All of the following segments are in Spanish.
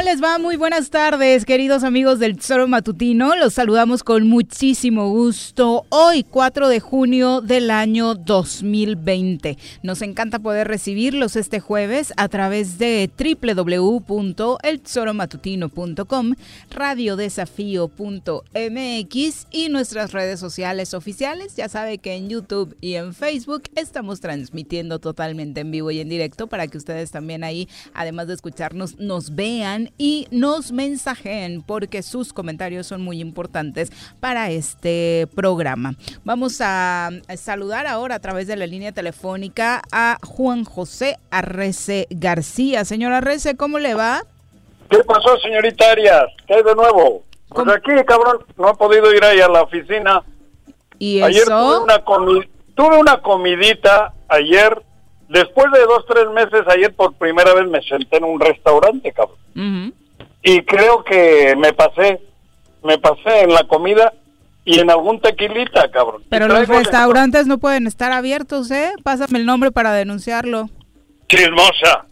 ¿Cómo les va? Muy buenas tardes, queridos amigos del Tesoro Matutino. Los saludamos con muchísimo gusto. Hoy, 4 de junio del año 2020. Nos encanta poder recibirlos este jueves a través de www.eltesoromatutino.com, radiodesafío.mx y nuestras redes sociales oficiales. Ya sabe que en YouTube y en Facebook estamos transmitiendo totalmente en vivo y en directo para que ustedes también ahí, además de escucharnos, nos vean y nos mensajen porque sus comentarios son muy importantes para este programa. Vamos a saludar ahora a través de la línea telefónica a Juan José Arrece García. Señor Arrece, ¿cómo le va? ¿Qué pasó, señorita Arias? ¿Qué hay de nuevo? Pues aquí, cabrón, no he podido ir ahí a la oficina. ¿Y ayer eso? Tuve una, tuve una comidita ayer después de dos, tres meses, ayer por primera vez me senté en un restaurante, cabrón. Y creo que me pasé, me pasé en la comida y en algún tequilita, cabrón. Pero los restaurantes no pueden estar abiertos, ¿eh? Pásame el nombre para denunciarlo. Chismosa,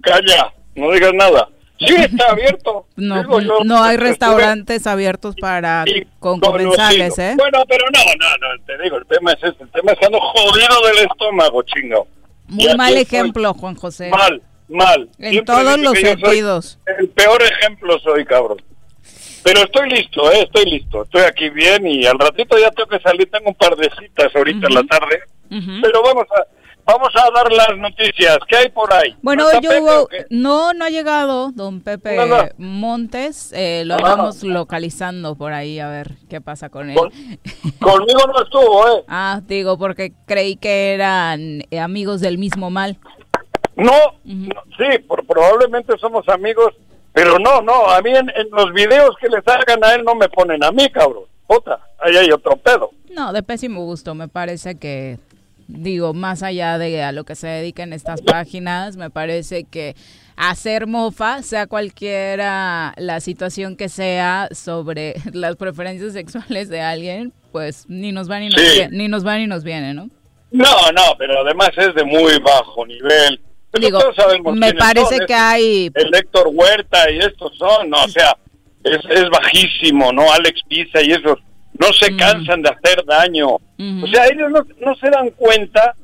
calla, no digas nada. Sí está abierto. no, no hay restaurantes abiertos para con comensales, ¿eh? Bueno, pero no, no, no, te digo, el tema es este, el tema es que ando jodido del estómago, chingo. Muy mal ejemplo, Juan José. Mal, mal. En todos los sentidos. El peor ejemplo soy, cabrón. Pero estoy listo, ¿eh? estoy listo. Estoy aquí bien y al ratito ya tengo que salir. Tengo un par de citas ahorita en la tarde. Pero vamos a vamos a dar las noticias. ¿Qué hay por ahí? Bueno, yo no, no ha llegado don Pepe Montes. Eh, lo vamos localizando por ahí a ver qué pasa con él. conmigo no estuvo, ¿eh? Ah, digo, porque creí que eran eh, amigos del mismo mal. No, sí, por, probablemente somos amigos, pero no, no, a mí en, los videos que le salgan a él no me ponen a mí, cabrón. Otra, ahí hay otro pedo. No, de pésimo gusto, me parece que digo, más allá de a lo que se dedican estas páginas, me parece que hacer mofa, sea cualquiera la situación que sea sobre las preferencias sexuales de alguien, pues ni nos va ni nos, viene, ni nos va ni nos viene, ¿no? No, no, pero además es de muy bajo nivel. Digo, me parece que hay... El Héctor Huerta y estos son, no, o sea, es, es bajísimo, ¿no? Alex Pisa y esos no se cansan de hacer daño. O sea, ellos no, se dan cuenta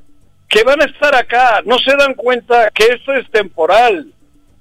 que van a estar acá, no se dan cuenta que esto es temporal,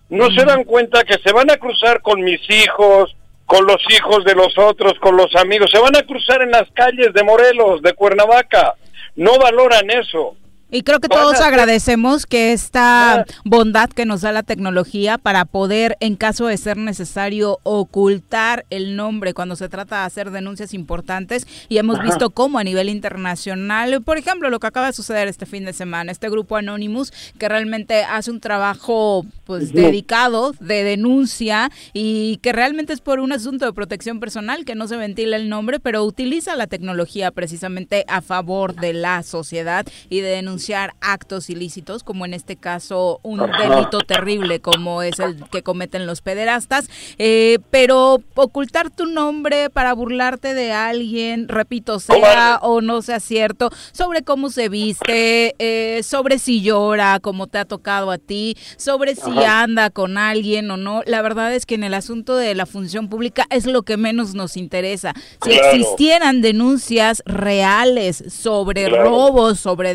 no se dan cuenta que se van a cruzar con mis hijos, con los hijos de los otros, con los amigos, se van a cruzar en las calles de Morelos, de Cuernavaca, no valoran eso. Y creo que todos agradecemos que esta bondad que nos da la tecnología para poder, en caso de ser necesario, ocultar el nombre cuando se trata de hacer denuncias importantes. Y hemos visto cómo a nivel internacional, por ejemplo, lo que acaba de suceder este fin de semana, este grupo Anonymous, que realmente hace un trabajo pues dedicado de denuncia y que realmente es por un asunto de protección personal, que no se ventila el nombre, pero utiliza la tecnología precisamente a favor de la sociedad y de denunciar denunciar actos ilícitos, como en este caso un delito terrible como es el que cometen los pederastas, eh, pero ocultar tu nombre para burlarte de alguien, repito, sea o no sea cierto, sobre cómo se viste, eh, sobre si llora, como te ha tocado a ti, sobre si anda con alguien o no, la verdad es que en el asunto de la función pública es lo que menos nos interesa. Si existieran denuncias reales sobre robos, sobre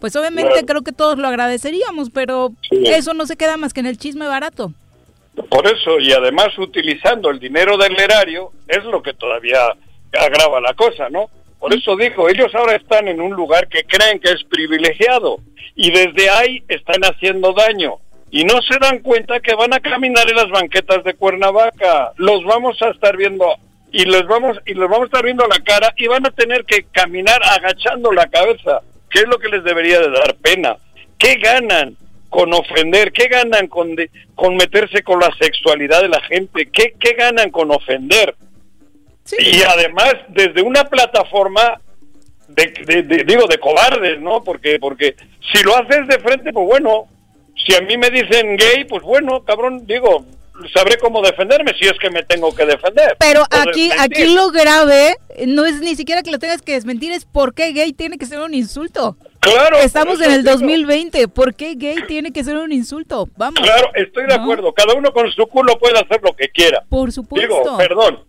pues obviamente creo que todos lo agradeceríamos, pero eso no se queda más que en el chisme barato. Por eso, y además utilizando el dinero del erario, es lo que todavía agrava la cosa, ¿no? Por eso digo, ellos ahora están en un lugar que creen que es privilegiado y desde ahí están haciendo daño y no se dan cuenta que van a caminar en las banquetas de Cuernavaca. Los vamos a estar viendo y les vamos y les vamos a estar viendo la cara y van a tener que caminar agachando la cabeza, que es lo que les debería de dar pena. ¿Qué ganan? con ofender? ¿Qué ganan con, con meterse con la sexualidad de la gente? ¿Qué, qué ganan con ofender? Y además, desde una plataforma de, digo, de cobardes, ¿no? Porque, porque si lo haces de frente, pues bueno, si a mí me dicen gay, pues bueno, cabrón, digo, sabré cómo defenderme si es que me tengo que defender. Pero aquí, aquí lo grave no es ni siquiera que lo tengas que desmentir, es por qué gay tiene que ser un insulto. Claro. Estamos en el 2020. ¿Por qué gay tiene que ser un insulto? Vamos. Claro, estoy de acuerdo. Cada uno con su culo puede hacer lo que quiera. Por supuesto. Digo, perdón.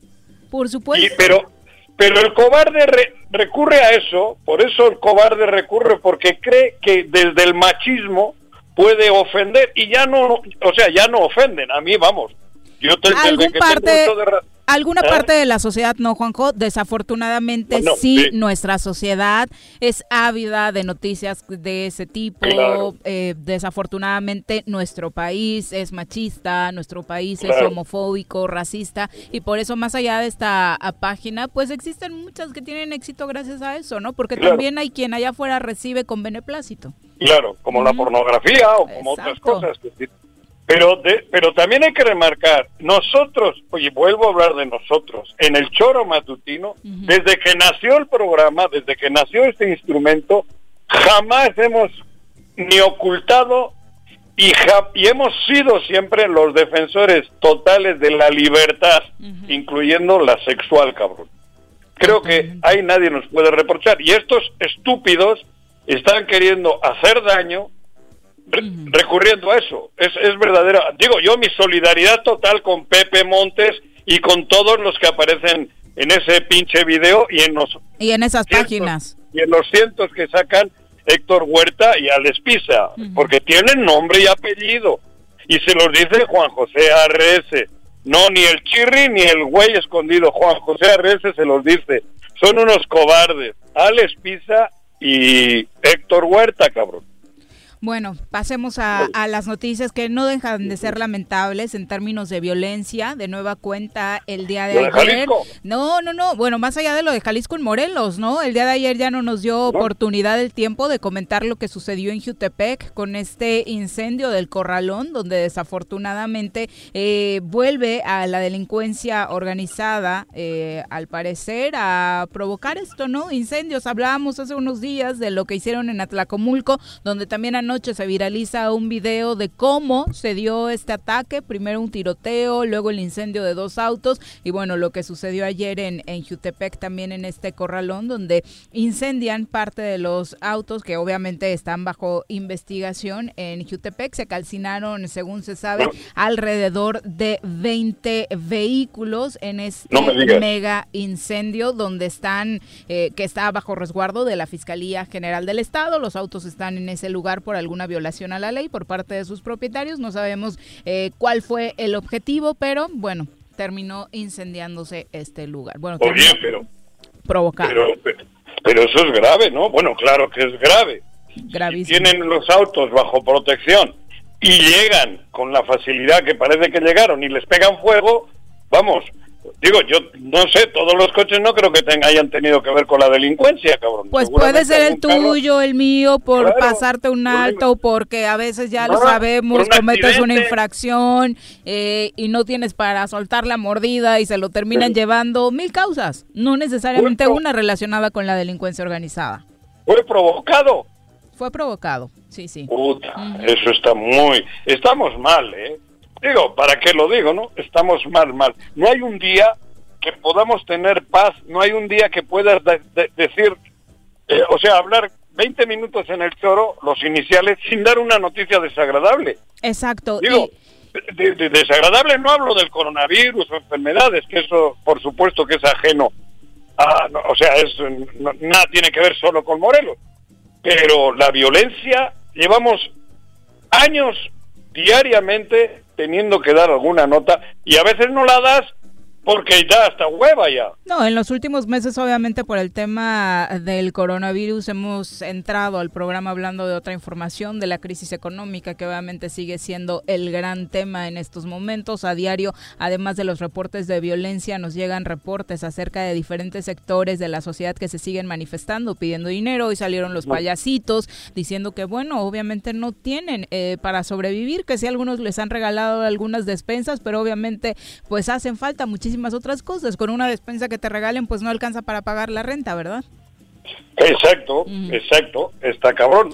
Por supuesto. pero, pero el cobarde recurre a eso. Por eso el cobarde recurre porque cree que desde el machismo puede ofender y ya no, o sea, ya no ofenden. A mí, vamos. Yo te, ¿Algún parte... de Alguna ¿Eh? parte de la sociedad no, Juanjo. Desafortunadamente sí, nuestra sociedad es ávida de noticias de ese tipo. Eh, desafortunadamente nuestro país es machista, nuestro país es homofóbico, racista y por eso más allá de esta página, pues existen muchas que tienen éxito gracias a eso, ¿no? Porque también hay quien allá afuera recibe con beneplácito. Claro, como la pornografía o como otras cosas. Que pero, de, pero también hay que remarcar, nosotros, oye, vuelvo a hablar de nosotros, en el choro matutino, desde que nació el programa, desde que nació este instrumento, jamás hemos ni ocultado y, y hemos sido siempre los defensores totales de la libertad, incluyendo la sexual, cabrón. Creo que ahí nadie nos puede reprochar. Y estos estúpidos están queriendo hacer daño recurriendo a eso. Es, es verdadera. Digo, yo mi solidaridad total con Pepe Montes y con todos los que aparecen en ese pinche video y en los y en esas páginas y en los cientos que sacan Héctor Huerta y Alex Pisa, porque tienen nombre y apellido y se los dice Juan José ARS. No, ni el chirri ni el güey escondido. Juan José ARS se los dice. Son unos cobardes. Alex Pisa y Héctor Huerta, cabrón. Bueno, pasemos a, las noticias que no dejan de ser lamentables en términos de violencia. De nueva cuenta, el día de ayer. no, no, no. Bueno, más allá de lo de Jalisco en Morelos, ¿no? El día de ayer ya no nos dio oportunidad el tiempo de comentar lo que sucedió en Jutepec con este incendio del corralón, donde desafortunadamente eh, vuelve a la delincuencia organizada, eh, al parecer, a provocar esto, ¿no? Incendios. Hablábamos hace unos días de lo que hicieron en Atlacomulco, donde también anoche noche se viraliza un video de cómo se dio este ataque, primero un tiroteo, luego el incendio de dos autos y bueno, lo que sucedió ayer en, en Jutepec también en este corralón donde incendian parte de los autos que obviamente están bajo investigación en Jutepec, se calcinaron según se sabe alrededor de 20 vehículos en este mega incendio donde están, eh, que está bajo resguardo de la Fiscalía General del Estado, los autos están en ese lugar por alguna violación a la ley por parte de sus propietarios. No sabemos eh, cuál fue el objetivo, pero bueno, terminó incendiándose este lugar. Bueno, Oye, pero provocado. Pero, eso es grave, ¿no? Bueno, claro que es grave. Gravísimo. tienen los autos bajo protección y llegan con la facilidad que parece que llegaron y les pegan fuego, vamos, Digo, yo no sé, todos los coches no creo que hayan tenido que ver con la delincuencia, cabrón. Pues puede ser el tuyo, el mío, por pasarte un alto, porque a veces ya lo sabemos, cometes una infracción eh, y no tienes para soltar la mordida y se lo terminan llevando mil causas, no necesariamente una relacionada con la delincuencia organizada. Fue provocado. Fue provocado, sí, sí. Puta, eso está muy... Estamos mal, ¿eh? Digo, ¿para qué lo digo, no? Estamos mal, mal. No hay un día que podamos tener paz, no hay un día que puedas decir, eh, o sea, hablar 20 minutos en el choro, los iniciales, sin dar una noticia desagradable. Exacto. Digo, de, desagradable no hablo del coronavirus o enfermedades, que eso por supuesto que es ajeno. A, o sea, es, nada tiene que ver solo con Morelos. Pero la violencia, llevamos años diariamente teniendo que dar alguna nota y a veces no la das porque ya hasta hueva ya. No, en los últimos meses obviamente por el tema del coronavirus hemos entrado al programa hablando de otra información, de la crisis económica que obviamente sigue siendo el gran tema en estos momentos. A diario, además de los reportes de violencia, nos llegan reportes acerca de diferentes sectores de la sociedad que se siguen manifestando pidiendo dinero. Hoy salieron los payasitos diciendo que bueno, obviamente no tienen eh, para sobrevivir, que sí algunos les han regalado algunas despensas, pero obviamente pues hacen falta muchísimas otras cosas. Con una despensa que te regalen, pues no alcanza para pagar la renta, ¿verdad? Exacto, exacto, está cabrón.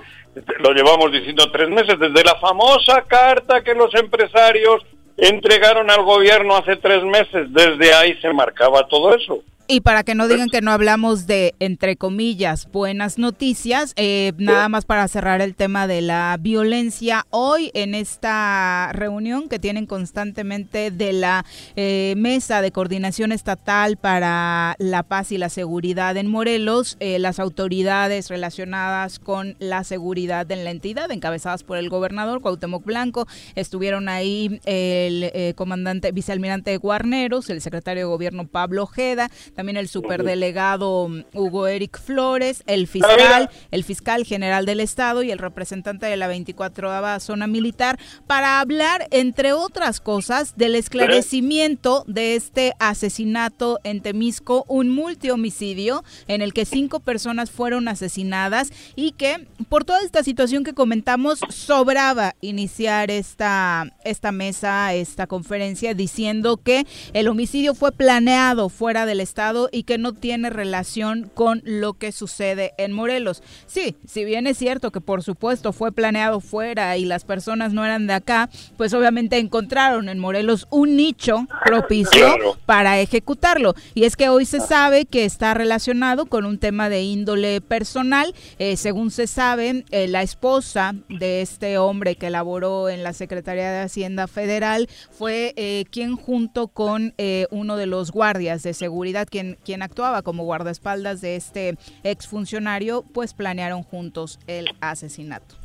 Lo llevamos diciendo tres meses, desde la famosa carta que los empresarios entregaron al gobierno hace tres meses, desde ahí se marcaba todo eso. Y para que no digan que no hablamos de, entre comillas, buenas noticias, eh, nada más para cerrar el tema de la violencia, hoy en esta reunión que tienen constantemente de la eh, Mesa de Coordinación Estatal para la Paz y la Seguridad en Morelos, eh, las autoridades relacionadas con la seguridad en la entidad, encabezadas por el gobernador Cuauhtémoc Blanco, estuvieron ahí el comandante, vicealmirante Guarneros, el secretario de Gobierno Pablo Ojeda, también el superdelegado mm, Hugo Eric Flores, el fiscal, el fiscal general del estado y el representante de la 24 zona militar para hablar, entre otras cosas, del esclarecimiento de este asesinato en Temisco, un multihomicidio en el que cinco personas fueron asesinadas y que por toda esta situación que comentamos sobraba iniciar esta, esta mesa, esta conferencia diciendo que el homicidio fue planeado fuera del estado y que no tiene relación con lo que sucede en Morelos. Sí, si bien es cierto que por supuesto fue planeado fuera y las personas no eran de acá, pues obviamente encontraron en Morelos un nicho propicio para ejecutarlo. Y es que hoy se sabe que está relacionado con un tema de índole personal. Eh, según se sabe, eh, la esposa de este hombre que laboró en la Secretaría de Hacienda Federal fue eh, quien junto con uno de los guardias de seguridad quien, actuaba como guardaespaldas de este exfuncionario, pues planearon juntos el asesinato.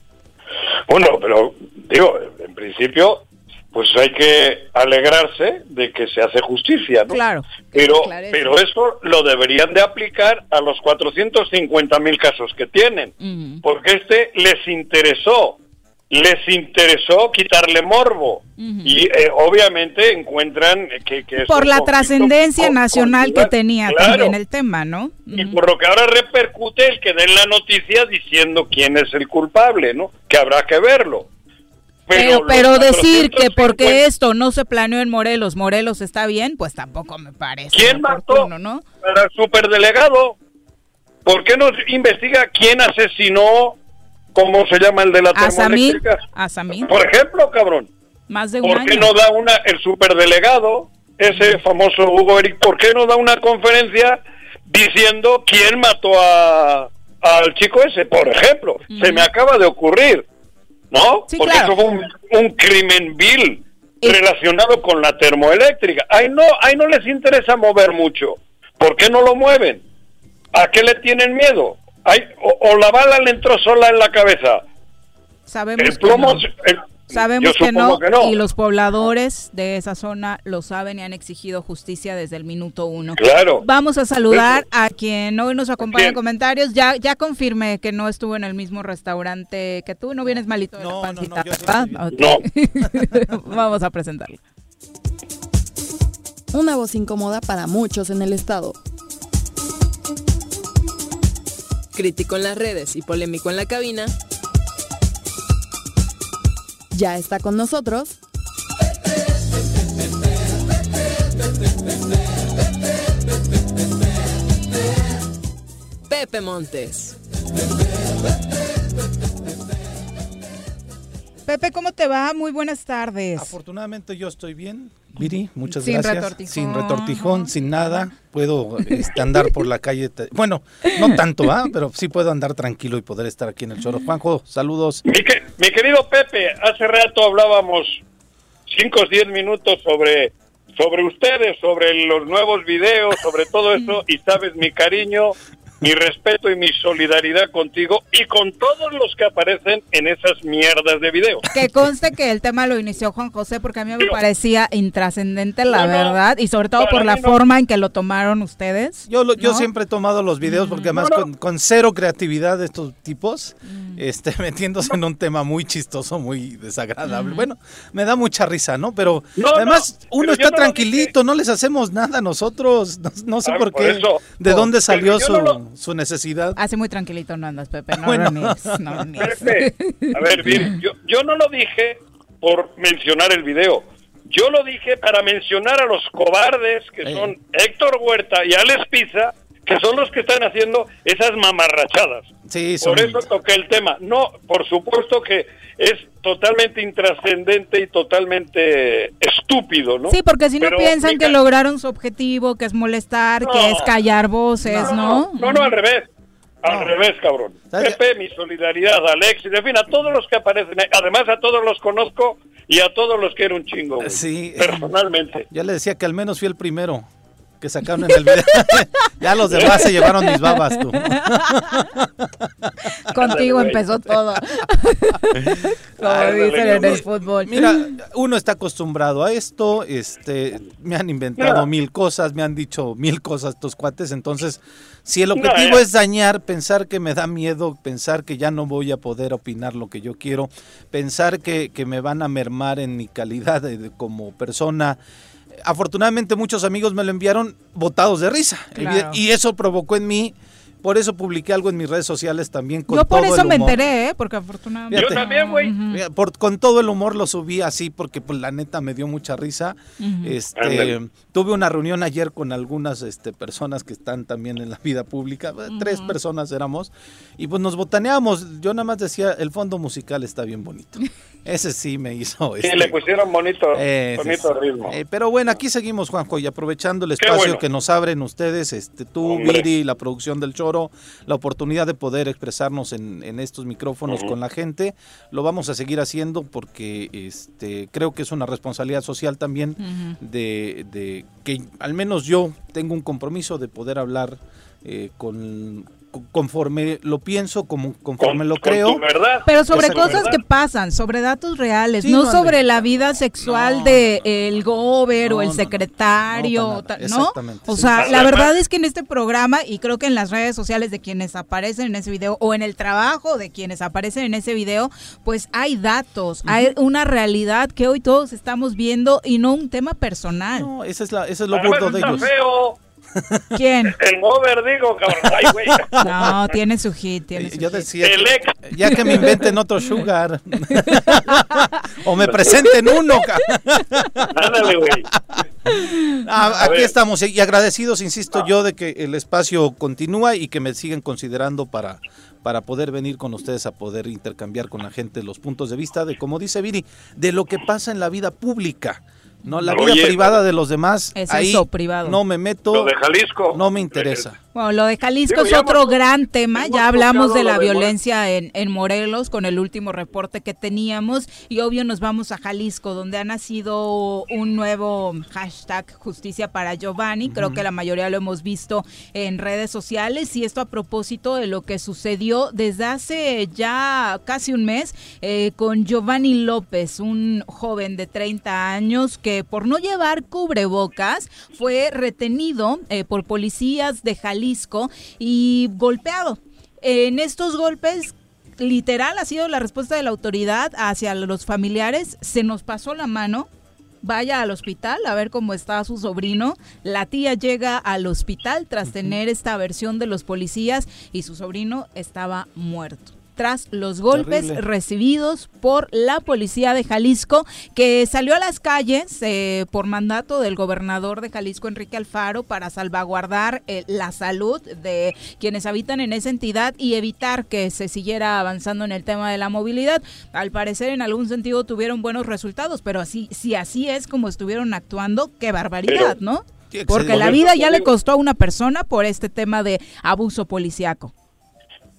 Bueno, pero digo, en principio, pues hay que alegrarse de que se hace justicia, ¿no? Claro. Pero, pero eso lo deberían de aplicar a los 450 mil casos que tienen, porque este les interesó les interesó quitarle morbo y eh, obviamente encuentran que, por la trascendencia nacional que tenía también el tema, ¿no? Y por lo que ahora repercute el que den la noticia diciendo quién es el culpable, ¿no? Que habrá que verlo. Pero, pero, decir que porque esto no se planeó en Morelos, Morelos está bien, pues tampoco me parece. ¿Quién mató? ¿no? Al superdelegado. ¿Por qué no investiga quién asesinó ¿Cómo se llama el de la termoeléctrica? Por ejemplo, cabrón. Más de un ¿Por qué no da una, el superdelegado, ese famoso Hugo Eric, ¿por qué no da una conferencia diciendo quién mató a, al chico ese? Por ejemplo, se me acaba de ocurrir, ¿no? Porque eso fue un, crimen vil relacionado con la termoeléctrica. Ahí no, ahí no les interesa mover mucho. ¿Por qué no lo mueven? ¿A qué le tienen miedo? O, la bala le entró sola en la cabeza. Sabemos que no. Sabemos que no, y los pobladores de esa zona lo saben y han exigido justicia desde el minuto uno. Claro. Vamos a saludar a quien hoy nos acompaña en comentarios. Ya ya confirmé que no estuvo en el mismo restaurante que tú. No vienes malito de la pancita, no, Vamos a presentarlo. Una voz incómoda para muchos en el estado crítico en las redes y polémico en la cabina, ya está con nosotros. Pepe Montes. Pepe, ¿cómo te va? Muy buenas tardes. Afortunadamente yo estoy bien. Viri, muchas Sin gracias. retortijón. Sin retortijón, sin nada. Puedo este, andar por la calle. Bueno, no tanto, ¿ah? Pero sí puedo andar tranquilo y poder estar aquí en el choro. Juanjo, saludos. Mi, que- mi querido Pepe, hace rato hablábamos 5 o 10 minutos sobre, sobre ustedes, sobre los nuevos videos, sobre todo eso, y sabes mi cariño, mi respeto y mi solidaridad contigo y con todos los que aparecen en esas mierdas de videos. Que conste que el tema lo inició Juan José porque a mí me Digo- parecía intrascendente, la No, verdad, y sobre todo por la no. forma en que lo tomaron ustedes. Yo, lo- yo ¿no? siempre he tomado los videos porque además No, no. Con, con cero creatividad de estos tipos, Mm. este, metiéndose en un tema muy chistoso, muy desagradable. Bueno, me da mucha risa, ¿no? Pero No, además no, uno pero está tranquilito, no les hacemos nada a nosotros. No, no sé Ah, por por qué. eso. ¿De No, dónde pero salió yo su, necesidad? Hace muy tranquilito no andas, Pepe, no Bueno. lo niegues, no lo niegues. Pepe, a ver, bien, yo, yo no lo dije por mencionar el video. Yo lo dije para mencionar a los cobardes que Eh. son Héctor Huerta y Alex Pizza, que son los que están haciendo esas mamarrachadas. Sí, son- Por eso toqué el tema. No, por supuesto que es totalmente intrascendente y totalmente estúpido, ¿no? Sí, porque si no Pero, piensan que lograron su objetivo, que es molestar, No. que es callar voces, ¿no? No, no, al revés. Al No. revés, cabrón. Pepe, mi solidaridad, Alexis, en fin, a todos los que aparecen. Además, a todos los conozco y a todos los quiero un chingo, güey. Sí. Personalmente. Ya le decía que al menos fui el primero que sacaron en el video. ya los demás se llevaron mis babas, tú. Contigo empezó todo. Como dicen en el fútbol. Mira, uno está acostumbrado a esto, este, me han inventado mil cosas, me han dicho mil cosas estos cuates, entonces, si el objetivo es dañar, pensar que me da miedo, pensar que ya no voy a poder opinar lo que yo quiero, pensar que, que me van a mermar en mi calidad de- de- como persona, afortunadamente muchos amigos me lo enviaron botados de risa, Claro. y eso provocó en mí, por eso publiqué algo en mis redes sociales también con Yo por eso el me enteré, ¿eh? porque afortunadamente. Yo también, güey. Por- con todo el humor lo subí así porque pues la neta me dio mucha risa. Este, Ándale. tuve una reunión ayer con algunas este, personas que están también en la vida pública, tres personas éramos, y pues nos botaneamos. Yo nada más decía, el fondo musical está bien bonito. Ese sí me hizo. Sí, este, le pusieron bonito, ese bonito sí. ritmo. Eh, pero bueno, aquí seguimos, Juanjo, y aprovechando el espacio bueno. que nos abren ustedes, este, tú, Hombre. Viri, la producción del Choro, la oportunidad de poder expresarnos en, en estos micrófonos con la gente, lo vamos a seguir haciendo porque este, creo que es una responsabilidad social también de, de que al menos yo tengo un compromiso de poder hablar eh, con- conforme lo pienso, como, conforme Con- lo con creo. tu verdad. Pero sobre Exacto. cosas ¿Verdad? que pasan, sobre datos reales, Sí, no no, sobre la vida sexual No, de no. el gober No, o el secretario, No, O sea, la verdad es que en este programa y creo que en las redes sociales de quienes aparecen en ese video o en el trabajo de quienes aparecen en ese video, pues hay datos, hay una realidad que hoy todos estamos viendo y no un tema personal. No, ese es, la, ese es lo Además, burdo de ellos. feo. ¿Quién? El over, digo, cabrón. Ay, güey. No, tiene su hit, tiene Eh, su Yo hit. decía, El ex. ya que me inventen otro sugar. o me presenten uno. Ándale, güey. Ah, aquí ver. estamos y agradecidos, insisto yo, de que el espacio continúa y que me siguen considerando para, para poder venir con ustedes a poder intercambiar con la gente los puntos de vista de, como dice Viri, de lo que pasa en la vida pública. No, la vida privada de los demás, Es ahí eso, privado. no me meto, Lo de Jalisco. no me interesa. Bueno, lo de Jalisco Digo, es otro hemos- gran tema. Ya hablamos de la de violencia en, en Morelos con el último reporte que teníamos. Y obvio nos vamos a Jalisco, donde ha nacido un nuevo hashtag justicia para Giovanni. Creo que la mayoría lo hemos visto en redes sociales. Y esto a propósito de lo que sucedió desde hace ya casi un mes eh, con Giovanni López, un joven de 30 años que por no llevar cubrebocas fue retenido eh, por policías de Jalisco y golpeado. En estos golpes literal ha sido la respuesta de la autoridad hacia los familiares. Se nos pasó la mano. Vaya al hospital a ver cómo está su sobrino. La tía llega al hospital tras tener esta versión de los policías y su sobrino estaba muerto. Tras los golpes recibidos por la policía de Jalisco, que salió a las calles eh, por mandato del gobernador de Jalisco, Enrique Alfaro, para salvaguardar eh, la salud de quienes habitan en esa entidad y evitar que se siguiera avanzando en el tema de la movilidad. Al parecer, en algún sentido tuvieron buenos resultados, pero así, si así es como estuvieron actuando, qué barbaridad, ¿no? Porque la vida ya le costó a una persona por este tema de abuso policiaco.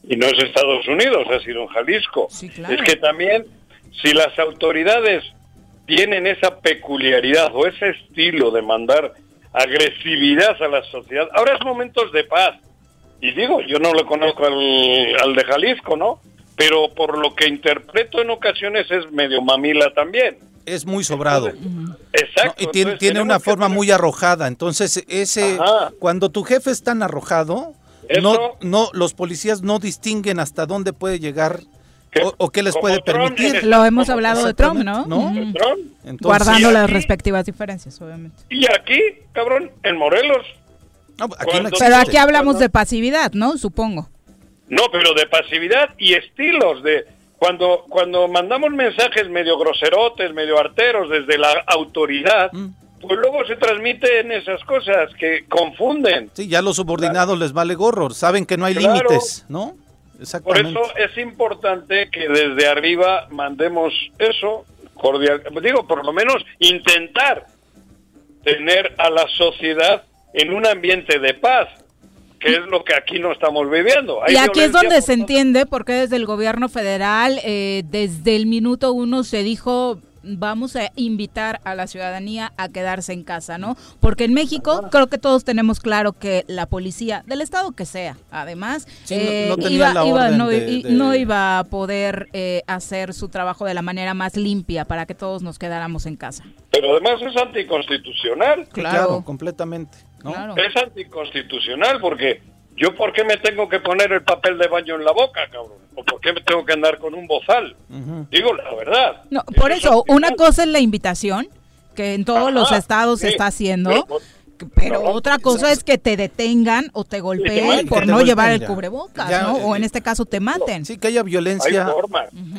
Y no es Estados Unidos, ha sido en Jalisco. Es que también, si las autoridades tienen esa peculiaridad o ese estilo de mandar agresividad a la sociedad, ahora es momentos de paz. Y digo, yo no lo conozco al, al de Jalisco, ¿no? Pero por lo que interpreto en ocasiones es medio mamila también es muy sobrado. Exacto. y tiene, tiene una forma muy arrojada. Entonces, ese cuando tu jefe es tan arrojado, no, no, los policías no distinguen hasta dónde puede llegar o, qué les puede permitir. Lo hemos hablado de Trump, ¿no? Guardando las respectivas diferencias, obviamente. Y aquí, cabrón, en Morelos. pero aquí hablamos de pasividad, ¿no? Supongo. No, pero de pasividad y estilos de cuando, cuando mandamos mensajes medio groserotes, medio arteros desde la autoridad, mm. Pues luego se transmiten esas cosas que confunden. Sí, ya los subordinados les vale gorro, saben que no hay límites, ¿no? Exactamente. Por eso es importante que desde arriba mandemos eso, cordial, digo, por lo menos intentar tener a la sociedad en un ambiente de paz que es lo que aquí no estamos viviendo. y aquí es donde se entiende por qué desde el gobierno federal, eh, desde el minuto uno se dijo vamos a invitar a la ciudadanía a quedarse en casa, ¿no? Porque en México creo que todos tenemos claro que la policía del estado que sea, además, no, iba, a poder eh, hacer su trabajo de la manera más limpia para que todos nos quedáramos en casa. Pero además es anticonstitucional. Claro, completamente. Es anticonstitucional porque yo por qué me tengo que poner el papel de baño en la boca, cabrón, o por qué me tengo que andar con un bozal. Digo la verdad. No, por eso, una cosa es la invitación que en todos los estados se está haciendo. Pero otra cosa es que te detengan o te golpeen por no llevar el cubrebocas, ¿no? O en este caso te maten. Sí, que haya violencia.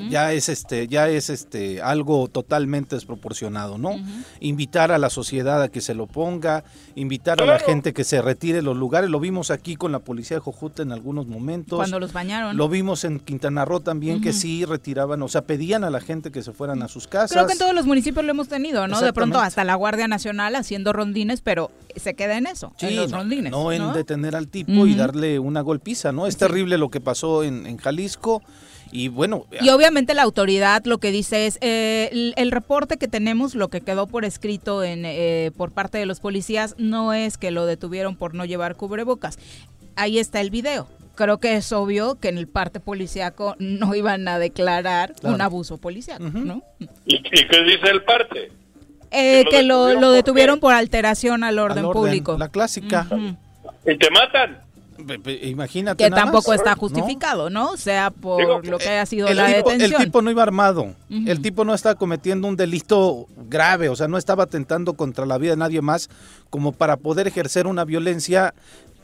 Ya es este, ya es este algo totalmente desproporcionado, ¿no? Invitar a la sociedad a que se lo ponga, invitar a la gente que se retire los lugares. Lo vimos aquí con la policía de Jojuta en algunos momentos. Cuando los bañaron. Lo vimos en Quintana Roo también, que sí retiraban, o sea, pedían a la gente que se fueran a sus casas. Creo que en todos los municipios lo hemos tenido, ¿no? De pronto hasta la Guardia Nacional haciendo rondines, pero se queda en eso, en los rondines. No, en detener al tipo y darle una golpiza, ¿no? Es terrible lo que pasó en, Jalisco. Y bueno. Y obviamente la autoridad lo que dice es, eh, el, reporte que tenemos, lo que quedó por escrito en, eh, por parte de los policías, no es que lo detuvieron por no llevar cubrebocas. Ahí está el video. Creo que es obvio que en el parte policíaco no iban a declarar un abuso policiaco, ¿no? ¿Y qué dice el parte? Eh, que lo, detuvieron por alteración al orden, público. La clásica. Y te matan. Imagínate. Que tampoco está justificado, ¿no? O sea, por lo que haya sido la detención. El tipo no iba armado. El tipo no estaba cometiendo un delito grave. O sea, no estaba atentando contra la vida de nadie más como para poder ejercer una violencia.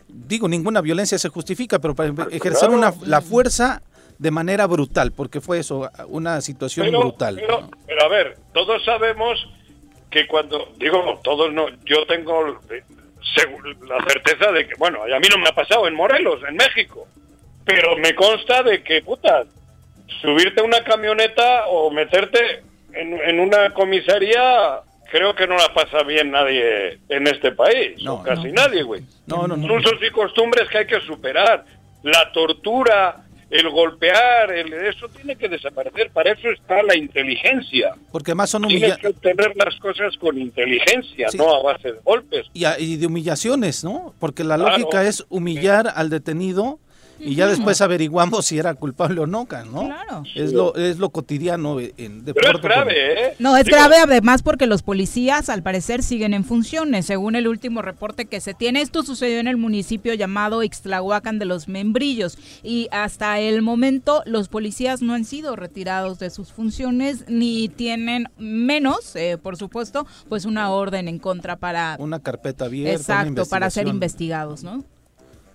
Digo, ninguna violencia se justifica, pero para ejercer una, la fuerza de manera brutal, porque fue eso, una situación brutal. pero a ver, todos sabemos que cuando, digo, todos no, yo tengo la certeza de que, bueno, a mí no me ha pasado en Morelos, en México, pero me consta de que, puta, subirte a una camioneta o meterte en, una comisaría, creo que no la pasa bien nadie en este país, no, casi nadie, güey. No, no, no. usos y costumbres que hay que superar. La tortura, el golpear, el, eso tiene que desaparecer. Para eso está la inteligencia. Porque más son humillaciones. Tienes que obtener las cosas con inteligencia, no a base de golpes. Y, de humillaciones, ¿no? Porque la lógica es humillar al detenido y ya después averiguamos si era culpable o no, ¿no? Claro. Es lo, es lo cotidiano en Pero es grave, ¿eh? No, es grave además porque los policías al parecer siguen en funciones. Según el último reporte que se tiene, esto sucedió en el municipio llamado Ixtlahuacan de los Membrillos y hasta el momento los policías no han sido retirados de sus funciones ni tienen menos, eh, por supuesto, pues una orden en contra para... Una carpeta abierta. Exacto, para ser investigados, ¿no?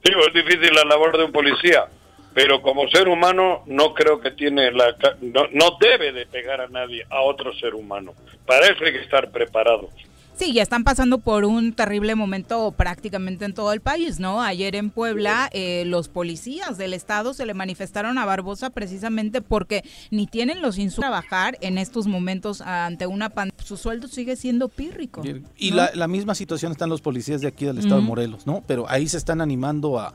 Sí, es difícil la labor de un policía. pero como ser humano no creo que tiene la no, no debe de pegar a nadie, a otro ser humano. Para eso hay que estar preparados. Sí, ya están pasando por un terrible momento prácticamente en todo el país, ¿no? Ayer en Puebla eh, los policías del estado se le manifestaron a Barbosa precisamente porque ni tienen los insumos para trabajar en estos momentos ante una pandemia. Su sueldo sigue siendo pírrico. Y la, misma situación están los policías de aquí del estado de Morelos, ¿no? Pero ahí se están animando a,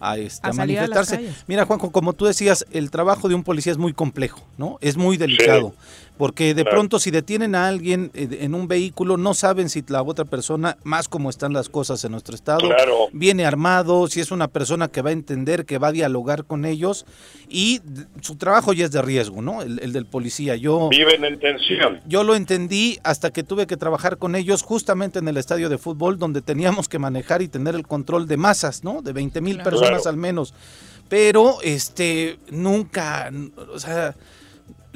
a, este, manifestarse. Mira, Juanjo, como tú decías, el trabajo de un policía es muy complejo, ¿no? Es muy delicado porque de pronto si detienen a alguien eh, en un vehículo no saben si la otra persona, más como están las cosas en nuestro estado, viene armado, si es una persona que va a entender, que va a dialogar con ellos y su trabajo ya es de riesgo, ¿no? El, del policía. Yo viven en tensión. Yo lo entendí hasta que tuve que trabajar con ellos justamente en el estadio de fútbol donde teníamos que manejar y tener el control de masas, ¿no? De 20 mil personas al menos. Pero este nunca, o sea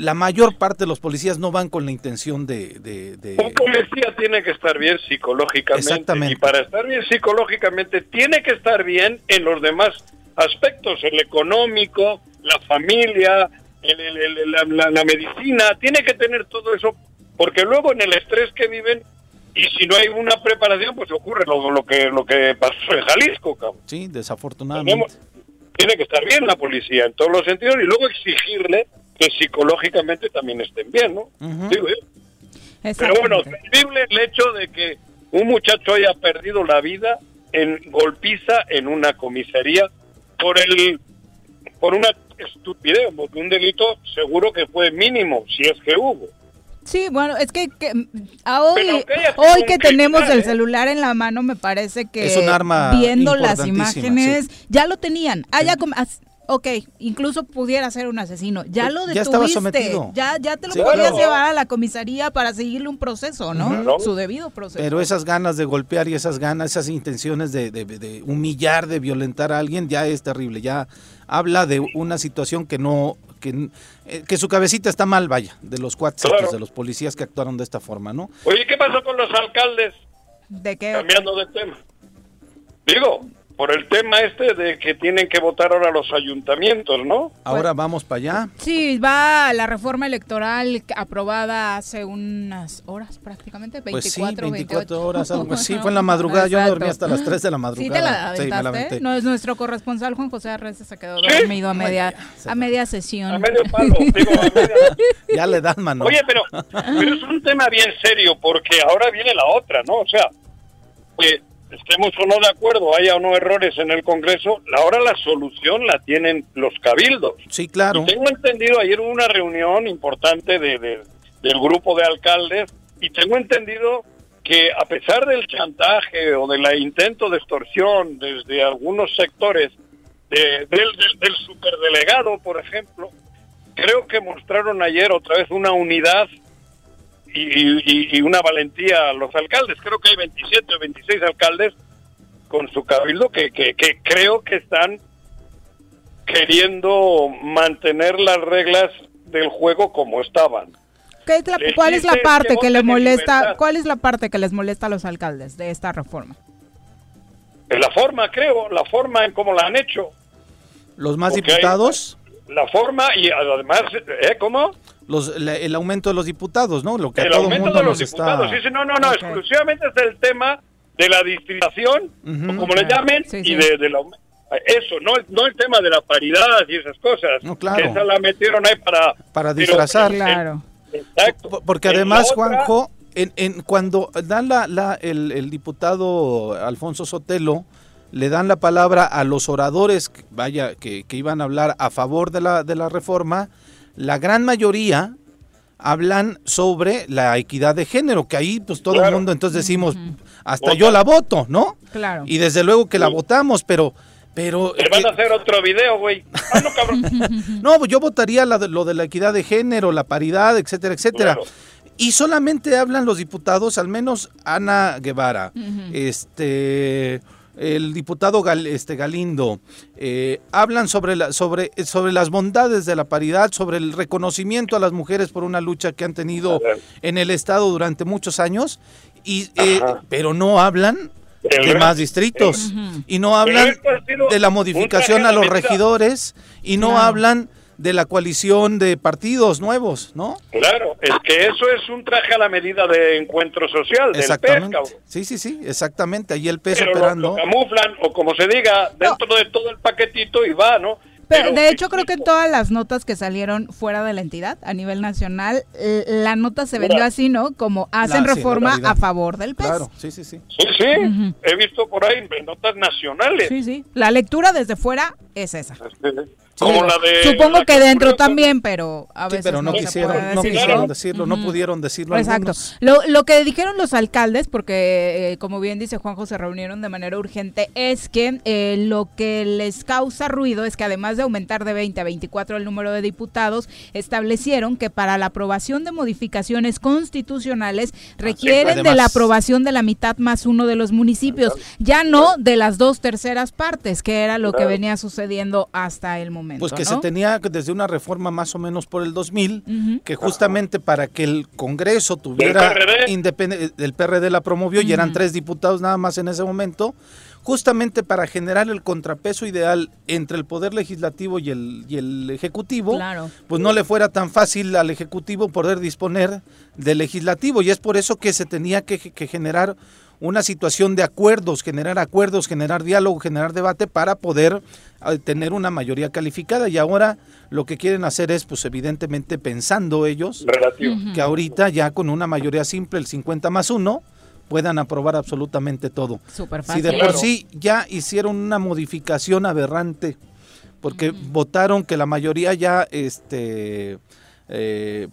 la mayor parte de los policías no van con la intención de... Un policía tiene que estar bien psicológicamente. Exactamente. Y para estar bien psicológicamente tiene que estar bien en los demás aspectos, el económico, la familia, la, medicina, tiene que tener todo eso, porque luego en el estrés que viven, y si no hay una preparación, pues ocurre lo, lo que lo que pasó en Jalisco, cabrón. Sí, desafortunadamente. tiene que estar bien la policía en todos los sentidos y luego exigirle que psicológicamente también estén bien, ¿no? Digo Pero bueno, terrible el hecho de que un muchacho haya perdido la vida en golpiza en una comisaría por el por una estupidez, porque un delito seguro que fue mínimo, si es que hubo. Sí, bueno, es que, hoy, hoy que tenemos el ¿eh? celular en la mano, me parece que es un arma viendo las imágenes, ya lo tenían. Ah, ya, ok, incluso pudiera ser un asesino. Ya lo detuviste. Ya, ya, te lo podías llevar a la comisaría para seguirle un proceso, ¿no? Su debido proceso. Pero esas ganas de golpear y esas ganas, esas intenciones de, de, humillar, de violentar a alguien, ya es terrible. Ya habla de una situación que no que, eh, que, su cabecita está mal, vaya, de los cuatro de los policías que actuaron de esta forma, ¿no? Oye, ¿qué pasó con los alcaldes? ¿De qué? Cambiando de tema. Digo, por el tema este de que tienen que votar ahora los ayuntamientos, ¿no? Ahora vamos para allá. Sí, va la reforma electoral aprobada hace unas horas prácticamente, 24, pues sí, 24 horas, algo así. Fue en la madrugada, yo dormí hasta las 3 de la madrugada. ¿Sí te la aventaste? no es nuestro corresponsal Juan José Arres se quedó dormido a media a media sesión. A medio palo, digo, a media... Ya le dan mano. Oye, pero, pero es un tema bien serio porque ahora viene la otra, ¿no? O sea, pues estemos o no de acuerdo, haya o no errores en el Congreso, ahora la solución la tienen los cabildos. Sí, claro. tengo entendido, ayer hubo una reunión importante de, del grupo de alcaldes y tengo entendido que a pesar del chantaje o del intento de extorsión desde algunos sectores del, del, del superdelegado, por ejemplo, creo que mostraron ayer otra vez una unidad y, una valentía a los alcaldes. Creo que hay 27 o 26 alcaldes con su cabildo que, que, creo que están queriendo mantener las reglas del juego como estaban. ¿Cuál es la parte que les molesta? ¿Cuál es la parte que les molesta a los alcaldes de esta reforma? La forma, creo, la forma en cómo la han hecho. ¿Los más diputados? la forma y además, ¿eh? ¿Cómo? Los, el aumento de los diputados, ¿no? Lo que el aumento de los diputados, sí, no, no, no, exclusivamente es el tema de la distribución, como le llamen, y de, de la, eso, no, no el tema de la paridad y esas cosas. No, claro. esa la metieron ahí para... Para disfrazar. claro. Exacto. Porque además, Juanjo, en, en, cuando dan la, la, el, el diputado Alfonso Sotelo le dan la palabra a los oradores, vaya, que, iban a hablar a favor de la, de la reforma, la gran mayoría hablan sobre la equidad de género, que ahí pues todo el mundo entonces decimos, hasta yo la voto, ¿no? Claro. Y desde luego que la votamos, pero... Pero, Le van a hacer otro video, güey. Ah, no, cabrón. no, pues yo votaría lo de la equidad de género, la paridad, etcétera, etcétera. Y solamente hablan los diputados, al menos Ana Guevara, este el diputado este, Galindo, eh, hablan sobre, la, sobre, sobre las bondades de la paridad, sobre el reconocimiento a las mujeres por una lucha que han tenido en el Estado durante muchos años, y, eh, pero no hablan de más distritos. Y no hablan de la modificación a los regidores y no hablan de la coalición de partidos nuevos, ¿no? Claro, es que eso es un traje a la medida de encuentro social, del PES, Sí, sí, sí, exactamente, ahí el peso operando. Lo, camuflan, o como se diga, dentro de todo el paquetito y va, ¿no? Pero, de hecho, creo que en todas las notas que salieron fuera de la entidad, a nivel nacional, la nota se vendió así, ¿no? Como hacen reforma a favor del PES. Claro, sí, sí, sí. Sí, sí. He visto por ahí notas nacionales. Sí, sí. La lectura desde fuera es esa. Supongo que dentro también, pero a veces pero no, quisieron, no quisieron decirlo, no pudieron decirlo. Exacto. Lo, lo, que dijeron los alcaldes, porque eh, como bien dice Juanjo, se reunieron de manera urgente, es que eh, lo que les causa ruido es que además de aumentar de 20 a 24 el número de diputados, establecieron que para la aprobación de modificaciones constitucionales requieren de la aprobación de la mitad más uno de los municipios, ya no de las dos terceras partes, que era lo que venía sucediendo hasta el momento. Pues que se tenía desde una reforma más o menos por el 2000, que justamente para que el Congreso tuviera independencia, el PRD la promovió y eran tres diputados nada más en ese momento, justamente para generar el contrapeso ideal entre el poder legislativo y el, y el ejecutivo, pues no le fuera tan fácil al ejecutivo poder disponer del legislativo y es por eso que se tenía que, que generar una situación de acuerdos, generar acuerdos, generar diálogo, generar debate para poder eh, tener una mayoría calificada. Y ahora lo que quieren hacer es pues evidentemente pensando ellos que ahorita ya con una mayoría simple el 50 más 1 puedan aprobar absolutamente todo. Si de por sí ya hicieron una modificación aberrante porque votaron que la mayoría ya este eh,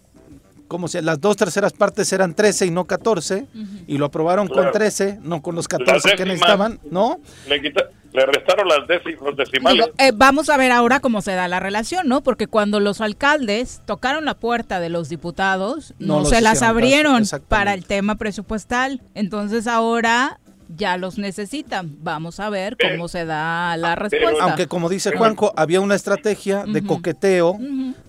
como si las dos terceras partes eran 13 y no 14, y lo aprobaron con 13, no con los 14 que necesitaban, ¿no? Le, restaron las los decimales. Eh, vamos a ver ahora cómo se da la relación, ¿no? Porque cuando los alcaldes tocaron la puerta de los diputados, no, se las abrieron para el tema presupuestal. Entonces ahora ya los necesitan. Vamos a ver cómo se da la respuesta. Aunque como dice Juanjo, había una estrategia de coqueteo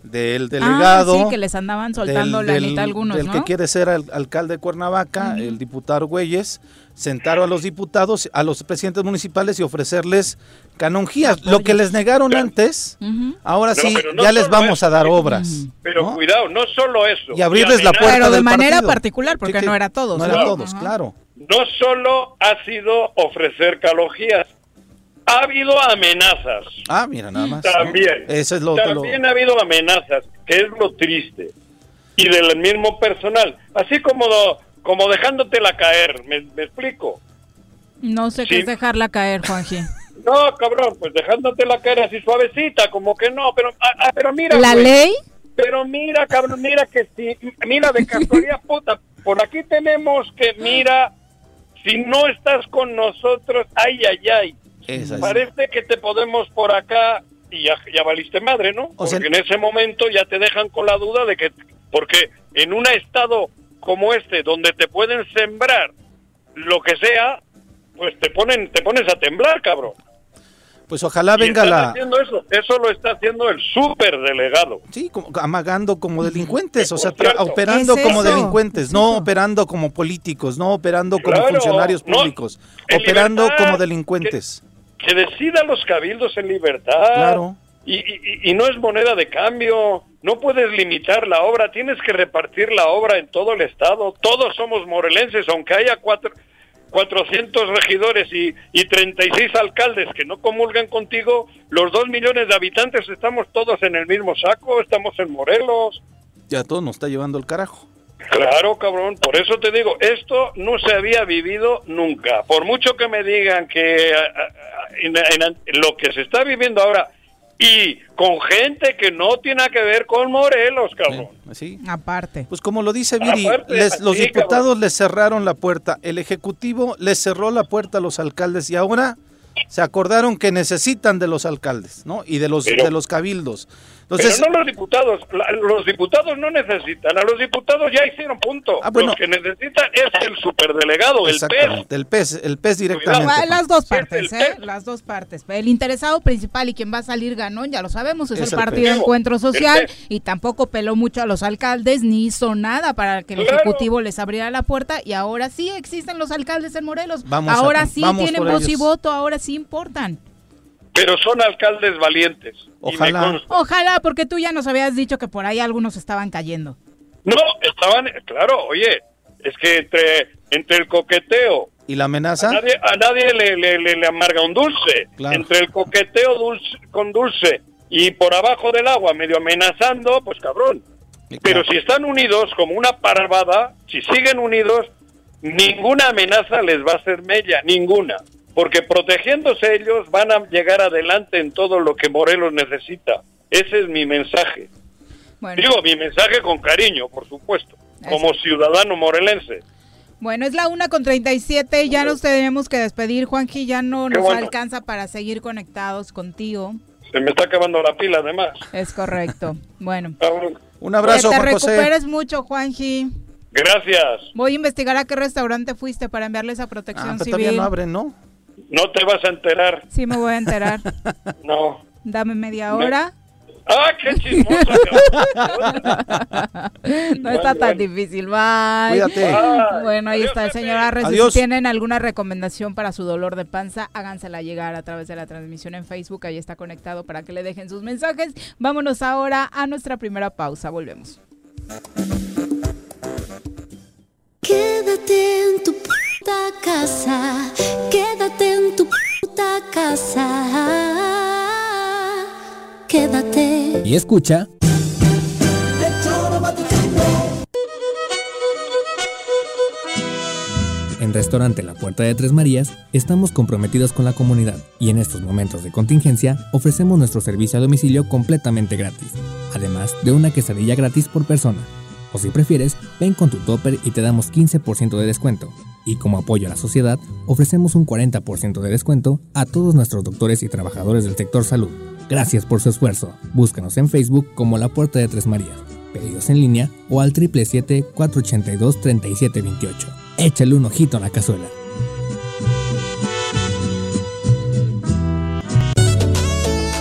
del delegado. Ah, sí, que les andaban soltando la del, algunos, Del que quiere ser alcalde de Cuernavaca, el diputado Güeyes, sentaron a los diputados, a los presidentes municipales y ofrecerles canonjías. Lo que les negaron antes, ahora sí, ya les vamos a dar obras. Pero cuidado, no solo eso. Y abrirles la puerta Pero de manera particular, porque no era todos. No, era todos, claro no solo ha sido ofrecer calogías, ha habido amenazas. Ah, mira, nada más. También. Eso es lo, También ha habido amenazas, que es lo triste. Y del mismo personal. Así como, como dejándotela caer, ¿me, explico? No sé qué es dejarla caer, Juanji. no, cabrón, pues dejándotela caer así suavecita, como que no, pero, ah, ah, pero mira. ¿La ley? Pero mira, cabrón, mira que sí, mira de casualidad, puta, por aquí tenemos que, mira, si no estás con nosotros, ay, ay, ay. Parece que te podemos por acá y ya, ya valiste madre, ¿no? porque en ese momento ya te dejan con la duda de que, porque en un estado como este, donde te pueden sembrar lo que sea, pues te ponen, te pones a temblar, cabrón. Pues ojalá venga la... Haciendo eso. eso lo está haciendo el superdelegado. Sí, como, amagando como delincuentes, o sea, operando como delincuentes, no operando como políticos, no operando como funcionarios públicos, operando como delincuentes. Que, decidan los cabildos en libertad. Claro. Y, y, no es moneda de cambio, no puedes limitar la obra, tienes que repartir la obra en todo el estado. Todos somos morelenses, aunque haya cuatro, 400 regidores y, y 36 alcaldes que no comulgan contigo, los dos millones de habitantes estamos todos en el mismo saco, estamos en Morelos. Ya todo nos está llevando el carajo. Claro, cabrón, por eso te digo, esto no se había vivido nunca. Por mucho que me digan que en lo que se está viviendo ahora y con gente que no tiene que ver con Morelos, cabrón. Sí, Aparte. Pues como lo dice Viri, los diputados les cerraron la puerta, el Ejecutivo les cerró la puerta a los alcaldes y ahora se acordaron que necesitan de los alcaldes, ¿no? Y de los, de los cabildos. Entonces, Pero no los diputados, los diputados no necesitan, a los diputados ya hicieron punto. Ah, bueno. Los que necesitan es el superdelegado, el PES. exactamente, el PES, el PES directamente. Las dos Sí, partes, ¿eh? PES. Las dos partes. El interesado principal y quien va a salir ganón, ya lo sabemos, es, Es el el Partido PES. Encuentro El Social PES. y tampoco peló mucho a los alcaldes ni hizo nada para que el Claro. Ejecutivo les abriera la puerta y ahora sí existen los alcaldes en Morelos. Vamos a- ahora sí vamos tienen voz y voto, ahora sí importan. Pero son alcaldes valientes. Ojalá. Ojalá, porque tú ya nos habías dicho que por ahí algunos estaban cayendo. No, estaban, claro, oye, es que entre, entre el coqueteo, ¿Y la a amenaza? nadie, a nadie le, le- le- le amarga un dulce. Claro. Entre el coqueteo dulce, con dulce y por abajo del agua, medio amenazando, pues cabrón. Pero si están unidos como una parvada, si siguen unidos, ninguna amenaza les va a hacer mella, ninguna. Porque protegiéndose ellos van a llegar adelante en todo lo que Morelos necesita. Ese es mi mensaje. Bueno, Digo, mi mensaje con cariño, por supuesto, como ciudadano morelense. bueno es la una con 37 y ya nos tenemos que despedir, Juanji, ya no Qué nos bueno. alcanza para seguir conectados contigo. Se me está acabando la pila, además. Es correcto. Bueno. Un abrazo, que te Juan José. recuperes mucho, Juanji. Gracias. Voy a investigar a qué restaurante fuiste para enviarles a Ah, protección pero civil. todavía no abren, ¿no? No te vas a enterar. Sí, me voy a enterar. No. Dame media Me- hora. ¡Ah, qué chismosa! No está tan difícil. Bye. Cuídate. Bueno, ahí adiós, está el señor Arres. Si tienen alguna recomendación para su dolor de panza, hágansela llegar a través de la transmisión en Facebook. Ahí está conectado para que le dejen sus mensajes. Vámonos ahora a nuestra primera pausa. Volvemos. Quédate en tu casa, quédate en tu puta casa, quédate. Y escucha. En Restaurante La Puerta de Tres Marías estamos comprometidos con la comunidad y en estos momentos de contingencia ofrecemos nuestro servicio a domicilio completamente gratis, además de una quesadilla gratis por persona. O si prefieres, ven con tu topper y te damos 15% de descuento. Y como apoyo a la sociedad, ofrecemos un 40% de descuento a todos nuestros doctores y trabajadores del sector salud. Gracias por su esfuerzo. Búscanos en Facebook como La Puerta de Tres Marías. Pedidos en línea o al 777-482-3728. Échale un ojito a la cazuela.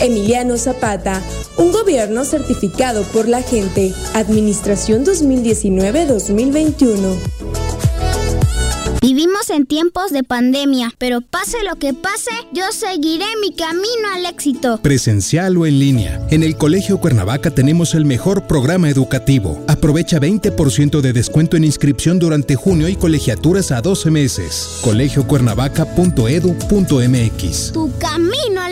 Emiliano Zapata, un gobierno certificado por la gente. Administración 2019-2021. Vivimos en tiempos de pandemia, pero pase lo que pase, yo seguiré mi camino al éxito. Presencial o en línea. En el Colegio Cuernavaca tenemos el mejor programa educativo. Aprovecha 20% de descuento en inscripción durante junio y colegiaturas a 12 meses. colegiocuernavaca.edu.mx. Tu camino al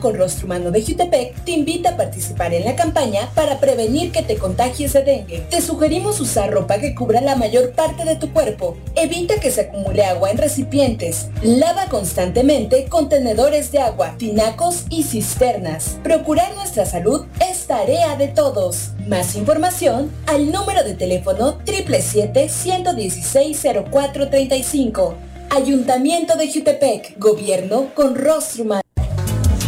Con rostro humano de Jutepec te invita a participar en la campaña para prevenir que te contagies de dengue. Te sugerimos usar ropa que cubra la mayor parte de tu cuerpo. Evita que se acumule agua en recipientes. Lava constantemente contenedores de agua, tinacos y cisternas. Procurar nuestra salud es tarea de todos. Más información al número de teléfono 777-116-0435. Ayuntamiento de Jutepec, gobierno con rostro humano.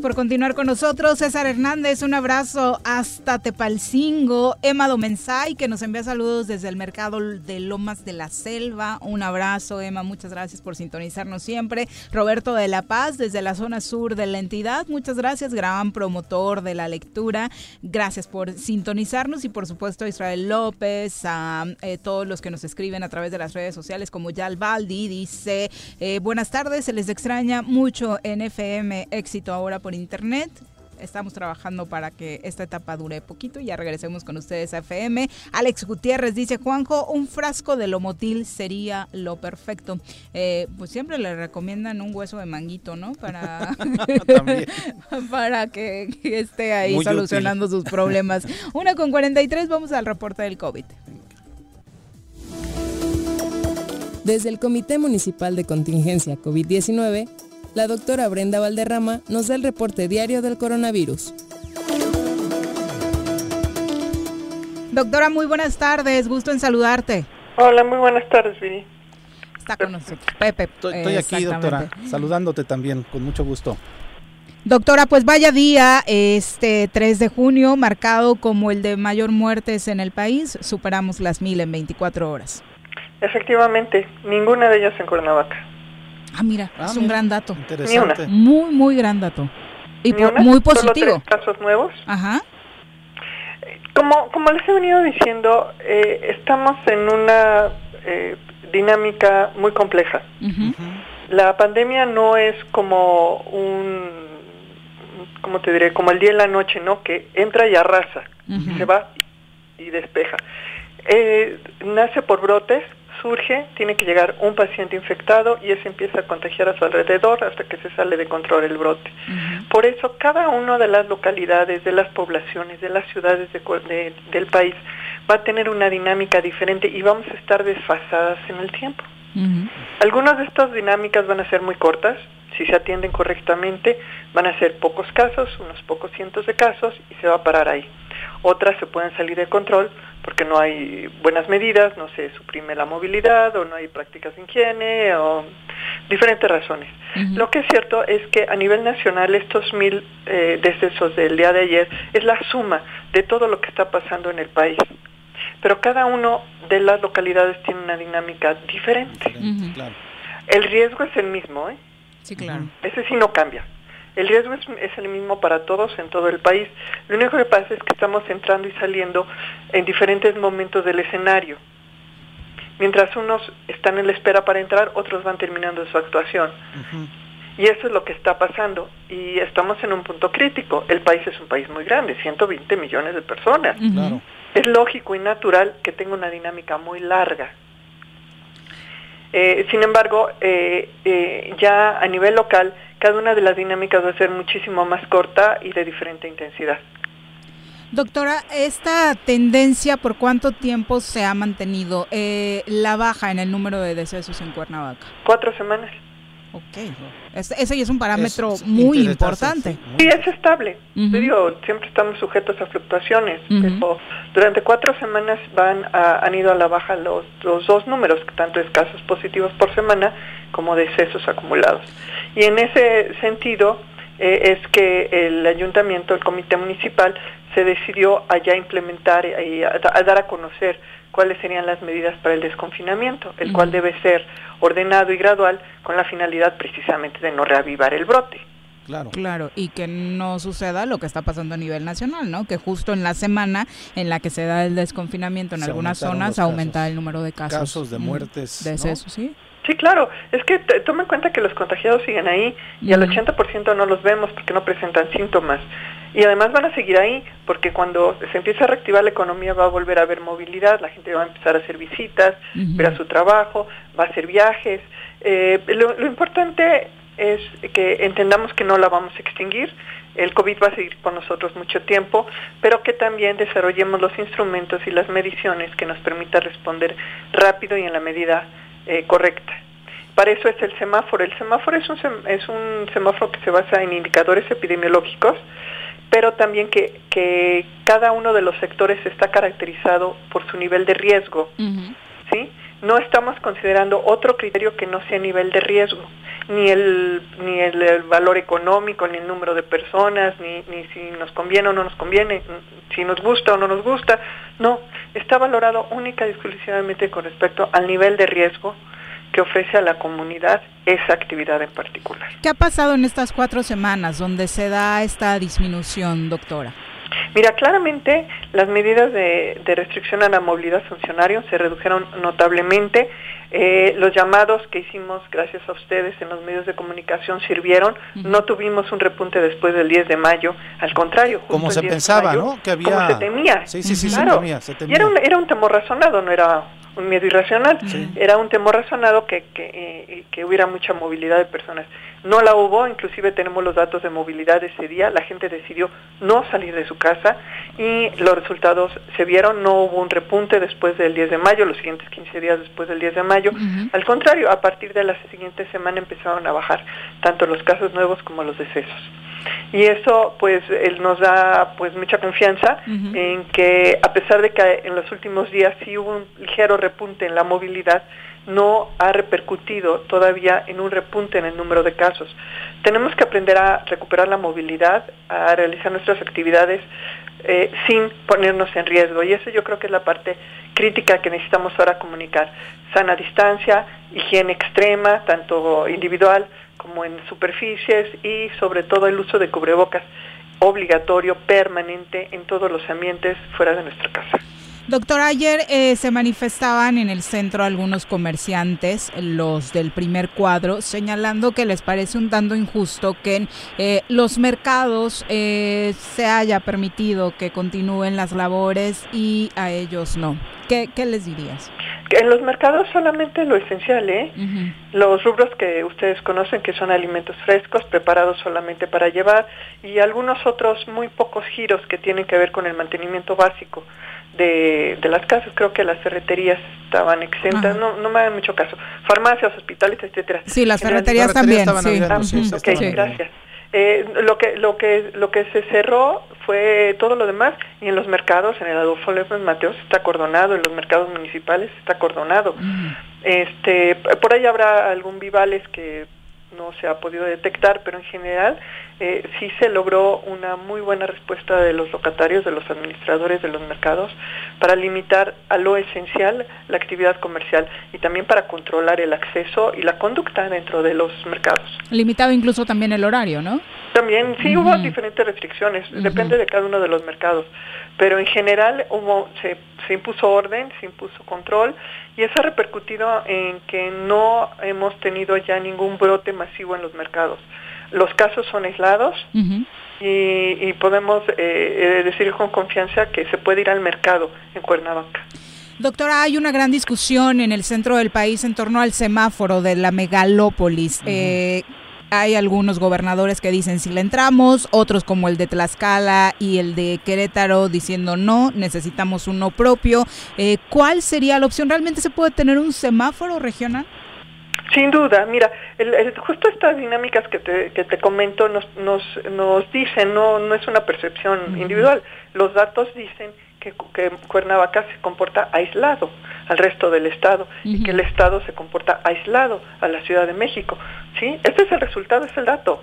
Por continuar con nosotros. César Hernández, un abrazo hasta Tepalcingo. Emma Domensay, que nos envía saludos desde el mercado de Lomas de la Selva. Un abrazo, Emma. Muchas gracias por sintonizarnos siempre. Roberto de la Paz, desde la zona sur de la entidad. Muchas gracias, gran promotor de la lectura. Gracias por sintonizarnos y, por supuesto, a Israel López, a eh, todos los que nos escriben a través de las redes sociales, como Yal Baldi, dice: eh, Buenas tardes, se les extraña mucho en FM Éxito ahora por internet. Estamos trabajando para que esta etapa dure poquito y ya regresemos con ustedes a FM. Alex Gutiérrez dice, Juanjo, un frasco de lomotil sería lo perfecto. Eh, pues siempre le recomiendan un hueso de manguito, ¿no? Para, para que, que esté ahí Muy solucionando sus problemas. Una con 43, vamos al reporte del COVID. Desde el Comité Municipal de Contingencia COVID-19, la doctora Brenda Valderrama nos da el reporte diario del coronavirus. Doctora, muy buenas tardes, gusto en saludarte. Hola, muy buenas tardes, Viri. Está con nosotros, Pepe. Estoy, estoy aquí, doctora, saludándote también, con mucho gusto. Doctora, pues vaya día, este 3 de junio, marcado como el de mayor muertes en el país. Superamos las mil en 24 horas. Efectivamente, ninguna de ellas en Cuernavaca. Ah, mira, Ah, es un mira, gran dato. Ni una. Muy, muy gran dato. Y Ni po- una, muy solo positivo. tres casos nuevos. Ajá. Como, como les he venido diciendo, eh, estamos en una eh, dinámica muy compleja. La pandemia no es como un, ¿cómo te diré? Como el día y la noche, ¿no? Que entra y arrasa, y se va y despeja. Eh, nace por brotes, surge, tiene que llegar un paciente infectado y ese empieza a contagiar a su alrededor hasta que se sale de control el brote. Por eso cada una de las localidades, de las poblaciones, de las ciudades de de- del país va a tener una dinámica diferente y vamos a estar desfasadas en el tiempo. Algunas de estas dinámicas van a ser muy cortas, si se atienden correctamente, van a ser pocos casos, unos pocos cientos de casos y se va a parar ahí. Otras se pueden salir de control porque no hay buenas medidas, no se suprime la movilidad o no hay prácticas de higiene o diferentes razones. Lo que es cierto es que a nivel nacional estos mil eh, decesos del día de ayer es la suma de todo lo que está pasando en el país. Pero cada uno de las localidades tiene una dinámica diferente. El riesgo es el mismo, ¿eh? Sí, claro. Ese sí no cambia. El riesgo es, es el mismo para todos en todo el país. Lo único que pasa es que estamos entrando y saliendo en diferentes momentos del escenario. Mientras unos están en la espera para entrar, otros van terminando su actuación. Y eso es lo que está pasando. Y estamos en un punto crítico. El país es un país muy grande, 120 millones de personas. Claro. Es lógico y natural que tenga una dinámica muy larga. Eh, sin embargo, eh, eh, ya a nivel local, cada una de las dinámicas va a ser muchísimo más corta y de diferente intensidad. Doctora, esta tendencia, ¿por cuánto tiempo se ha mantenido eh, la baja en el número de decesos en Cuernavaca? Cuatro semanas. Ok. Es- ese ya es un parámetro Es muy importante. Sí, es estable. Te digo, siempre estamos sujetos a fluctuaciones, pero durante cuatro semanas van a- han ido a la baja los, los dos números, tanto es casos positivos por semana como decesos acumulados. Y en ese sentido, eh, es que el ayuntamiento, el comité municipal, se decidió a ya implementar y a, a dar a conocer cuáles serían las medidas para el desconfinamiento, el cual debe ser ordenado y gradual con la finalidad precisamente de no reavivar el brote. Claro. Claro, y que no suceda lo que está pasando a nivel nacional, ¿no? Que justo en la semana en la que se da el desconfinamiento en algunas zonas aumenta el número de casos. Casos de muertes. De eso, sí. Sí, claro. Es que toma en cuenta que los contagiados siguen ahí y al 80% no los vemos porque no presentan síntomas. Y además van a seguir ahí porque cuando se empieza a reactivar la economía va a volver a haber movilidad, la gente va a empezar a hacer visitas, ver a su trabajo, va a hacer viajes. Eh, lo, lo importante es que entendamos que no la vamos a extinguir, el COVID va a seguir con nosotros mucho tiempo, pero que también desarrollemos los instrumentos y las mediciones que nos permitan responder rápido y en la medida eh, correcta. Para eso es el semáforo. El semáforo es un, es un semáforo que se basa en indicadores epidemiológicos, pero también que, que cada uno de los sectores está caracterizado por su nivel de riesgo. ¿sí? No estamos considerando otro criterio que no sea nivel de riesgo ni el ni el, valor económico, ni el número de personas, ni, ni si nos conviene o no nos conviene, si nos gusta o no nos gusta. No, está valorado única y exclusivamente con respecto al nivel de riesgo que ofrece a la comunidad esa actividad en particular. ¿Qué ha pasado en estas cuatro semanas donde se da esta disminución, doctora? Mira, claramente las medidas de, de restricción a la movilidad funcionario se redujeron notablemente eh, los llamados que hicimos gracias a ustedes en los medios de comunicación sirvieron. No tuvimos un repunte después del 10 de mayo, al contrario. Como se pensaba, ¿no? Que había... Como se temía. Sí, sí, sí, se temía, se temía. Y era un, era un temor razonado, no era un miedo irracional. Era un temor razonado que, que, eh, que hubiera mucha movilidad de personas. No la hubo, inclusive tenemos los datos de movilidad de ese día, la gente decidió no salir de su casa y los resultados se vieron, no hubo un repunte después del 10 de mayo, los siguientes 15 días después del 10 de mayo, al contrario, a partir de la siguiente semana empezaron a bajar tanto los casos nuevos como los decesos. Y eso pues él nos da pues mucha confianza en que a pesar de que en los últimos días sí hubo un ligero repunte en la movilidad, no ha repercutido todavía en un repunte en el número de casos. Tenemos que aprender a recuperar la movilidad, a realizar nuestras actividades eh, sin ponernos en riesgo. Y eso yo creo que es la parte crítica que necesitamos ahora comunicar. Sana distancia, higiene extrema, tanto individual como en superficies y sobre todo el uso de cubrebocas obligatorio, permanente en todos los ambientes fuera de nuestra casa. Doctor, ayer eh, se manifestaban en el centro algunos comerciantes, los del primer cuadro, señalando que les parece un tanto injusto que en eh, los mercados eh, se haya permitido que continúen las labores y a ellos no. ¿Qué, qué les dirías? En los mercados solamente lo esencial, ¿eh? Los rubros que ustedes conocen, que son alimentos frescos, preparados solamente para llevar, y algunos otros muy pocos giros que tienen que ver con el mantenimiento básico de, de las casas. Creo que las ferreterías estaban exentas, no, no me hagan mucho caso. Farmacias, hospitales, etcétera. Sí, las ferreterías también. Sí. Ah, gracias. Eh, lo que lo que lo que se cerró fue todo lo demás y en los mercados en el Adolfo López Mateos está acordonado en los mercados municipales está acordonado este por ahí habrá algún vivales que no se ha podido detectar, pero en general eh, sí se logró una muy buena respuesta de los locatarios, de los administradores de los mercados, para limitar a lo esencial la actividad comercial y también para controlar el acceso y la conducta dentro de los mercados. Limitado incluso también el horario, ¿no? También, sí, hubo diferentes restricciones, depende de cada uno de los mercados, pero en general hubo, se, se impuso orden, se impuso control y eso ha repercutido en que no hemos tenido ya ningún brote masivo en los mercados. Los casos son aislados y, podemos eh, eh, decir con confianza que se puede ir al mercado en Cuernavaca. Doctora, hay una gran discusión en el centro del país en torno al semáforo de la megalópolis hay algunos gobernadores que dicen si le entramos, otros como el de Tlaxcala y el de Querétaro diciendo no, necesitamos uno propio. Eh, ¿Cuál sería la opción? ¿Realmente se puede tener un semáforo regional? Sin duda, mira, el, justo estas dinámicas que te, que te comento nos, nos, nos dicen, no, no es una percepción individual, los datos dicen que, que, Cuernavaca se comporta aislado al resto del Estado y que el Estado se comporta aislado a la Ciudad de México. ¿sí? Este es el resultado, es el dato.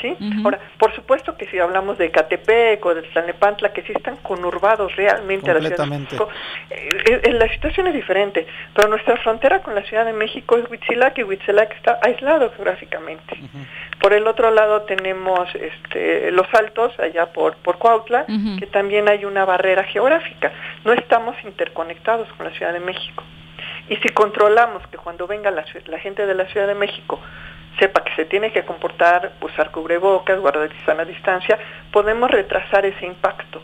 ¿Sí? Ahora, por supuesto que si hablamos de Catepec o de Tlalnepantla, que sí están conurbados realmente a la Ciudad de México, eh, eh, la situación es diferente, pero nuestra frontera con la Ciudad de México es Huitzilac y Huitzilac está aislado geográficamente. Por el otro lado tenemos este, los altos, allá por, por Cuautla, que también hay una barrera geográfica. No estamos interconectados con la Ciudad de México. Y si controlamos que cuando venga la, la gente de la Ciudad de México sepa que se tiene que comportar, usar cubrebocas, guardar sana distancia, podemos retrasar ese impacto.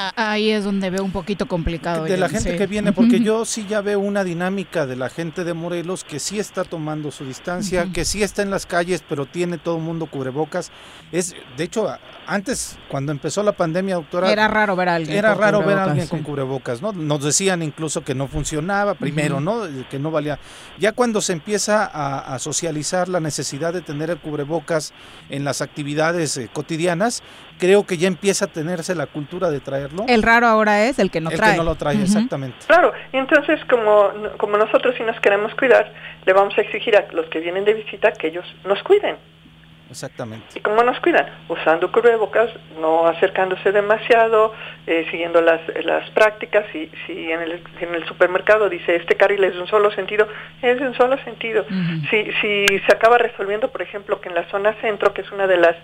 Ah, ahí es donde veo un poquito complicado. De la gente que viene, porque yo sí ya veo una dinámica de la gente de Morelos que sí está tomando su distancia, que sí está en las calles, pero tiene todo el mundo cubrebocas. Es, de hecho, antes, cuando empezó la pandemia, doctora... Era raro ver a alguien Era raro ver a alguien con cubrebocas, ¿no? Nos decían incluso que no funcionaba primero, ¿no? Que no valía. Ya cuando se empieza a, socializar la necesidad de tener el cubrebocas en las actividades eh, cotidianas, creo que ya empieza a tenerse la cultura de El raro ahora es el que no trae. El que no lo trae, exactamente. Claro, y entonces como, como nosotros sí nos queremos cuidar, le vamos a exigir a los que vienen de visita que ellos nos cuiden. Exactamente. ¿Y cómo nos cuidan? Usando cubrebocas, no acercándose demasiado, eh, siguiendo las, las prácticas. Si, si en, el, en el supermercado dice este carril es de un solo sentido, es de un solo sentido. si, si se acaba resolviendo, por ejemplo, que en la zona centro, que es una de las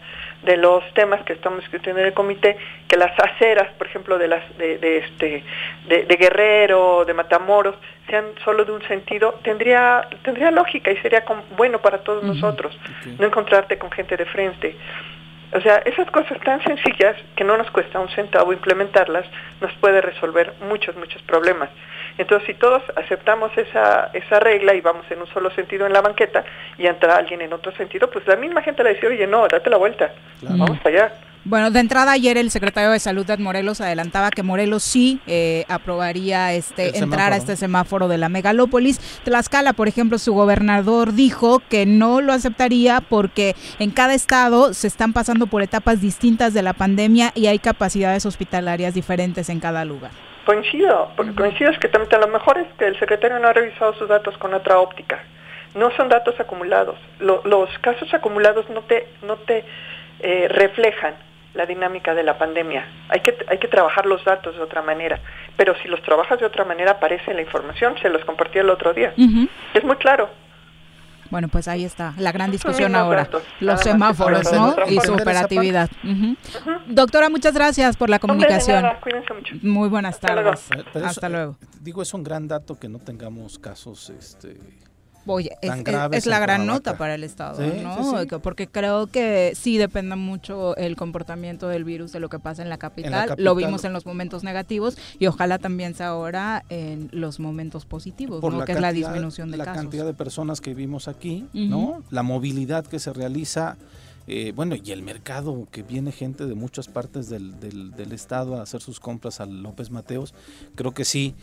de los temas que estamos discutiendo en el comité, que las aceras, por ejemplo, de las de, de este de, Guerrero, de Matamoros, sean solo de un sentido, tendría tendría lógica y sería bueno para todos nosotros, no encontrarte con gente de frente. O sea, esas cosas tan sencillas que no nos cuesta un centavo implementarlas, nos puede resolver muchos, muchos problemas. Entonces, si todos aceptamos esa, esa regla y vamos en un solo sentido en la banqueta y entra alguien en otro sentido, pues la misma gente le dice, oye, no, date la vuelta, vamos allá. Bueno, de entrada ayer el secretario de Salud de Morelos adelantaba que Morelos sí eh, aprobaría este entrar a este semáforo de la megalópolis. Tlaxcala, por ejemplo, su gobernador dijo que no lo aceptaría porque en cada estado se están pasando por etapas distintas de la pandemia y hay capacidades hospitalarias diferentes en cada lugar. Coincido, porque coincido es que también a lo mejor es que el secretario no ha revisado sus datos con otra óptica. No son datos acumulados. los casos acumulados no te, no te eh, reflejan la dinámica de la pandemia. Hay que, hay que trabajar los datos de otra manera, pero si los trabajas de otra manera aparece la información, se los compartí el otro día. Es muy claro. Bueno, pues ahí está la gran discusión ahora, los semáforos, ¿no? Y su operatividad. Doctora, muchas gracias por la comunicación. Muy buenas tardes. Hasta luego. Digo, es un gran dato que no tengamos casos este Oye, es, la gran nota para el Estado, ¿no? Porque creo que sí depende mucho el comportamiento del virus de lo que pasa en la capital. Lo vimos en los momentos negativos y ojalá también sea ahora en los momentos positivos, ¿no? que es la disminución de la cantidad de personas que vivimos aquí, ¿no? La movilidad que se realiza. Eh, bueno, y el mercado, que viene gente de muchas partes del, del, del, estado a hacer sus compras al López Mateos, creo que sí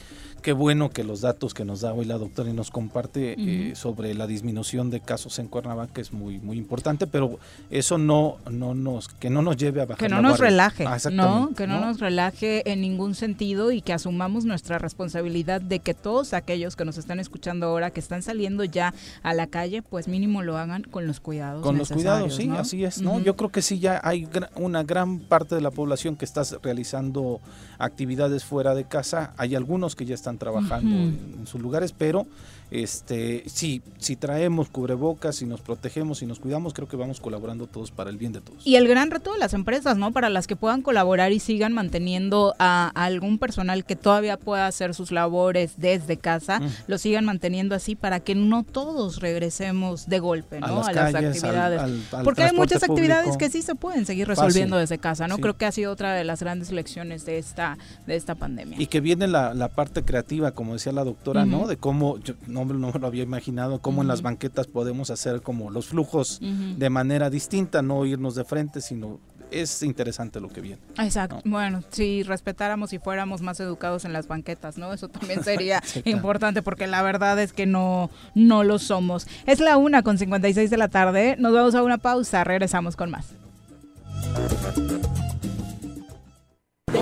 Qué bueno que los datos que nos da hoy la doctora y nos comparte eh, sobre la disminución de casos en Cuernavaca es muy muy importante, pero eso no no nos que no nos lleve a bajar que no nos relaje, ah, no, que no, nos relaje en ningún sentido y que asumamos nuestra responsabilidad de que todos aquellos que nos están escuchando ahora que están saliendo ya a la calle, pues mínimo lo hagan con los cuidados con los cuidados, sí, así es, ¿no? Yo creo que sí ya hay una gran parte de la población que está realizando actividades fuera de casa, hay algunos que ya están trabajando en, sus lugares, pero este, sí, si traemos cubrebocas, y nos protegemos y nos cuidamos, creo que vamos colaborando todos para el bien de todos. Y el gran reto de las empresas, ¿no? Para las que puedan colaborar y sigan manteniendo a, algún personal que todavía pueda hacer sus labores desde casa, lo sigan manteniendo así para que no todos regresemos de golpe, ¿no? A, las, actividades. Porque hay muchas actividades que sí se pueden seguir resolviendo desde casa, ¿no? Creo que ha sido otra de las grandes lecciones de esta, de esta pandemia. Y que viene la, la parte creativa, como decía la doctora, ¿no? De cómo, no no, me lo había imaginado, cómo en las banquetas podemos hacer como los flujos de manera distinta, no irnos de frente, sino es interesante lo que viene. Exacto. Bueno, si respetáramos y fuéramos más educados en las banquetas, ¿no? Eso también sería importante porque la verdad es que no, no lo somos. Es la una con 56 de la tarde. Nos vamos a una pausa. Regresamos con más.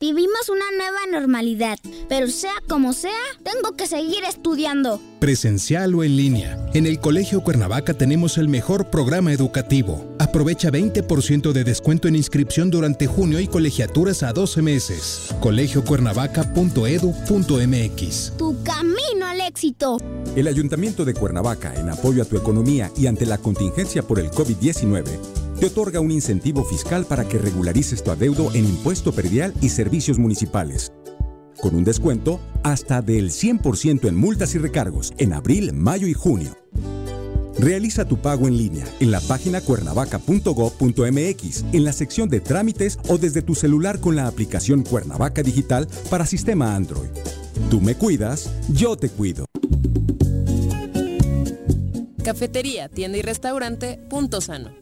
Vivimos una nueva normalidad, pero sea como sea, tengo que seguir estudiando. Presencial o en línea. En el Colegio Cuernavaca tenemos el mejor programa educativo. Aprovecha 20% de descuento en inscripción durante junio y colegiaturas a 12 meses. colegiocuernavaca.edu.mx. Tu camino al éxito. El Ayuntamiento de Cuernavaca, en apoyo a tu economía y ante la contingencia por el COVID-19, te otorga un incentivo fiscal para que regularices tu adeudo en impuesto perdial y servicios municipales. Con un descuento hasta del 100% en multas y recargos en abril, mayo y junio. Realiza tu pago en línea en la página cuernavaca.gov.mx, en la sección de trámites o desde tu celular con la aplicación Cuernavaca Digital para sistema Android. Tú me cuidas, yo te cuido. Cafetería, tienda y restaurante Punto Sano.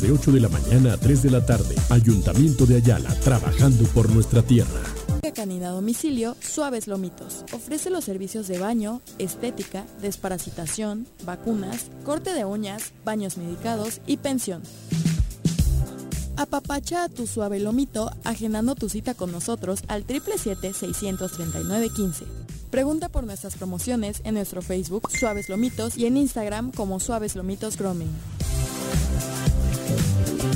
de 8 de la mañana a 3 de la tarde. Ayuntamiento de Ayala, trabajando por nuestra tierra. Canina a domicilio, Suaves Lomitos. Ofrece los servicios de baño, estética, desparasitación, vacunas, corte de uñas, baños medicados y pensión. Apapacha a tu suave lomito agendando tu cita con nosotros al 777-639-15. Pregunta por nuestras promociones en nuestro Facebook Suaves Lomitos y en Instagram como Suaves Lomitos Grooming. Thank you.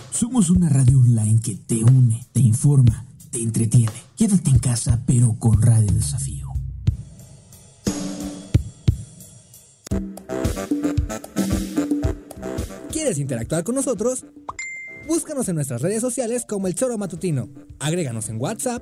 Somos una radio online que te une, te informa, te entretiene. Quédate en casa, pero con Radio Desafío. ¿Quieres interactuar con nosotros? Búscanos en nuestras redes sociales como El Choro Matutino. Agréganos en WhatsApp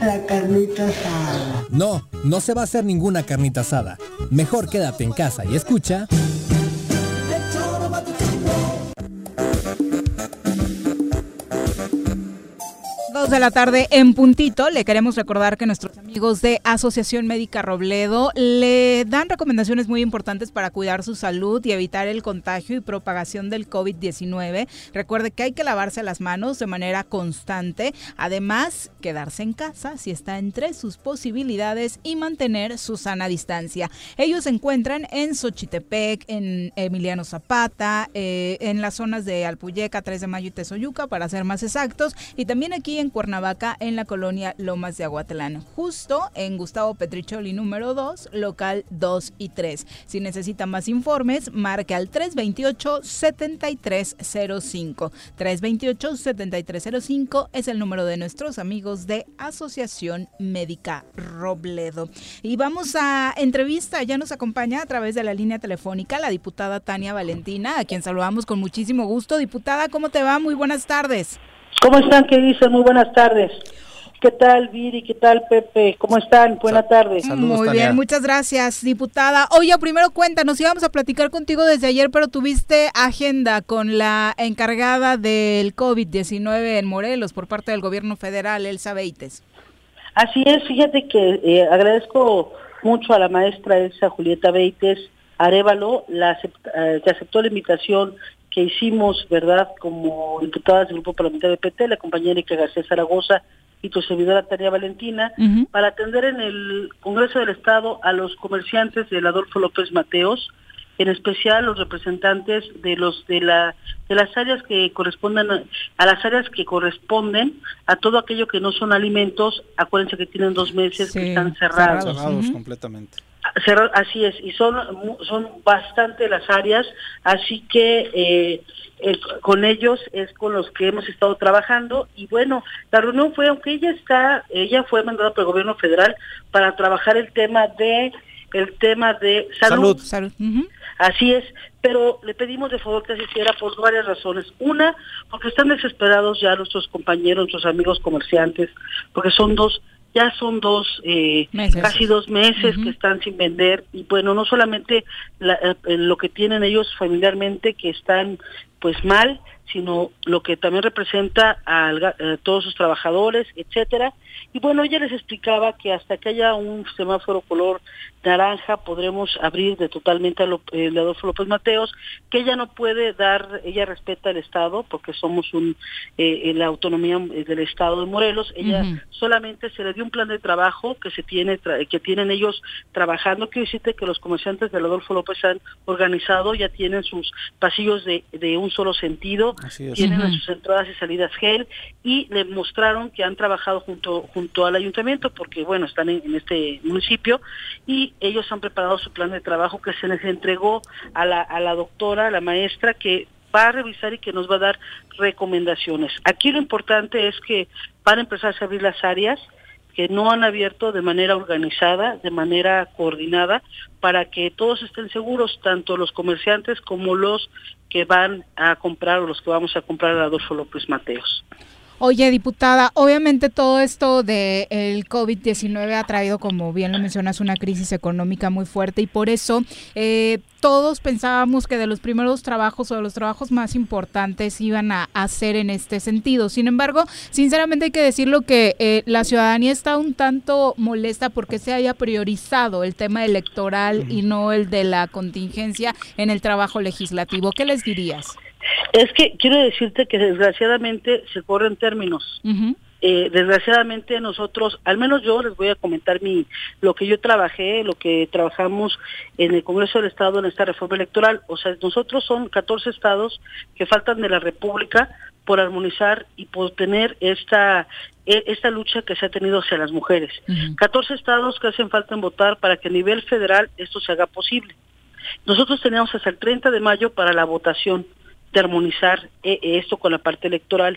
la carnita asada? No, no se va a hacer ninguna carnita asada. Mejor quédate en casa y escucha... Dos de la tarde en puntito. Le queremos recordar que nuestros amigos de Asociación Médica Robledo le dan recomendaciones muy importantes para cuidar su salud y evitar el contagio y propagación del COVID-19. Recuerde que hay que lavarse las manos de manera constante. Además, quedarse en casa si está entre sus posibilidades y mantener su sana distancia. Ellos se encuentran en Xochitepec, en Emiliano Zapata, eh, en las zonas de Alpuyeca, 3 de Mayo y Tezoyuca, para ser más exactos, y también aquí en Cuernavaca, en la colonia Lomas de Aguatlán, justo en Gustavo Petricholi número 2, local 2 y 3. Si necesita más informes, marque al 328-7305. 328-7305 es el número de nuestros amigos de Asociación Médica Robledo. Y vamos a entrevista, ya nos acompaña a través de la línea telefónica la diputada Tania Valentina, a quien saludamos con muchísimo gusto. Diputada, ¿cómo te va? Muy buenas tardes. ¿Cómo están? ¿Qué dicen? Muy buenas tardes. ¿Qué tal, Viri? ¿Qué tal, Pepe? ¿Cómo están? Buenas tardes. Muy bien, muchas gracias, diputada. Oye, primero cuéntanos, íbamos a platicar contigo desde ayer, pero tuviste agenda con la encargada del COVID-19 en Morelos por parte del gobierno federal, Elsa Beites. Así es, fíjate que eh, agradezco mucho a la maestra Elsa Julieta Beites Arevalo, la eh, que aceptó la invitación que hicimos, ¿verdad?, como diputadas del Grupo Parlamentario de PT, la compañera Erika García Zaragoza y tu servidora Tania Valentina, para atender en el Congreso del Estado a los comerciantes del Adolfo López Mateos, en especial los representantes de los de la de las áreas que corresponden a, las áreas que corresponden a todo aquello que no son alimentos. Acuérdense que tienen dos meses que están cerrados. Cerrados completamente así es, y son, son bastante las áreas, así que eh, con ellos es con los que hemos estado trabajando y bueno, la reunión fue, aunque ella está, ella fue mandada por el gobierno federal para trabajar el tema de el tema de salud. Salud. Así es, pero le pedimos de favor que se hiciera por varias razones. Una, porque están desesperados ya nuestros compañeros, nuestros amigos comerciantes, porque son dos ya son dos, eh, casi dos meses que están sin vender. Y bueno, no solamente eh, lo que tienen ellos familiarmente que están pues mal, sino lo que también representa a, eh, todos sus trabajadores, etcétera. Y bueno, ella les explicaba que hasta que haya un semáforo color naranja podremos abrir de totalmente a el Adolfo López Mateos, que ella no puede dar, ella respeta el Estado porque somos un eh, la autonomía del Estado de Morelos, ella solamente se le dio un plan de trabajo que se tiene que tienen ellos trabajando, quiero decirte que los comerciantes del Adolfo López han organizado, ya tienen sus pasillos de, de un solo sentido, tienen sus entradas y salidas gel y le mostraron que han trabajado junto junto al ayuntamiento porque bueno, están en, este municipio y ellos han preparado su plan de trabajo que se les entregó a la, a la doctora, la maestra que va a revisar y que nos va a dar recomendaciones. Aquí lo importante es que van a empezar a abrir las áreas, que no han abierto de manera organizada, de manera coordinada, para que todos estén seguros, tanto los comerciantes como los que van a comprar o los que vamos a comprar a Adolfo López Mateos. Oye, diputada, obviamente todo esto del el COVID-19 ha traído, como bien lo mencionas, una crisis económica muy fuerte y por eso eh, todos pensábamos que de los primeros trabajos o de los trabajos más importantes iban a hacer en este sentido. Sin embargo, sinceramente hay que decirlo que eh, la ciudadanía está un tanto molesta porque se haya priorizado el tema electoral y no el de la contingencia en el trabajo legislativo. ¿Qué les dirías? Es que quiero decirte que desgraciadamente se corren términos. Eh, desgraciadamente nosotros, al menos yo les voy a comentar mi lo que yo trabajé, lo que trabajamos en el Congreso del Estado en esta reforma electoral. O sea, nosotros son 14 estados que faltan de la República por armonizar y por tener esta e, esta lucha que se ha tenido hacia las mujeres. 14 estados que hacen falta en votar para que a nivel federal esto se haga posible. Nosotros teníamos hasta el 30 de mayo para la votación de armonizar eh, esto con la parte electoral.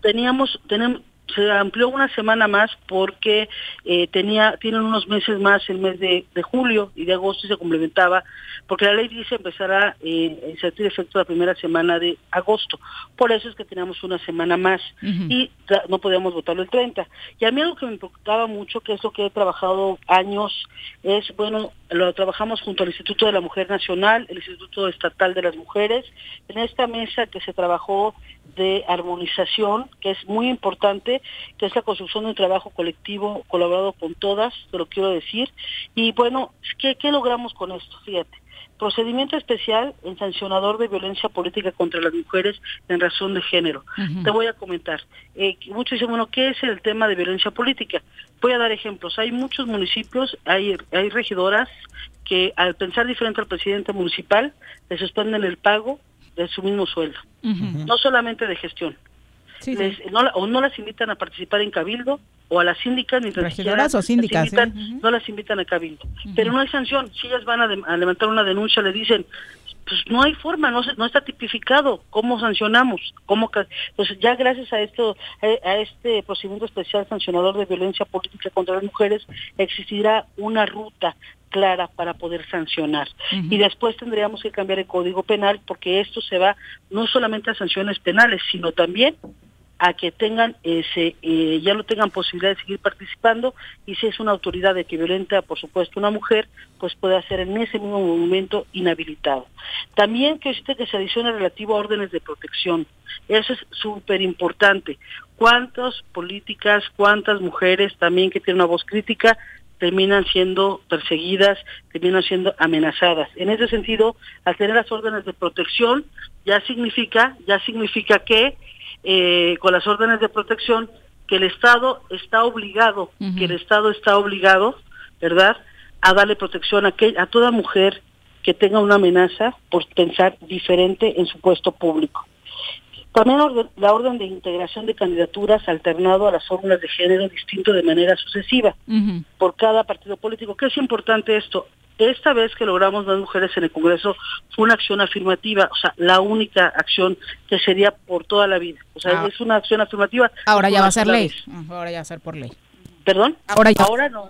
Teníamos, tenemos, se amplió una semana más porque eh, tenía tienen unos meses más el mes de, julio y de agosto y se complementaba porque la ley dice empezará eh, a efecto la primera semana de agosto. Por eso es que teníamos una semana más y no podíamos votarlo el 30 y a mí algo que me preocupaba mucho que es lo que he trabajado años es bueno lo trabajamos junto al Instituto de la Mujer Nacional el Instituto Estatal de las Mujeres. En esta mesa que se trabajó de armonización que es muy importante que es la construcción de un trabajo colectivo colaborado con todas, te lo quiero decir. Y bueno, ¿qué, qué logramos con esto? Fíjate procedimiento especial en sancionador de violencia política contra las mujeres en razón de género. Te voy a comentar. Eh, muchos dicen, bueno, ¿qué es el tema de violencia política? Voy a dar ejemplos. Hay muchos municipios, hay, hay regidoras que al pensar diferente al presidente municipal, le suspenden el pago de su mismo sueldo. No solamente de gestión, les- no la- o no las invitan a participar en cabildo o a las síndicas ni Regidoras o las síndicas, no las invitan a cabildo. Pero no hay sanción. Si ellas van a, de- a levantar una denuncia le dicen pues no hay forma, no, se- no está tipificado. ¿Cómo sancionamos? ¿Cómo Entonces, ya gracias a esto, a, a este procedimiento especial sancionador de violencia política contra las mujeres, existirá una ruta clara para poder sancionar. Y después tendríamos que cambiar el Código Penal porque esto se va no solamente a sanciones penales, sino también a que tengan ese eh, ya no tengan posibilidad de seguir participando y si es una autoridad de que violenta por supuesto una mujer pues puede ser en ese mismo momento inhabilitado. También que existe que se adicione relativo a órdenes de protección. Eso es súper importante cuántas políticas cuántas mujeres también que tienen una voz crítica terminan siendo perseguidas, terminan siendo amenazadas. En ese sentido, al tener las órdenes de protección, ya significa, ya significa que eh, con las órdenes de protección que el Estado está obligado, que el Estado está obligado, ¿verdad?, a darle protección a, que, a toda mujer que tenga una amenaza por pensar diferente en su puesto público. También la orden de integración de candidaturas alternado a las fórmulas de género distinto de manera sucesiva por cada partido político. ¿Qué es importante esto? Esta vez que logramos más mujeres en el Congreso fue una acción afirmativa, o sea, la única acción que sería por toda la vida. O sea, Ah. es una acción afirmativa. Ahora ya va a ser ley. vez. Ahora ya va a ser por ley. ¿Perdón? Ahora ya- Ahora no.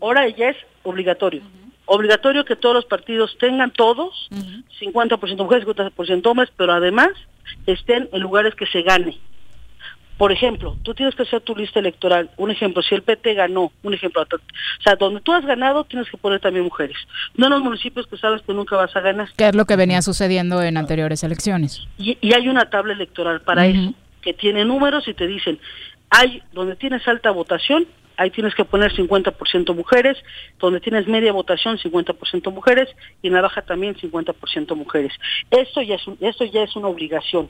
Ahora ya es obligatorio. Obligatorio que todos los partidos tengan todos, 50% mujeres, 50% hombres, pero además estén en lugares que se gane. Por ejemplo, tú tienes que hacer tu lista electoral. Un ejemplo, si el PT ganó, un ejemplo, o sea, donde tú has ganado tienes que poner también mujeres. No en los municipios que sabes que nunca vas a ganar. Que es lo que venía sucediendo en anteriores elecciones. Y, y hay una tabla electoral para eso, que tiene números y te dicen, hay donde tienes alta votación, ahí tienes que poner 50% mujeres, donde tienes media votación 50% mujeres y en la baja también 50% mujeres. Esto ya es esto ya es una obligación.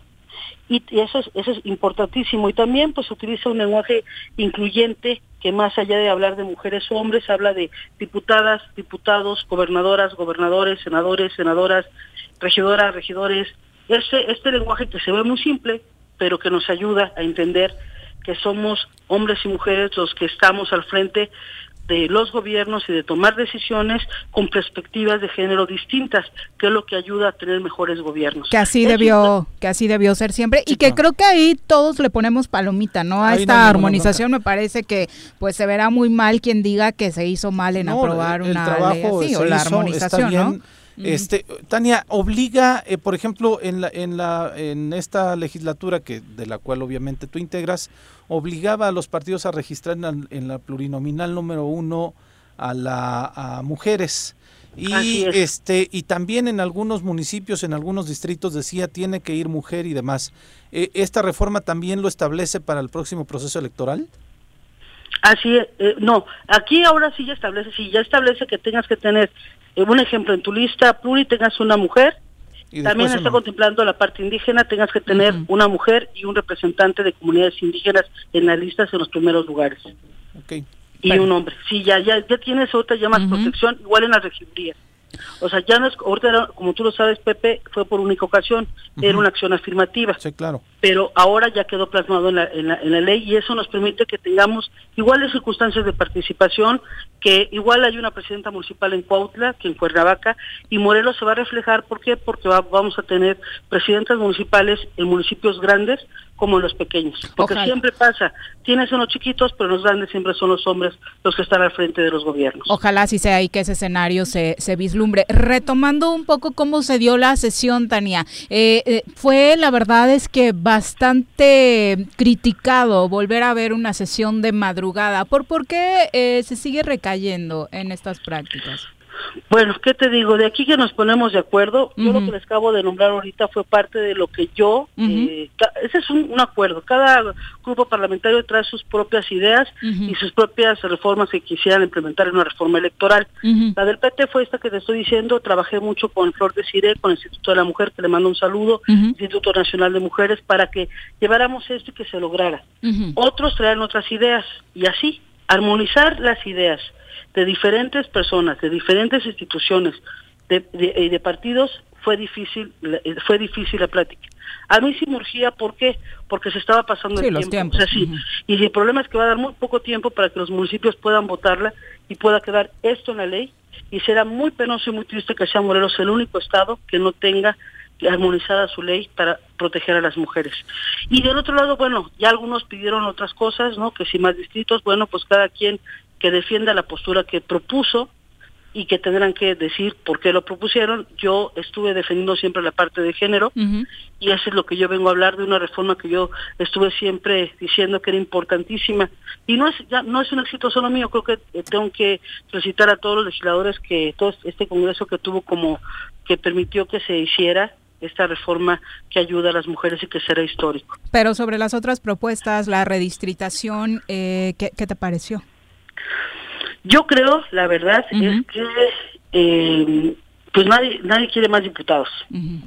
Y y eso es, eso es importantísimo. Y también pues utiliza un lenguaje incluyente que más allá de hablar de mujeres o hombres, habla de diputadas, diputados, gobernadoras, gobernadores, senadores, senadoras, regidoras, regidores. Este, este lenguaje que se ve muy simple, pero que nos ayuda a entender que somos hombres y mujeres los que estamos al frente de los gobiernos y de tomar decisiones con perspectivas de género distintas, que es lo que ayuda a tener mejores gobiernos. Que así Eso debió, que así debió ser siempre. Y que creo que ahí todos le ponemos palomita, ¿no? A Ahí no esta armonización me parece que pues se verá muy mal quien diga que se hizo mal en No, aprobar el una trabajo ley así o la hizo, armonización, está Este, Tania, obliga, eh, por ejemplo, en la, en la, en esta legislatura que de la cual obviamente tú integras, obligaba a los partidos a registrar en la, en la plurinominal número uno a la a mujeres y es. este y también en algunos municipios, en algunos distritos decía tiene que ir mujer y demás. Eh, esta reforma también lo establece para el próximo proceso electoral. Así es, eh, no, aquí ahora sí ya establece, sí, ya establece que tengas que tener, un ejemplo, en tu lista pluri tengas una mujer, también está contemplando la parte indígena, tengas que tener una mujer y un representante de comunidades indígenas en las listas en los primeros lugares. Y un hombre, sí, ya, ya, ya tienes otra, ya más protección, igual en las regidurías. O sea, ya no es, ahorita era, como tú lo sabes, Pepe, fue por única ocasión, era una acción afirmativa. Sí, claro. pero ahora ya quedó plasmado en la, en, la, en la ley y eso nos permite que tengamos iguales circunstancias de participación, que igual hay una presidenta municipal en Cuautla que en Cuernavaca y Morelos se va a reflejar, ¿por qué? Porque va- vamos a tener presidentas municipales en municipios grandes como los pequeños, porque Ojalá. siempre pasa, tienes unos chiquitos, pero los grandes siempre son los hombres los que están al frente de los gobiernos. Ojalá así sea y que ese escenario se, se vislumbre. Retomando un poco cómo se dio la sesión, Tania, eh, eh, fue la verdad es que bastante criticado volver a ver una sesión de madrugada. ¿Por, por qué eh, se sigue recayendo en estas prácticas? Bueno, ¿qué te digo? De aquí que nos ponemos de acuerdo, yo lo que les acabo de nombrar ahorita fue parte de lo que yo, eh, ese es un, un acuerdo, cada grupo parlamentario trae sus propias ideas y sus propias reformas que quisieran implementar en una reforma electoral. La del PT fue esta que te estoy diciendo, trabajé mucho con Flor de Cire, con el Instituto de la Mujer, que le mando un saludo, Instituto Nacional de Mujeres, para que lleváramos esto y que se lograra. Otros traen otras ideas y así, armonizar las ideas de diferentes personas, de diferentes instituciones, de, de- y de partidos, fue difícil, eh, fue difícil la plática. A mí sí me urgía, ¿por qué? Porque se estaba pasando Sí, el los tiempo. tiempos. O sea, sí. Y el problema es que va a dar muy poco tiempo para que los municipios puedan votarla y pueda quedar esto en la ley. Y será muy penoso y muy triste que sea Morelos el único estado que no tenga armonizada su ley para proteger a las mujeres. Y del otro lado, bueno, ya algunos pidieron otras cosas, ¿no? Que si más distritos, bueno, pues cada quien que defienda la postura que propuso y que tendrán que decir por qué lo propusieron. Yo estuve defendiendo siempre la parte de género y eso es lo que yo vengo a hablar de una reforma que yo estuve siempre diciendo que era importantísima y no es ya no es un éxito solo mío creo que eh, tengo que felicitar a todos los legisladores que todo este congreso que tuvo como que permitió que se hiciera esta reforma que ayuda a las mujeres y que será histórico Pero sobre las otras propuestas, la redistritación, eh, ¿qué, qué te pareció? Yo creo la verdad es que eh, pues nadie nadie quiere más diputados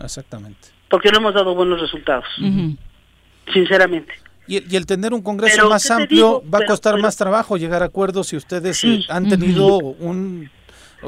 Exactamente. porque no hemos dado buenos resultados sinceramente Y, el- y el tener un Congreso Pero, más ¿qué te amplio digo? va a costar pero- más trabajo llegar a acuerdos si ustedes Sí. eh, han tenido un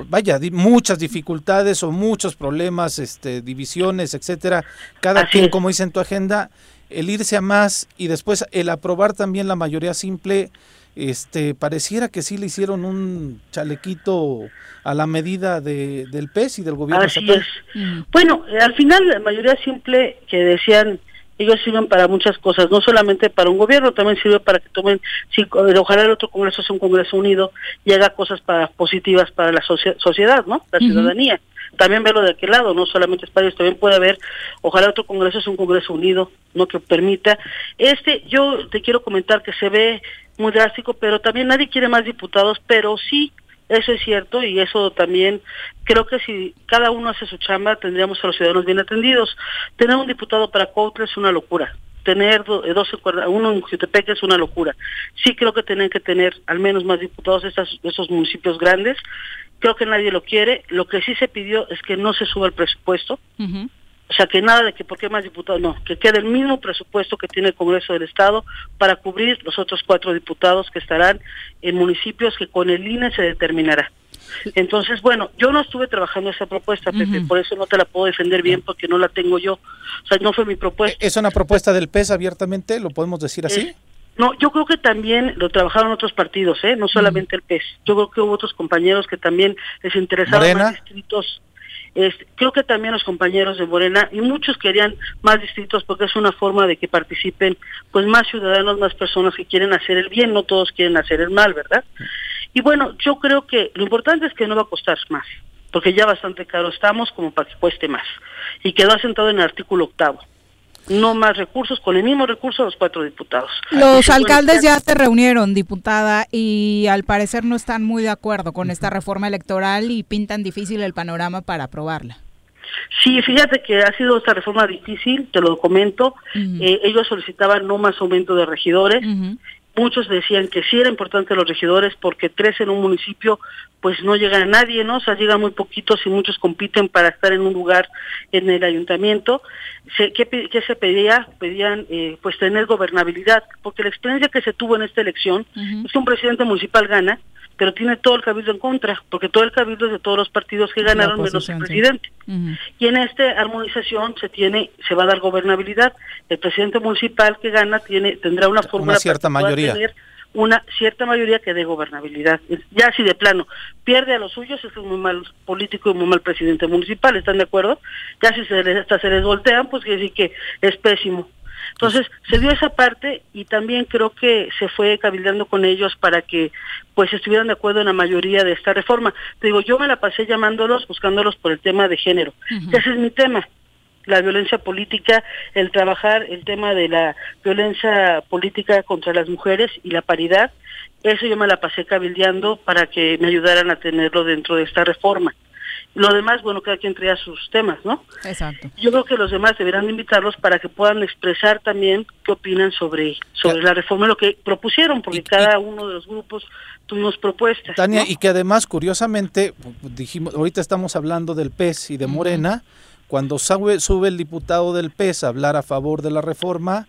vaya di- muchas dificultades o muchos problemas, este, divisiones, etcétera. Cada Así quien, es. como dice en tu agenda, el irse a más y después el aprobar también la mayoría simple. Este, pareciera que sí le hicieron un chalequito a la medida de, del PES y del gobierno Así estatal. es. Bueno, al final la mayoría simple que decían ellos sirven para muchas cosas, no solamente para un gobierno, también sirve para que tomen, sí, eh, ojalá el otro congreso sea un congreso unido y haga cosas para positivas para la socie- sociedad, ¿no? La ciudadanía. También verlo de aquel lado, no solamente es para ellos, también puede haber, ojalá otro congreso sea un congreso unido, no que permita. Este, yo te quiero comentar que se ve muy drástico, pero también nadie quiere más diputados, pero sí eso es cierto y eso también creo que si cada uno hace su chamba tendríamos a los ciudadanos bien atendidos. Tener un diputado para Cuautla es una locura. Tener do- eh, 12, cuerda- uno en Jutepec es una locura. Sí creo que tienen que tener al menos más diputados de de esos municipios grandes. Creo que nadie lo quiere. Lo que sí se pidió es que no se suba el presupuesto. O sea, que nada de que por qué más diputados, no, que quede el mismo presupuesto que tiene el Congreso del Estado para cubrir los otros cuatro diputados que estarán en municipios que con el INE se determinará. Entonces, bueno, yo no estuve trabajando esa propuesta, Pepe, por eso no te la puedo defender bien porque no la tengo yo. O sea, no fue mi propuesta. ¿Es una propuesta del PES abiertamente? ¿Lo podemos decir así? Eh, no, yo creo que también lo trabajaron otros partidos, ¿eh? no solamente el PES. Yo creo que hubo otros compañeros que también les interesaban más distritos. Creo que también los compañeros de Morena y muchos querían más distritos porque es una forma de que participen pues más ciudadanos, más personas que quieren hacer el bien, no todos quieren hacer el mal, ¿verdad? Y bueno, yo creo que lo importante es que no va a costar más, porque ya bastante caro estamos como para que cueste más. Y quedó asentado en el artículo octavo. No más recursos, con el mismo recurso los cuatro diputados. Los Entonces, bueno, alcaldes ya se reunieron, diputada, y al parecer no están muy de acuerdo con esta reforma electoral y pintan difícil el panorama para aprobarla. Sí, fíjate que ha sido esta reforma difícil, te lo comento. Eh, ellos solicitaban no más aumento de regidores. Muchos decían que sí era importante los regidores porque tres en un municipio pues no llega a nadie, ¿no? O sea, llegan muy poquitos y muchos compiten para estar en un lugar en el ayuntamiento. Se, ¿qué, se pedía? Pedían eh, pues tener gobernabilidad, porque la experiencia que se tuvo en esta elección es que un presidente municipal gana, pero tiene todo el cabildo en contra, porque todo el cabildo es de todos los partidos que ganaron menos el sí. presidente. Y en esta armonización se tiene, se va a dar gobernabilidad. El presidente municipal que gana tiene, tendrá una fórmula para cierta mayoría. tener una cierta mayoría que dé gobernabilidad. Ya si de plano pierde a los suyos, es un muy mal político y muy mal presidente municipal, ¿están de acuerdo? Ya si se les, hasta se les voltean, pues quiere decir que es pésimo. Entonces, se dio esa parte y también creo que se fue cabildeando con ellos para que pues estuvieran de acuerdo en la mayoría de esta reforma. Te digo, yo me la pasé llamándolos, buscándolos por el tema de género. Ese es mi tema la violencia política, el trabajar el tema de la violencia política contra las mujeres y la paridad, eso yo me la pasé cabildeando para que me ayudaran a tenerlo dentro de esta reforma. Lo demás, bueno, cada quien traía sus temas, ¿no? Exacto. Yo creo que los demás deberán de invitarlos para que puedan expresar también qué opinan sobre sobre la reforma, lo que propusieron, porque cada uno de los grupos tuvimos propuestas. Tania, ¿no? y que además, curiosamente, dijimos, ahorita estamos hablando del PES y de Morena, cuando sube, sube el diputado del PES a hablar a favor de la reforma,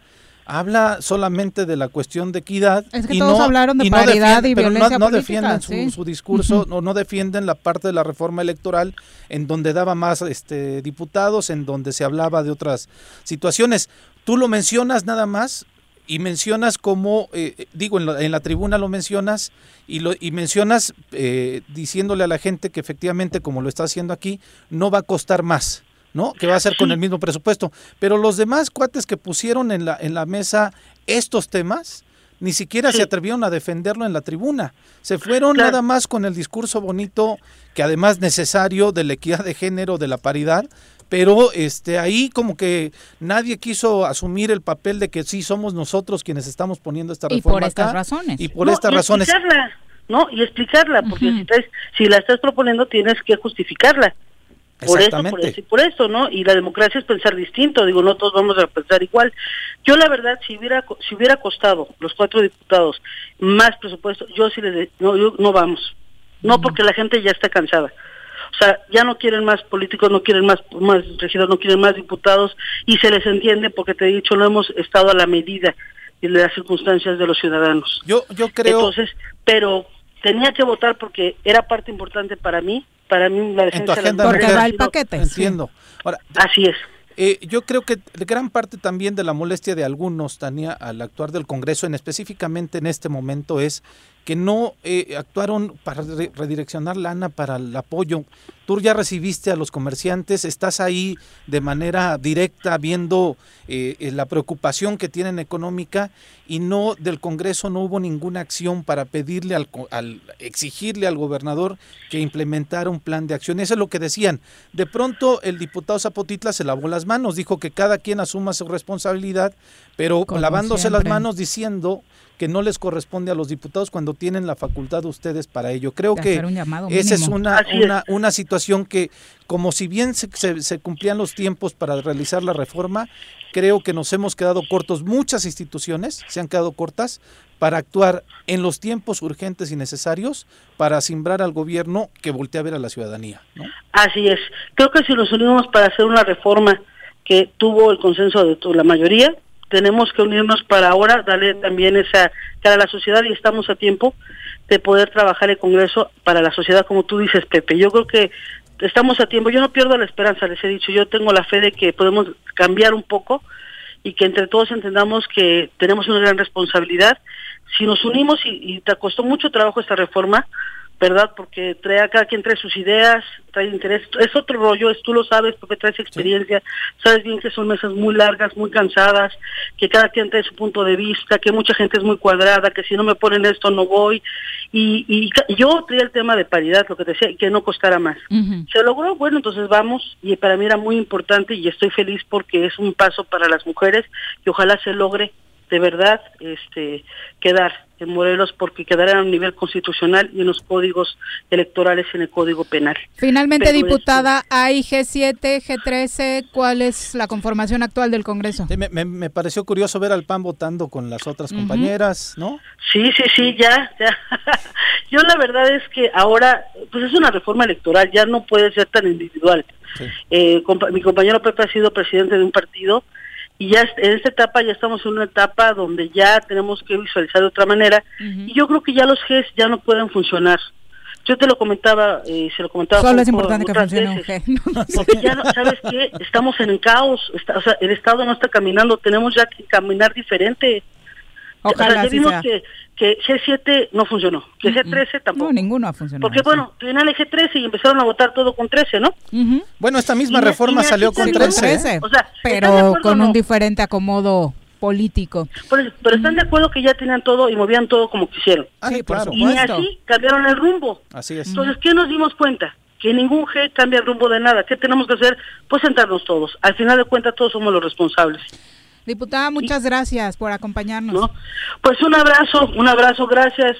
habla solamente de la cuestión de equidad. Es que todos hablaron de paridad y pero violencia no, no política, defienden sí. su, su discurso, no, no defienden la parte de la reforma electoral en donde daba más este, diputados, en donde se hablaba de otras situaciones. Tú lo mencionas nada más y mencionas como, eh, digo, en la, en la tribuna lo mencionas y, lo, y mencionas eh, diciéndole a la gente que efectivamente, como lo está haciendo aquí, no va a costar más. ¿No? Que va a ser con el mismo presupuesto. Pero los demás cuates que pusieron en la, en la mesa estos temas, ni siquiera se atrevieron a defenderlo en la tribuna. Se fueron nada más con el discurso bonito, que además necesario, de la equidad de género, de la paridad, pero este ahí como que nadie quiso asumir el papel de que sí somos nosotros quienes estamos poniendo esta Y reforma por estas acá, razones. y por No, estas y razones Explicarla, ¿no? Y explicarla, porque si, traes- si la estás proponiendo tienes que justificarla. Por eso, por eso, y por eso, ¿no? Y la democracia es pensar distinto, digo, no todos vamos a pensar igual. Yo la verdad, si hubiera si hubiera costado los cuatro diputados más presupuesto, yo sí les de- no, yo- no vamos. No porque la gente ya está cansada. O sea, ya no quieren más políticos, no quieren más, más regidores, no quieren más diputados y se les entiende porque te he dicho, no hemos estado a la medida de las circunstancias de los ciudadanos. Yo, yo creo... Entonces, pero tenía que votar porque era parte importante para mí, para mí la en defensa tu de agenda mujeres mujer. ha sido- Entiendo. Ahora, Así es. Eh, yo creo que gran parte también de la molestia de algunos, Tania, al actuar del Congreso, en específicamente en este momento, es que no eh, actuaron para re- redireccionar lana para el apoyo. Tú ya recibiste a los comerciantes, estás ahí de manera directa viendo eh, eh, la preocupación que tienen económica y no del Congreso no hubo ninguna acción para pedirle al, exigirle al gobernador que implementara un plan de acción. Eso es lo que decían. De pronto el diputado Zapotitla se lavó las manos, dijo que cada quien asuma su responsabilidad, pero Como lavándose las manos diciendo que no les corresponde a los diputados cuando tienen la facultad ustedes para ello. Creo que esa es una, una, una situación que, como si bien se, se- se cumplían los tiempos para realizar la reforma, creo que nos hemos quedado cortos, muchas instituciones se han quedado cortas para actuar en los tiempos urgentes y necesarios para simbrar al gobierno que voltee a ver a la ciudadanía. ¿no? Así es. Creo que si nos unimos para hacer una reforma que tuvo el consenso de la mayoría, tenemos que unirnos para ahora darle también esa cara a la sociedad y estamos a tiempo de poder trabajar el Congreso para la sociedad, como tú dices, Pepe. Yo creo que estamos a tiempo. Yo no pierdo la esperanza, les he dicho. Yo tengo la fe de que podemos cambiar un poco y que entre todos entendamos que tenemos una gran responsabilidad. Si nos unimos y, y te costó mucho trabajo esta reforma, ¿verdad? Porque trae a cada quien trae sus ideas, trae interés. Es otro rollo, es, tú lo sabes porque traes experiencia, sabes bien que son mesas muy largas, muy cansadas, que cada quien trae su punto de vista, que mucha gente es muy cuadrada, que si no me ponen esto no voy. Y, y yo traía el tema de paridad, lo que te decía, y que no costara más. Se logró, bueno, entonces vamos, y para mí era muy importante y estoy feliz porque es un paso para las mujeres y ojalá se logre de verdad este quedar en Morelos porque quedará a un nivel constitucional y en los códigos electorales y en el código penal. Finalmente, Pero diputada, hay G7, G13, ¿cuál es la conformación actual del Congreso? Sí, me, me- me pareció curioso ver al PAN votando con las otras Ujú. compañeras, ¿no? Sí, sí, sí, ya, ya. Yo la verdad es que ahora, pues es una reforma electoral, ya no puede ser tan individual. Eh, compa- mi compañero Pepe ha sido presidente de un partido y ya en esta etapa ya estamos en una etapa donde ya tenemos que visualizar de otra manera y yo creo que ya los GES ya no pueden funcionar. Yo te lo comentaba, eh, se lo comentaba. Solo es importante que funcione un veces. G. Porque ya, ¿sabes qué? Estamos en caos, está- o sea, el Estado no está caminando, tenemos ya que caminar diferente. Ojalá o sea, ya así vimos sea. que, que G7 no funcionó, que G13 tampoco. No, ninguno ha funcionado. Porque bueno, tenían el G13 y empezaron a votar todo con 13, ¿no? Bueno, esta misma Y- reforma y salió con salió 13. ¿eh? 13, O sea, ¿están de pero con o un no? diferente acomodo político. Por eso, pero están de acuerdo que ya tenían todo y movían todo como quisieron. Sí, por Y supuesto. así cambiaron el rumbo. Así es. Entonces, ¿qué nos dimos cuenta? Que ningún G cambia el rumbo de nada. ¿Qué tenemos que hacer? Pues sentarnos todos. Al final de cuentas, todos somos los responsables. Diputada, muchas gracias por acompañarnos. Pues un abrazo, un abrazo, gracias.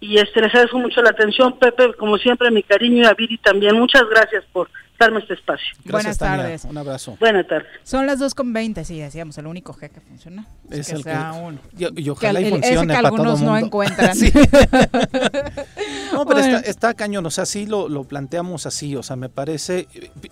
Y este, les agradezco mucho la atención, Pepe, como siempre, mi cariño y a Viri también. Muchas gracias por darme este espacio. Buenas Tania. tardes. Un abrazo. Buenas tardes. Son las 2.20, sí, decíamos, el único G que funciona. Es que el sea que- uno. y- y ojalá Que y el- ese funcione que para todo algunos no encuentran. No, pero Bueno. está, está cañón, o sea, sí lo, lo planteamos así, o sea, me parece,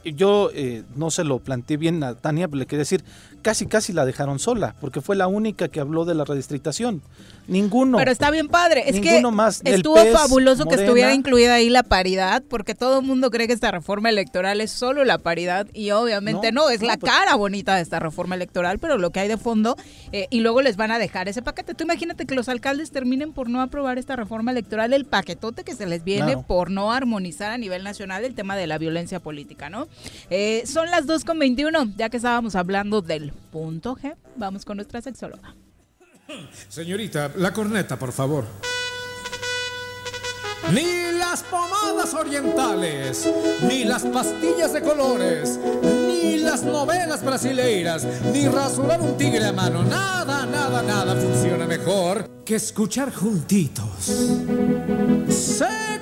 yo eh, no se lo planteé bien a Tania, pero le quería decir, casi casi la dejaron sola, porque fue la única que habló de la redistritación. Ninguno. Pero está bien padre. Es Ninguno que más. Estuvo PES, fabuloso que estuviera incluida ahí la paridad, porque todo el mundo cree que esta reforma electoral es solo la paridad y obviamente no, No, es no, la pues- cara bonita de esta reforma electoral, pero lo que hay de fondo eh, y luego les van a dejar ese paquete. Tú imagínate que los alcaldes terminen por no aprobar esta reforma electoral, el paquetote que se les viene Claro. por no armonizar a nivel nacional el tema de la violencia política, ¿no? Eh, son las 2.21, ya que estábamos hablando del punto G, vamos con nuestra sexóloga. Señorita, la corneta, por favor. Ni las pomadas orientales, ni las pastillas de colores, ni las novelas brasileiras, ni rasurar un tigre a mano. Nada, nada, nada funciona mejor que escuchar juntitos.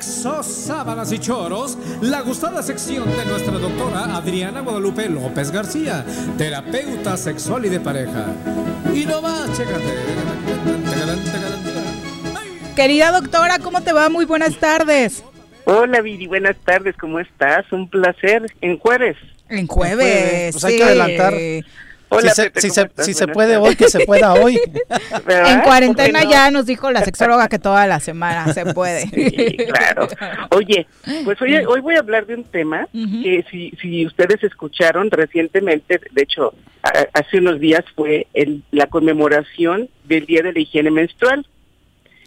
Sexo, sábanas y choros, la gustada sección de nuestra doctora Adriana Guadalupe López García, terapeuta sexual y de pareja. Y no más, chécate. Querida doctora, ¿cómo te va? Muy buenas tardes. Hola Viri, buenas tardes, ¿cómo estás? Un placer. En jueves. En jueves. Pues hay que adelantar. Hola, si se, Pepe, si ¿cómo se- si se puede hoy, que se pueda hoy. ¿Verdad? En cuarentena Bueno. ya nos dijo la sexóloga que toda la semana se puede. Sí, claro. Oye, pues hoy, hoy voy a hablar de un tema que si, si ustedes escucharon recientemente, de hecho, a- hace unos días fue el, la conmemoración del Día de la Higiene Menstrual.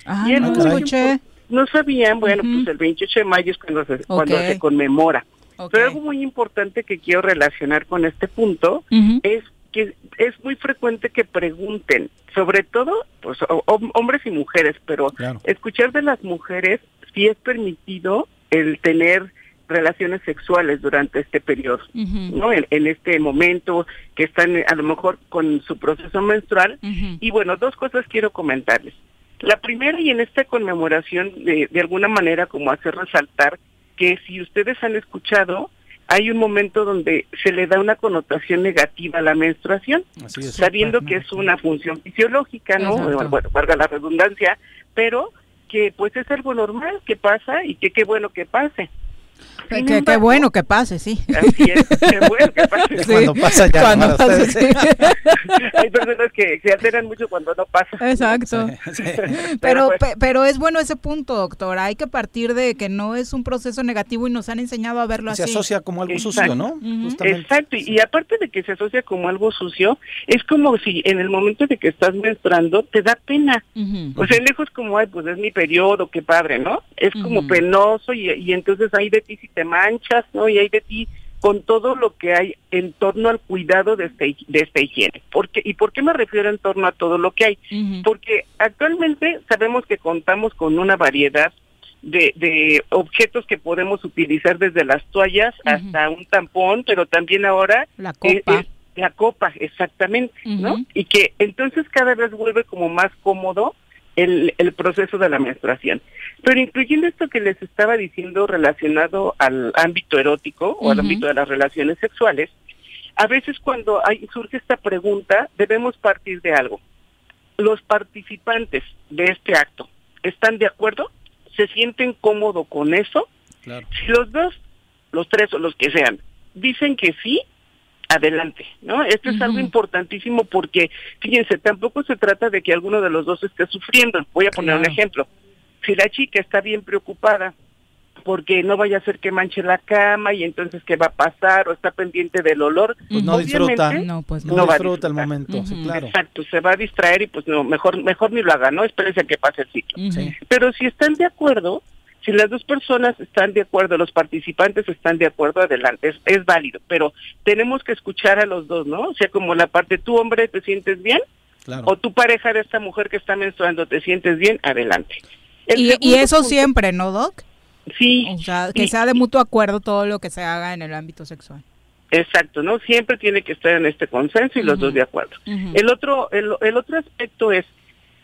Ah, Y no escuché. No sabían, bueno, pues el 28 de mayo es cuando se, cuando se conmemora. Pero algo muy importante que quiero relacionar con este punto es que es muy frecuente que pregunten, sobre todo pues, ho- hom- hombres y mujeres, pero escuchar de las mujeres si es permitido el tener relaciones sexuales durante este periodo, ¿no? En, en este momento que están a lo mejor con su proceso menstrual. Y bueno, dos cosas quiero comentarles. La primera, y en esta conmemoración, de, de alguna manera como hacer resaltar que si ustedes han escuchado, hay un momento donde se le da una connotación negativa a la menstruación, sabiendo que es una función fisiológica, ¿no? Exacto. Bueno, valga la redundancia, pero que pues es algo normal que pasa y que qué bueno que pase. Que- Sin que- Qué bueno que pase, sí. Así es, qué bueno que pase. Sí, Cuando pasa ya, cuando Para pasa, ustedes. sí. Hay personas que se alteran mucho cuando no pasa. Exacto. Pero, pe- pero es bueno ese punto, doctora. Hay que partir de que no es un proceso negativo y nos han enseñado a verlo Se así. asocia como algo Exacto. sucio, ¿no? Exacto, y y aparte de que se asocia como algo sucio, es como si en el momento de que estás menstruando te da pena. O sea, lejos como, ay, pues es mi periodo, qué padre, ¿no? Es como penoso y, y entonces hay de ti si te manchas, ¿no? Y hay de ti con todo lo que hay en torno al cuidado de, este, de esta higiene. ¿Por qué? ¿Y por qué me refiero en torno a todo lo que hay? Porque actualmente sabemos que contamos con una variedad de, de objetos que podemos utilizar desde las toallas hasta un tampón, pero también ahora La eh, copa. eh, la copa, exactamente, ¿no? Y que entonces cada vez vuelve como más cómodo el, el proceso de la menstruación. Pero incluyendo esto que les estaba diciendo relacionado al ámbito erótico o al ámbito de las relaciones sexuales, a veces cuando hay, surge esta pregunta debemos partir de algo. Los participantes de este acto están de acuerdo, se sienten cómodos con eso. Claro. Si los dos, los tres o los que sean, dicen que sí, adelante, ¿no? Esto es algo importantísimo porque, fíjense, tampoco se trata de que alguno de los dos esté sufriendo. Voy a poner un ejemplo. Si la chica está bien preocupada porque no vaya a ser que manche la cama y entonces qué va a pasar o está pendiente del olor, Pues no disfruta. obviamente No, pues no no va a disfruta el disfrutar. momento, sí, claro. Exacto, se va a distraer y pues no, mejor mejor ni lo haga, ¿no? Espérese a que pase el ciclo. Sí. Pero si están de acuerdo, si las dos personas están de acuerdo, los participantes están de acuerdo, adelante, es, es válido, pero tenemos que escuchar a los dos, ¿no? O sea, como la parte, tú hombre, ¿te sientes bien? Claro. O tu pareja de esta mujer que está menstruando, ¿te sientes bien? Adelante. El Y, eso punto- siempre, ¿no, Doc? Sí. O sea, que sea de mutuo acuerdo todo lo que se haga en el ámbito sexual. Exacto, ¿no? Siempre tiene que estar en este consenso y los dos de acuerdo. El otro el, el otro aspecto es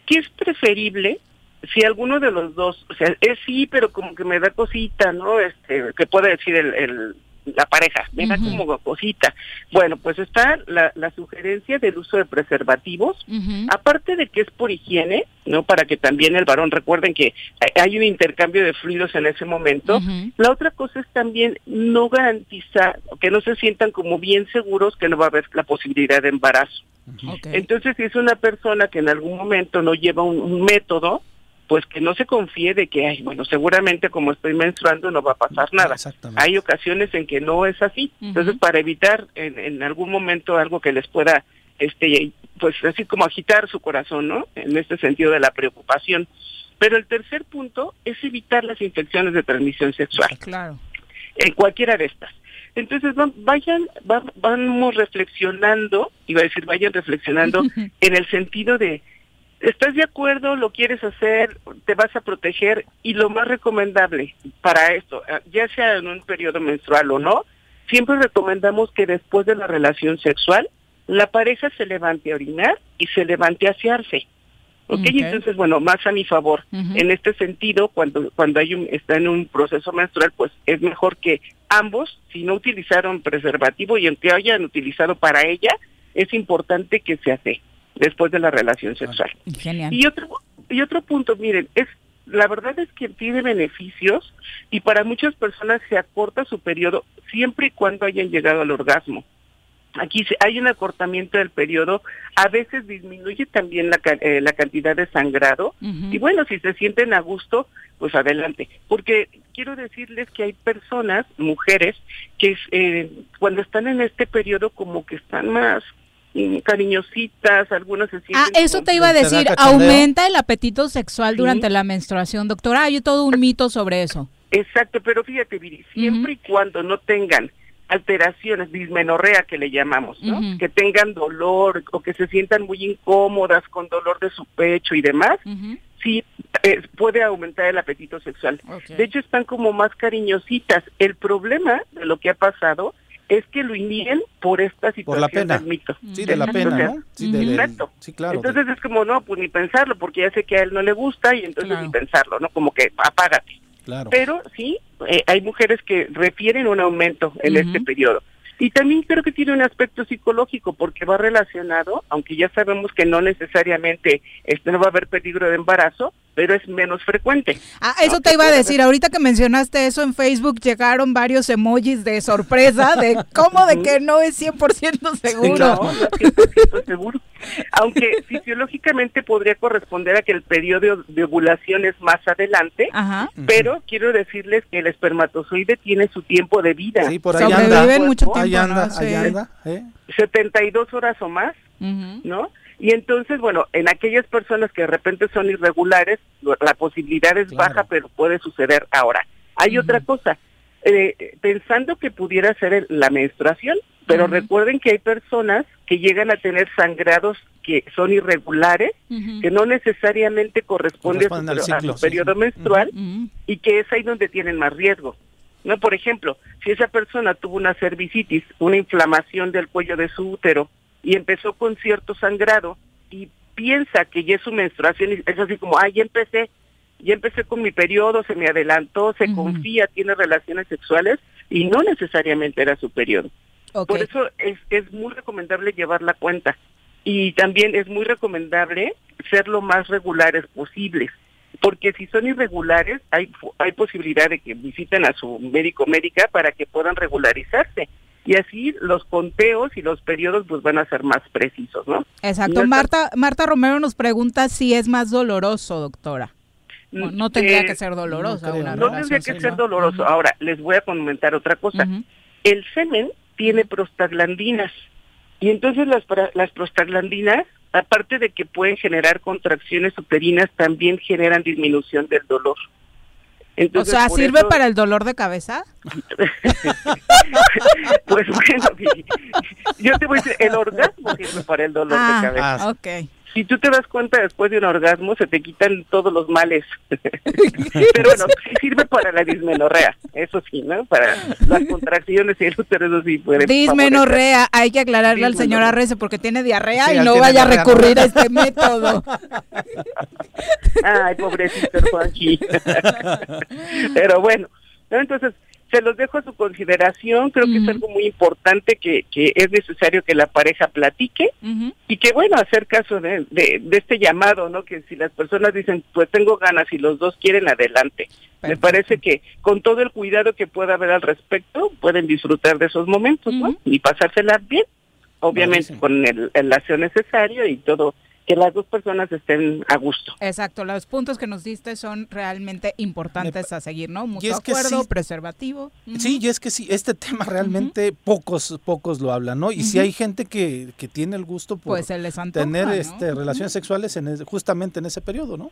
¿qué es preferible si alguno de los dos, o sea, es sí, pero como que me da cosita, ¿no? Este, que puede decir el, el, la pareja, me da como cosita. Bueno, pues está la, la sugerencia del uso de preservativos, aparte de que es por higiene, ¿no? Para que también el varón recuerden que hay un intercambio de fluidos en ese momento. La otra cosa es también no garantizar, que no se sientan como bien seguros que no va a haber la posibilidad de embarazo. Entonces, si es una persona que en algún momento no lleva un método, pues que no se confíe de que, ay, bueno, seguramente como estoy menstruando no va a pasar nada. Hay ocasiones en que no es así. Entonces, para evitar en, en, algún momento algo que les pueda, este, pues así como agitar su corazón, ¿no? En este sentido de la preocupación. Pero el tercer punto es evitar las infecciones de transmisión sexual. Claro. En cualquiera de estas. Entonces, vayan, vamos reflexionando, iba a decir, vayan reflexionando en el sentido de ¿Estás de acuerdo? ¿Lo quieres hacer? ¿Te vas a proteger? Y lo más recomendable para esto, eh, ya sea en un periodo menstrual o no, siempre recomendamos que después de la relación sexual, la pareja se levante a orinar y se levante a asearse. ¿Ok? Entonces, bueno, más a mi favor. En este sentido, cuando, cuando hay un, está en un proceso menstrual, pues es mejor que ambos, si no utilizaron preservativo y aunque hayan utilizado para ella, es importante que se hace después de la relación sexual. Genial. Y otro, y otro punto, miren, es la verdad es que tiene beneficios y para muchas personas se acorta su periodo siempre y cuando hayan llegado al orgasmo. Aquí hay un acortamiento del periodo, a veces disminuye también la, eh, la cantidad de sangrado y bueno, si se sienten a gusto, pues adelante. Porque quiero decirles que hay personas, mujeres, que eh, cuando están en este periodo como que están más cariñositas, algunas se sienten... Ah, eso te iba a decir, aumenta el apetito sexual durante la menstruación, doctora. Hay todo un mito sobre eso. Exacto, pero fíjate, Viri, siempre y cuando no tengan alteraciones, dismenorrea que le llamamos, ¿no? Que tengan dolor o que se sientan muy incómodas con dolor de su pecho y demás, sí eh, puede aumentar el apetito sexual. De hecho, están como más cariñositas. El problema de lo que ha pasado es que lo inhiben por esta situación por la pena. del mito. Sí, de la pena, ¿no? Sí, exacto. Sí, claro. Entonces es como, no, pues ni pensarlo, porque ya sé que a él no le gusta y entonces ni pensarlo, ¿no? Como que apágate. Claro. Pero sí, eh, hay mujeres que refieren un aumento en este periodo. Y también creo que tiene un aspecto psicológico porque va relacionado, aunque ya sabemos que no necesariamente este no va a haber peligro de embarazo, pero es menos frecuente. Ah, eso te iba a decir, ahorita que mencionaste eso en Facebook, llegaron varios emojis de sorpresa, de cómo de que no es 100% seguro. No, no es 100% seguro. Aunque fisiológicamente podría corresponder a que el periodo de ovulación es más adelante, pero quiero decirles que el espermatozoide tiene su tiempo de vida. Sí, por ahí anda. mucho tiempo. Ahí anda, ahí anda. 72 ¿eh? horas o más, ¿no? Y entonces, bueno, en aquellas personas que de repente son irregulares, la posibilidad es baja, pero puede suceder ahora. Hay otra cosa, eh, pensando que pudiera ser la menstruación, pero recuerden que hay personas que llegan a tener sangrados que son irregulares, que no necesariamente corresponden a su, periodo menstrual y que es ahí donde tienen más riesgo. No, por ejemplo, si esa persona tuvo una cervicitis, una inflamación del cuello de su útero, y empezó con cierto sangrado y piensa que ya es su menstruación y es así como, ah, ya empecé, ya empecé con mi periodo, se me adelantó, se confía, tiene relaciones sexuales y no necesariamente era su periodo. Por eso es, es muy recomendable llevar la cuenta y también es muy recomendable ser lo más regulares posibles porque si son irregulares hay hay posibilidad de que visiten a su médico médica para que puedan regularizarse y así los conteos y los periodos pues van a ser más precisos, ¿no? Exacto. Marta Marta Romero nos pregunta si es más doloroso, doctora. No, tendría que ser doloroso. No, tendría que ser doloroso. Ahora, les voy a comentar otra cosa. El semen tiene prostaglandinas y entonces las, las prostaglandinas, aparte de que pueden generar contracciones uterinas, también generan disminución del dolor o sea, ¿sirve para el dolor de cabeza? pues bueno, yo te voy a decir, el orgasmo sirve para el dolor de ah, cabeza. Ah, ok si tú te das cuenta después de un orgasmo se te quitan todos los males. Pero bueno, sí sirve para la dismenorrea, eso sí, ¿no? Para las contracciones y el útero, eso sí puede. Dismenorrea, hay que aclararle al señor Arrece porque tiene diarrea y no vaya a recurrir a este método. Ay, pobrecito Juanqui. Pero bueno, entonces se los dejo a su consideración, creo que es algo muy importante que, que es necesario que la pareja platique y que bueno, hacer caso de, de, este llamado, ¿no? Que si las personas dicen, pues tengo ganas y los dos quieren, adelante. Me parece que con todo el cuidado que pueda haber al respecto, pueden disfrutar de esos momentos, ¿no? Y pasársela bien, obviamente con el, el aseo necesario y todo que las dos personas estén a gusto. Exacto, los puntos que nos diste son realmente importantes a seguir, ¿no? Mutuo acuerdo, preservativo. Sí, y es que sí, este tema realmente pocos pocos lo hablan, ¿no? Y si hay gente que, que tiene el gusto por pues tener este relaciones sexuales en justamente en ese periodo, ¿no?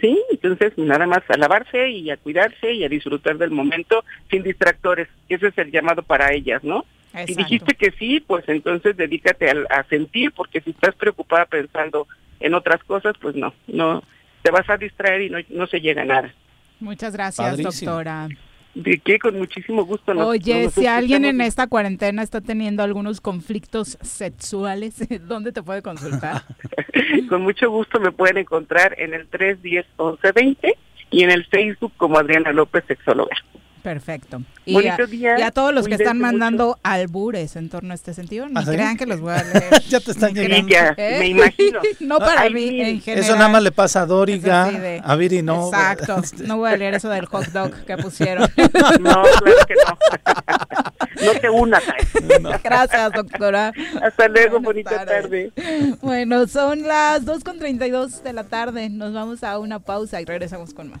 Sí, entonces nada más a lavarse y a cuidarse y a disfrutar del momento sin distractores. Ese es el llamado para ellas, ¿no? Si dijiste que sí, pues entonces dedícate a, sentir, porque si estás preocupada pensando en otras cosas, pues no, no, te vas a distraer y no, no se llega a nada. Muchas gracias, doctora. De qué, con muchísimo gusto. Oye, si alguien en esta cuarentena está teniendo algunos conflictos sexuales, ¿dónde te puede consultar? con mucho gusto me pueden encontrar en el 310 1120 y en el Facebook como Adriana López, sexóloga. Perfecto. Y a, todos los que están mandando albures en torno a este sentido, ni ¿Ah, crean que los voy a leer. ya te están llegando. ¿Eh? Me imagino. no para mí, en general. Eso nada más le pasa a Doriga, a Viri no. Exacto. No voy a leer eso del hot dog que pusieron. no, claro que no. no te unas Gracias, doctora. Hasta luego, bonita tarde. Bueno, son las 2.32 de la tarde. Nos vamos a una pausa y regresamos con más.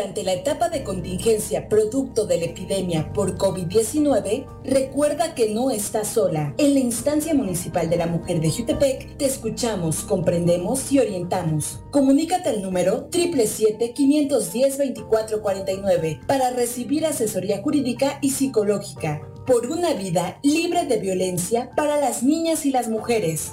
Durante la etapa de contingencia producto de la epidemia por COVID-19, recuerda que no estás sola. En la instancia municipal de la mujer de Jutepec, te escuchamos, comprendemos y orientamos. Comunícate al número 777-510-2449 para recibir asesoría jurídica y psicológica por una vida libre de violencia para las niñas y las mujeres.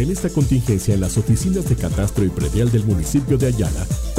En esta contingencia en las oficinas de catastro y predial del municipio de Ayala,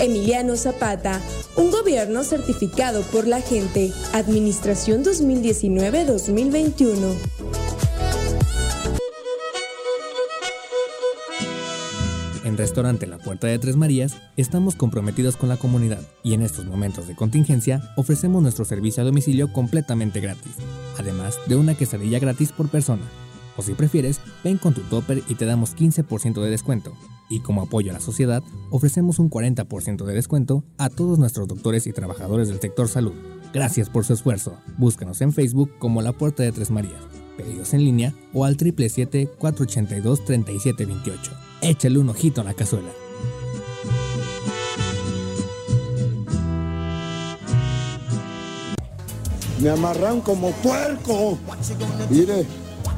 Emiliano Zapata, un gobierno certificado por la gente. Administración 2019-2021. En Restaurante La Puerta de Tres Marías estamos comprometidos con la comunidad y en estos momentos de contingencia ofrecemos nuestro servicio a domicilio completamente gratis, además de una quesadilla gratis por persona. O si prefieres, ven con tu topper y te damos 15% de descuento. Y como apoyo a la sociedad, ofrecemos un 40% de descuento a todos nuestros doctores y trabajadores del sector salud. Gracias por su esfuerzo. Búscanos en Facebook como La Puerta de Tres Marías. Pedidos en línea o al 777-482-3728. Échale un ojito a la cazuela. Me amarran como puerco. Mire.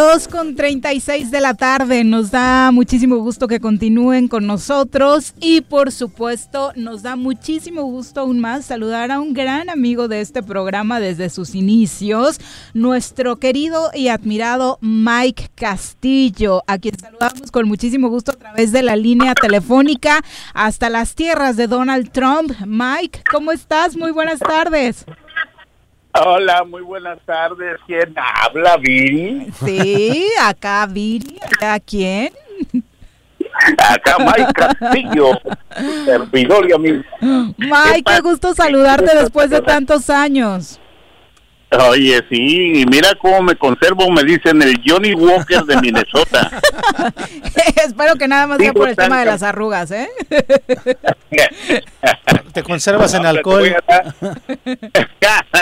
2 con 36 de la tarde. Nos da muchísimo gusto que continúen con nosotros y por supuesto nos da muchísimo gusto aún más saludar a un gran amigo de este programa desde sus inicios, nuestro querido y admirado Mike Castillo, a quien saludamos con muchísimo gusto a través de la línea telefónica hasta las tierras de Donald Trump. Mike, ¿cómo estás? Muy buenas tardes. Hola, muy buenas tardes. ¿Quién habla, Viri? Sí, acá Viri. ¿A quién? Acá Mike Castillo, servidor y amigo. Mike, qué gusto saludarte después de tantos años. Oye, sí, mira cómo me conservo, me dicen el Johnny Walker de Minnesota. Espero que nada más sea por el tema de las arrugas, ¿eh? Te conservas en alcohol.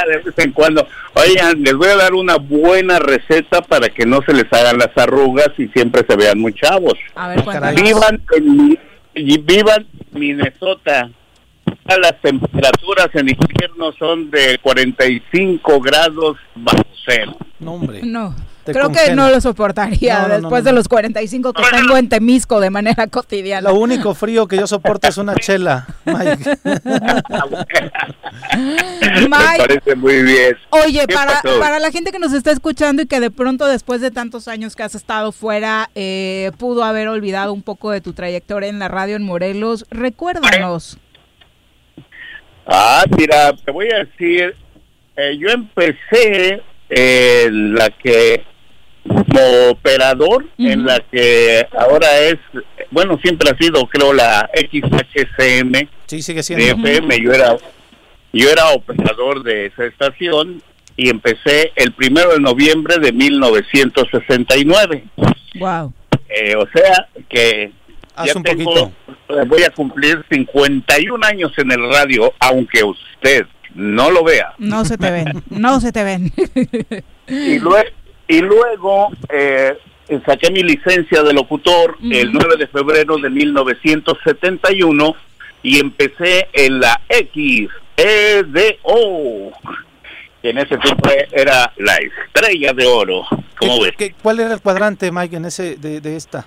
de vez en cuando. Oigan, les voy a dar una buena receta para que no se les hagan las arrugas y siempre se vean muy chavos. A ver. Vivan en, y vivan Minnesota. Las temperaturas en invierno son de 45 grados bajo cero. No, hombre. No. Te Creo que no lo soportaría No, no, no, después no. de los 45 que tengo en Temisco de manera cotidiana. Lo único frío que yo soporto es una chela, Mike. Me Mike, parece muy bien. Oye, ¿Qué para, para la gente que nos está escuchando y que de pronto después de tantos años que has estado fuera, eh, pudo haber olvidado un poco de tu trayectoria en la radio en Morelos, recuérdanos. Ah, mira, te voy a decir, eh, yo empecé en la que como operador, en la que ahora es, bueno, siempre ha sido, creo, la XHCM Sí, sigue de siendo. FM. Yo era, yo era operador de esa estación y empecé el primero de noviembre de 1969. Wow. Eh, o sea que Hace ya un tengo, poquito. eh, voy a cumplir 51 años en el radio, aunque usted no lo vea. No se te ven, no se te ven. Y, lue- y luego eh, saqué mi licencia de locutor el 9 de febrero de 1971 y empecé en la XEDO, que en ese tiempo era la estrella de oro. ¿Cómo ves? ¿Qué- ¿Cuál era el cuadrante, Mike, en ese de, de esta?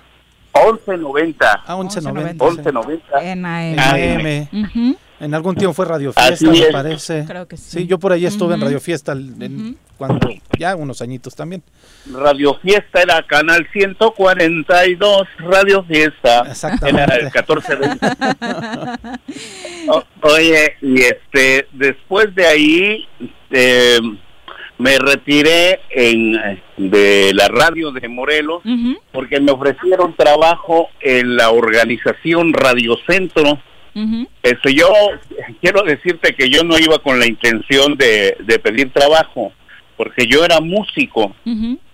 1190. Ah, 1190. 1190. En AM. AM. Ujú. En algún tiempo fue Radio Fiesta, me parece. Creo que sí. yo por ahí estuve en Ujú. Radio Fiesta en- cuando ya unos añitos también. Radio Fiesta era Canal 142, Radio Fiesta. Exactamente. Era el 1420. O- oye, y este, después de ahí eh, me retiré en, de la radio de Morelos porque me ofrecieron trabajo en la organización Radio Centro. Este, yo quiero decirte que yo no iba con la intención de, de pedir trabajo, porque yo era músico.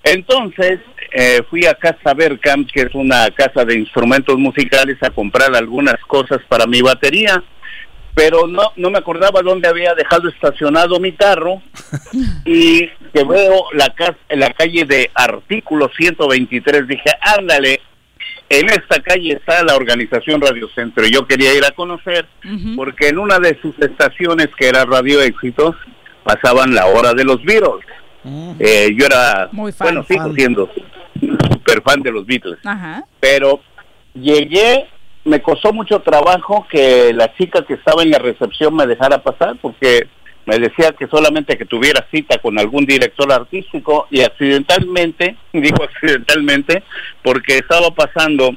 Entonces eh, fui a Casa Berkham, que es una casa de instrumentos musicales, a comprar algunas cosas para mi batería, pero no, no me acordaba dónde había dejado estacionado mi carro y que veo la, casa, la calle de Artículo 123, dije, ándale, en esta calle está la organización Radio Centro y yo quería ir a conocer porque en una de sus estaciones que era Radio Éxitos pasaban la hora de los Beatles. Eh, yo era, Muy fan. bueno, sigo siendo super fan de los Beatles, Ajá. pero llegué, me costó mucho trabajo que la chica que estaba en la recepción me dejara pasar porque me decía que solamente que tuviera cita con algún director artístico y accidentalmente, digo accidentalmente, porque estaba pasando,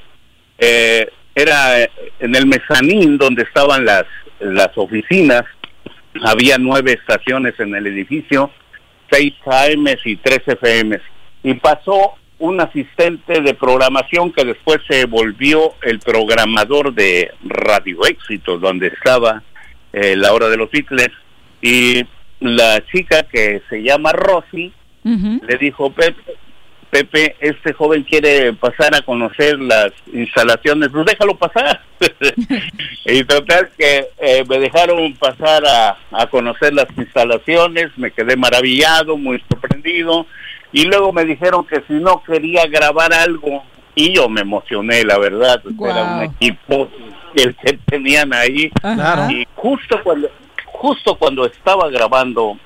eh, era en el mezanín donde estaban las, las oficinas, había nueve estaciones en el edificio, seis AM y tres FM, y pasó un asistente de programación que después se volvió el programador de Radio Éxitos, donde estaba eh, la hora de los Beatles, y la chica que se llama Rosy le dijo, Pepe, Pepe, este joven quiere pasar a conocer las instalaciones, pues déjalo pasar. y total que eh, me dejaron pasar a, a conocer las instalaciones, me quedé maravillado, muy sorprendido, y luego me dijeron que si no quería grabar algo, y yo me emocioné, la verdad, era un equipo el que tenían ahí, y justo cuando, justo cuando estaba grabando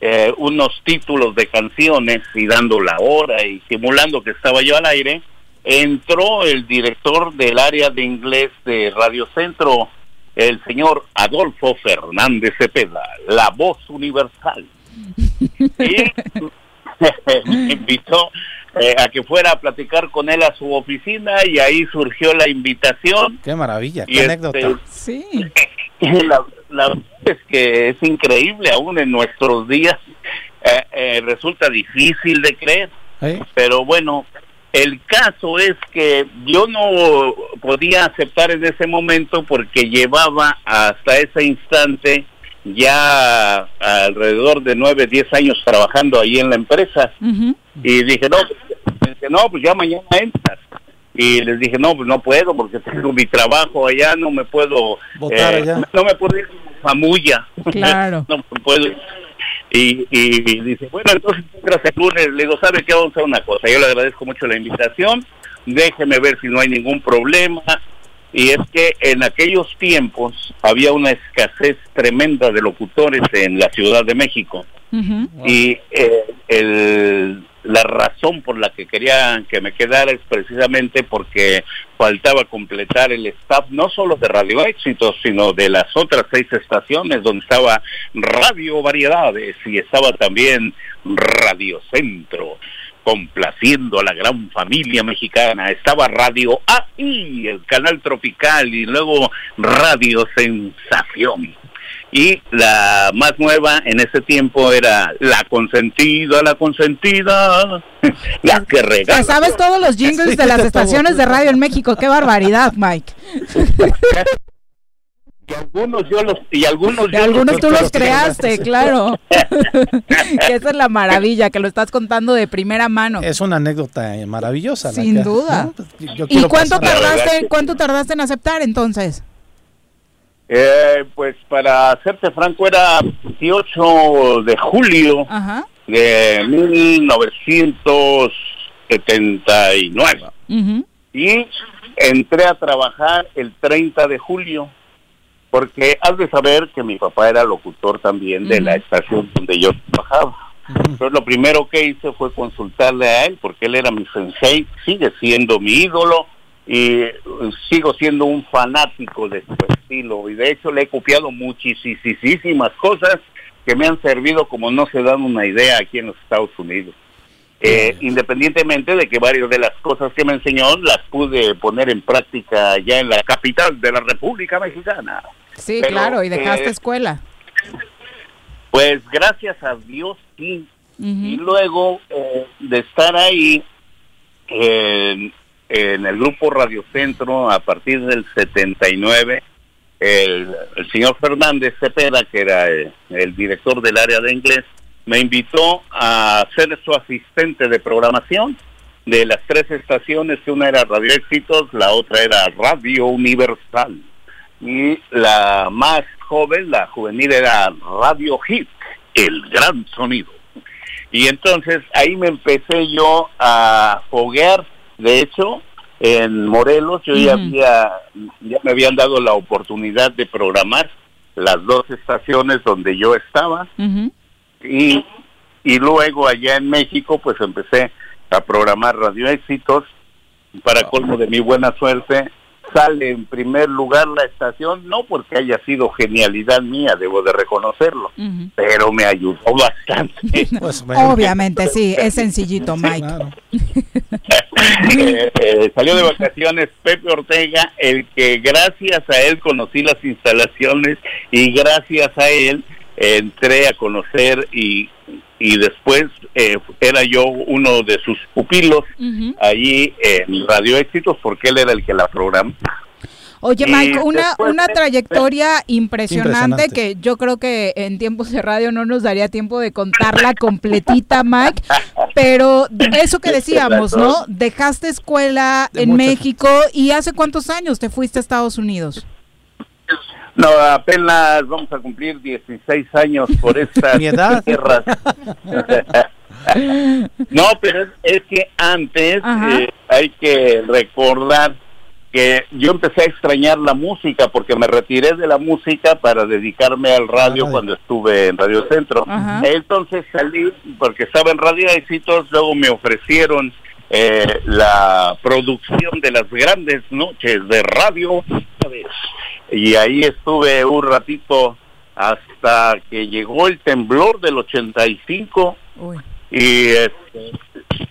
eh, unos títulos de canciones y dando la hora y simulando que estaba yo al aire, entró el director del área de inglés de Radio Centro, el señor Adolfo Fernández Cepeda, la voz universal. Y me invitó eh, a que fuera a platicar con él a su oficina y ahí surgió la invitación. Qué maravilla, Y qué este, anécdota. Sí. la, la verdad es que es increíble aún en nuestros días eh, eh, resulta difícil de creer pero bueno el caso es que yo no podía aceptar en ese momento porque llevaba hasta ese instante ya alrededor de nueve, diez años trabajando ahí en la empresa. Y dije no, dije, no pues ya mañana entras. Y les dije no pues no puedo porque tengo mi trabajo allá no me puedo Votar allá. no me puedo ir como famulla Claro. no me puedo ir. y, y, y dice bueno entonces entras el lunes. Le digo sabe qué vamos a hacer una cosa. Yo le agradezco mucho la invitación. Déjeme ver si no hay ningún problema y es que en aquellos tiempos había una escasez tremenda de locutores en la Ciudad de México. Y eh, el- la razón por la que querían que me quedara es precisamente porque faltaba completar el staff no solo de Radio Éxitos, sino de las otras seis estaciones donde estaba Radio Variedades y estaba también Radio Centro complaciendo a la gran familia mexicana. Estaba Radio AI, el canal tropical, y luego Radio Sensación. Y la más nueva en ese tiempo era La Consentida, La Consentida, la que regala. Sabes todos los jingles de las estaciones de radio en México. Qué barbaridad, Mike. Y algunos yo los y algunos Y yo algunos tú los creaste, claro. que esa es la maravilla, que lo estás contando de primera mano. Es una anécdota eh, maravillosa. la Sin que- duda. ¿no? Pues, yo ¿Y cuánto pasar- tardaste, cuánto tardaste en aceptar entonces? Eh, pues para serte franco era 18 de julio Ajá. de 1979 Ujú. y entré a trabajar el 30 de julio porque has de saber que mi papá era locutor también de la estación donde yo trabajaba. Entonces lo primero que hice fue consultarle a él porque él era mi sensei, sigue siendo mi ídolo y eh, sigo siendo un fanático de su estilo y de hecho le he copiado muchísimas cosas que me han servido como no se dan una idea aquí en los Estados Unidos. Eh, independientemente de que varias de las cosas que me enseñó las pude poner en práctica ya en la capital de la República Mexicana. Sí, Pero, claro, y dejaste eh, escuela. Pues gracias a Dios sí. Y luego eh, de estar ahí en, en el grupo Radio Centro a partir del 79, el, el señor Fernández Cepeda, que era el, el director del área de inglés, me invitó a ser su asistente de programación de las tres estaciones, que una era Radio Éxitos, la otra era Radio Universal y la más joven, la juvenil, era Radio Hit, el gran sonido. Y entonces ahí me empecé yo a foguear. De hecho, en Morelos. Yo ya había, ya me habían dado la oportunidad de programar las dos estaciones donde yo estaba y, y luego allá en México pues empecé a programar Radio Éxitos. Para colmo de mi buena suerte sale en primer lugar la estación, no porque haya sido genialidad mía, debo de reconocerlo, pero me ayudó bastante. Pues, Obviamente, sí, es sencillito, Mike. Eh, eh, salió de vacaciones Pepe Ortega, el que gracias a él conocí las instalaciones y gracias a él entré a conocer y y después eh, era yo uno de sus pupilos allí en Radio Éxitos porque él era el que la programa. Oye, Mike, una, una trayectoria impresionante, que yo creo que en tiempos de radio no nos daría tiempo de contarla completita, Mike, pero eso que decíamos, ¿no? Dejaste escuela en México y ¿hace cuántos años te fuiste a Estados Unidos? No, apenas vamos a cumplir 16 años por esta tierra. no, pero es, que antes eh, hay que recordar que yo empecé a extrañar la música porque me retiré de la música para dedicarme al radio cuando estuve en Radio Centro. Entonces salí porque estaba en Radio Éxitos, luego me ofrecieron eh, la producción de las grandes noches de radio y ahí estuve un ratito hasta que llegó el temblor del 85 y este,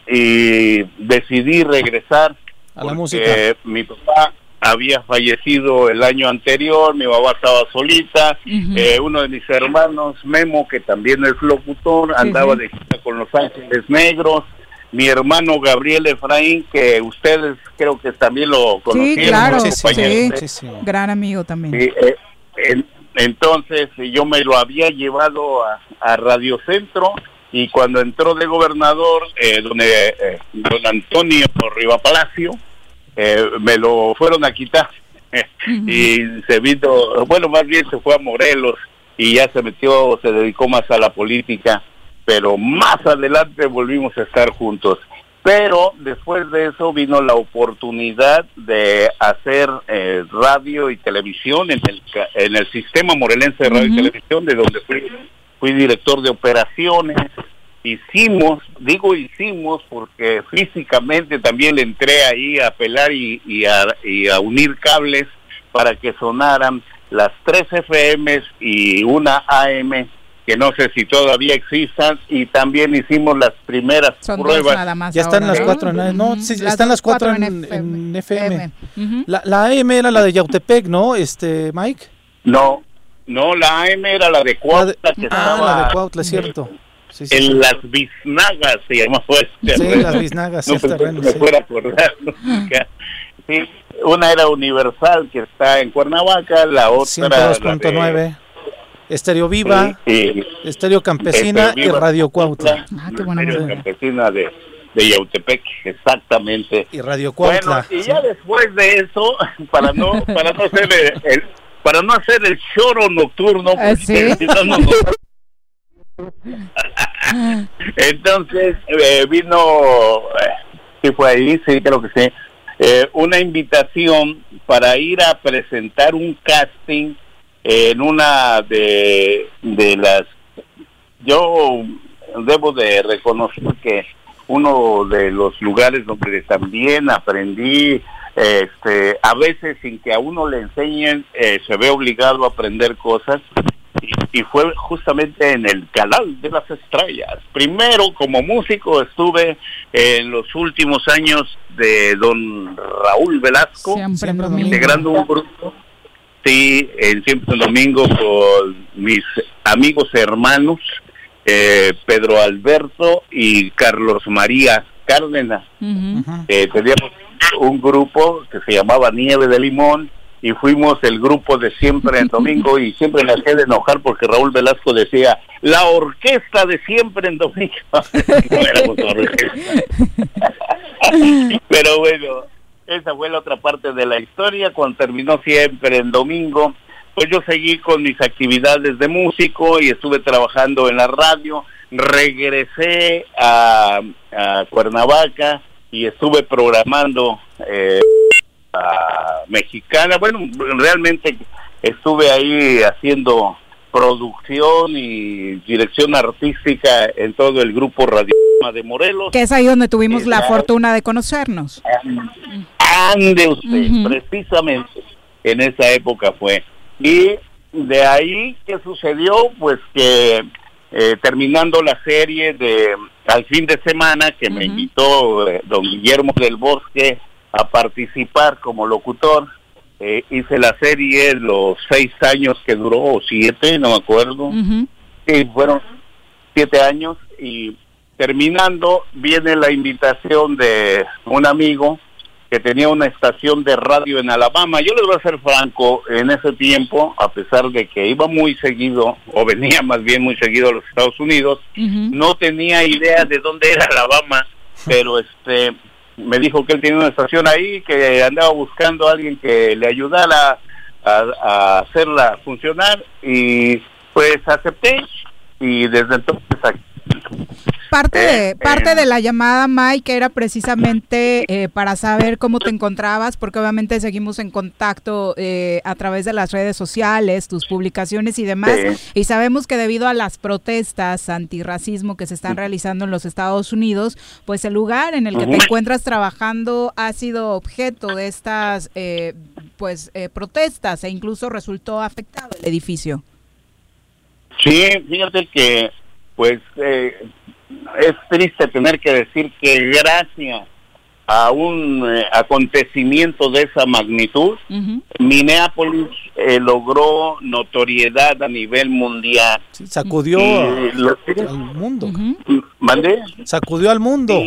y decidí regresar a la música. Mi papá había fallecido el año anterior, mi mamá estaba solita, eh, uno de mis hermanos, Memo, que también es locutor, andaba de gira con Los Ángeles Negros, mi hermano Gabriel Efraín, que ustedes creo que también lo conocieron. Sí, claro, sí, gran amigo también. Eh, entonces yo me lo había llevado a, Radio Centro y cuando entró de gobernador, eh, donde eh, don Antonio Riva Palacio, eh, me lo fueron a quitar. Y se vino, bueno, más bien se fue a Morelos y ya se metió, se dedicó más a la política pero más adelante volvimos a estar juntos. Pero después de eso vino la oportunidad de hacer eh, radio y televisión en el, en el sistema morelense de radio y televisión, de donde fui, fui director de operaciones. Hicimos, digo hicimos porque físicamente también le entré ahí a pelar y, y, a, y a unir cables para que sonaran las tres FMs y una AM que no sé si todavía existan y también hicimos las primeras pruebas. ya están las cuatro, no, están las cuatro en, FM. la, la, AM era la de Yautepec, ¿no, este Mike? No, no, la AM era la de Cuautla. que ah, la de Cuautla, es cierto. en las biznagas se llamaba este. Sí, las biznagas, no, terreno, me fuera acordar. sí, una era Universal que está en Cuernavaca, la otra 102.9 Estéreo Viva, Estéreo Campesina y Radio Cuautla. Ah, Estéreo Campesina de, de Yautepec, exactamente. Y Radio Cuautla. y ya después de eso, para no para no hacer el, para no hacer el choro nocturno, ¿Ah, entonces eh, vino, sí fue ahí, sí creo que sí, eh, una invitación para ir a presentar un casting en una de, de las yo debo de reconocer que uno de los lugares donde también aprendí este a veces sin que a uno le enseñen eh, se ve obligado a aprender cosas y, y, fue justamente en el canal de las estrellas. Primero como músico estuve en los últimos años de don Raúl Velasco integrando un grupo sí, en Siempre Domingo con mis amigos hermanos, eh, Pedro Alberto y Carlos María Cárdenas. Eh, teníamos un grupo que se llamaba Nieve de Limón y fuimos el grupo de Siempre en Domingo y siempre me hacía de enojar porque Raúl Velasco decía, la orquesta de Siempre en Domingo. Pero bueno, esa fue la otra parte de la historia. Cuando terminó siempre en domingo, pues yo seguí con mis actividades de músico y estuve trabajando en la radio. Regresé a, Cuernavaca y estuve programando eh, mexicana. Bueno, realmente estuve ahí haciendo producción y dirección artística en todo el grupo Radio de Morelos. Que es ahí donde tuvimos la fortuna de conocernos. Ande usted, precisamente en esa época fue. Y de ahí, ¿qué sucedió? Pues que eh, terminando la serie de al fin de semana que me invitó eh, don Guillermo del Bosque a participar como locutor, eh, hice la serie los seis años que duró, o siete, no me acuerdo. Sí, fueron siete años y terminando viene la invitación de un amigo que tenía una estación de radio en Alabama. Yo les voy a ser franco, en ese tiempo, a pesar de que iba muy seguido, o venía más bien muy seguido a los Estados Unidos, no tenía idea de dónde era Alabama, pero este me dijo que él tenía una estación ahí, que andaba buscando a alguien que le ayudara a, a hacerla funcionar y pues acepté y desde entonces Parte de, eh, parte de la llamada, Mike, era precisamente eh, para saber cómo te encontrabas, porque obviamente seguimos en contacto eh, a través de las redes sociales, tus publicaciones y demás, y sabemos que debido a las protestas antirracismo que se están realizando en los Estados Unidos, pues el lugar en el que te encuentras trabajando ha sido objeto de estas pues protestas e incluso resultó afectado el edificio. Sí, fíjate que pues eh, es triste tener que decir que gracias a un eh, acontecimiento de esa magnitud, Minneapolis eh, logró notoriedad a nivel mundial. sacudió al mundo. ¿Mandé? Sacudió al mundo.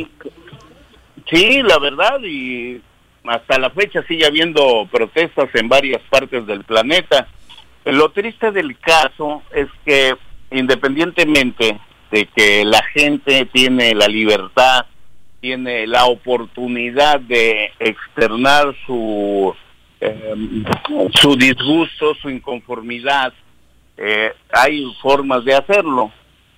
Sí, la verdad, y hasta la fecha sigue habiendo protestas en varias partes del planeta. Lo triste del caso es que independientemente de que la gente tiene la libertad, tiene la oportunidad de externar su, em, su disgusto, su inconformidad, eh, hay formas de hacerlo.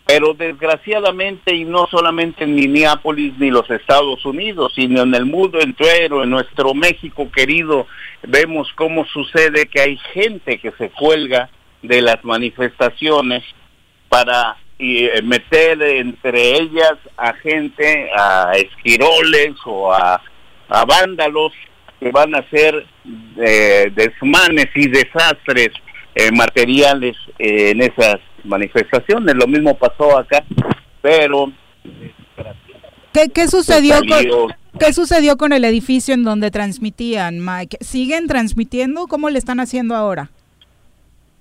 Pero desgraciadamente, y no solamente en Minneapolis ni los Estados Unidos, sino en el mundo entero, en nuestro México querido, vemos cómo sucede que hay gente que se cuelga de las manifestaciones para eh, meter entre ellas a gente, a esquiroles o a, vándalos que van a hacer eh, desmanes y desastres eh, materiales en esas manifestaciones. Lo mismo pasó acá, pero... ¿Qué, qué sucedió con, ¿Qué sucedió con el edificio en donde transmitían, Mike? ¿Siguen transmitiendo? ¿Cómo le están haciendo ahora?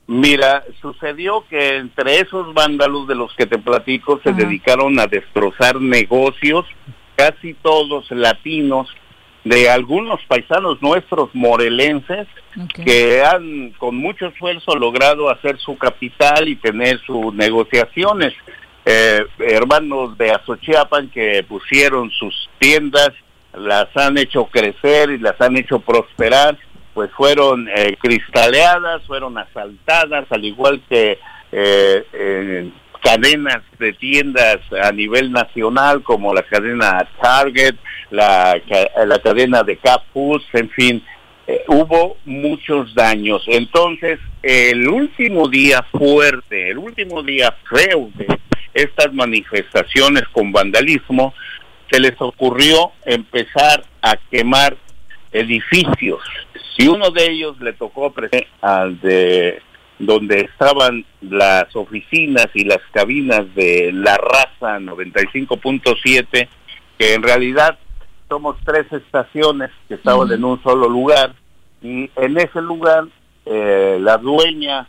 Mira, sucedió que entre esos vándalos de los que te platico se dedicaron a destrozar negocios, casi todos latinos, de algunos paisanos nuestros morelenses que han con mucho esfuerzo logrado hacer su capital y tener sus negociaciones. Eh, hermanos de Azochiapan que pusieron sus tiendas, las han hecho crecer y las han hecho prosperar pues fueron eh, cristaleadas, fueron asaltadas, al igual que eh, cadenas de tiendas a nivel nacional como la cadena Target, la, la cadena de Cap Foods, en fin, eh, hubo muchos daños. Entonces, el último día fuerte, el último día feo de estas manifestaciones con vandalismo, se les ocurrió empezar a quemar edificios. Y uno de ellos le tocó al de donde estaban las oficinas y las cabinas de la raza 95.7 que en realidad somos tres estaciones que estaban en un solo lugar. Y en ese lugar eh, la dueña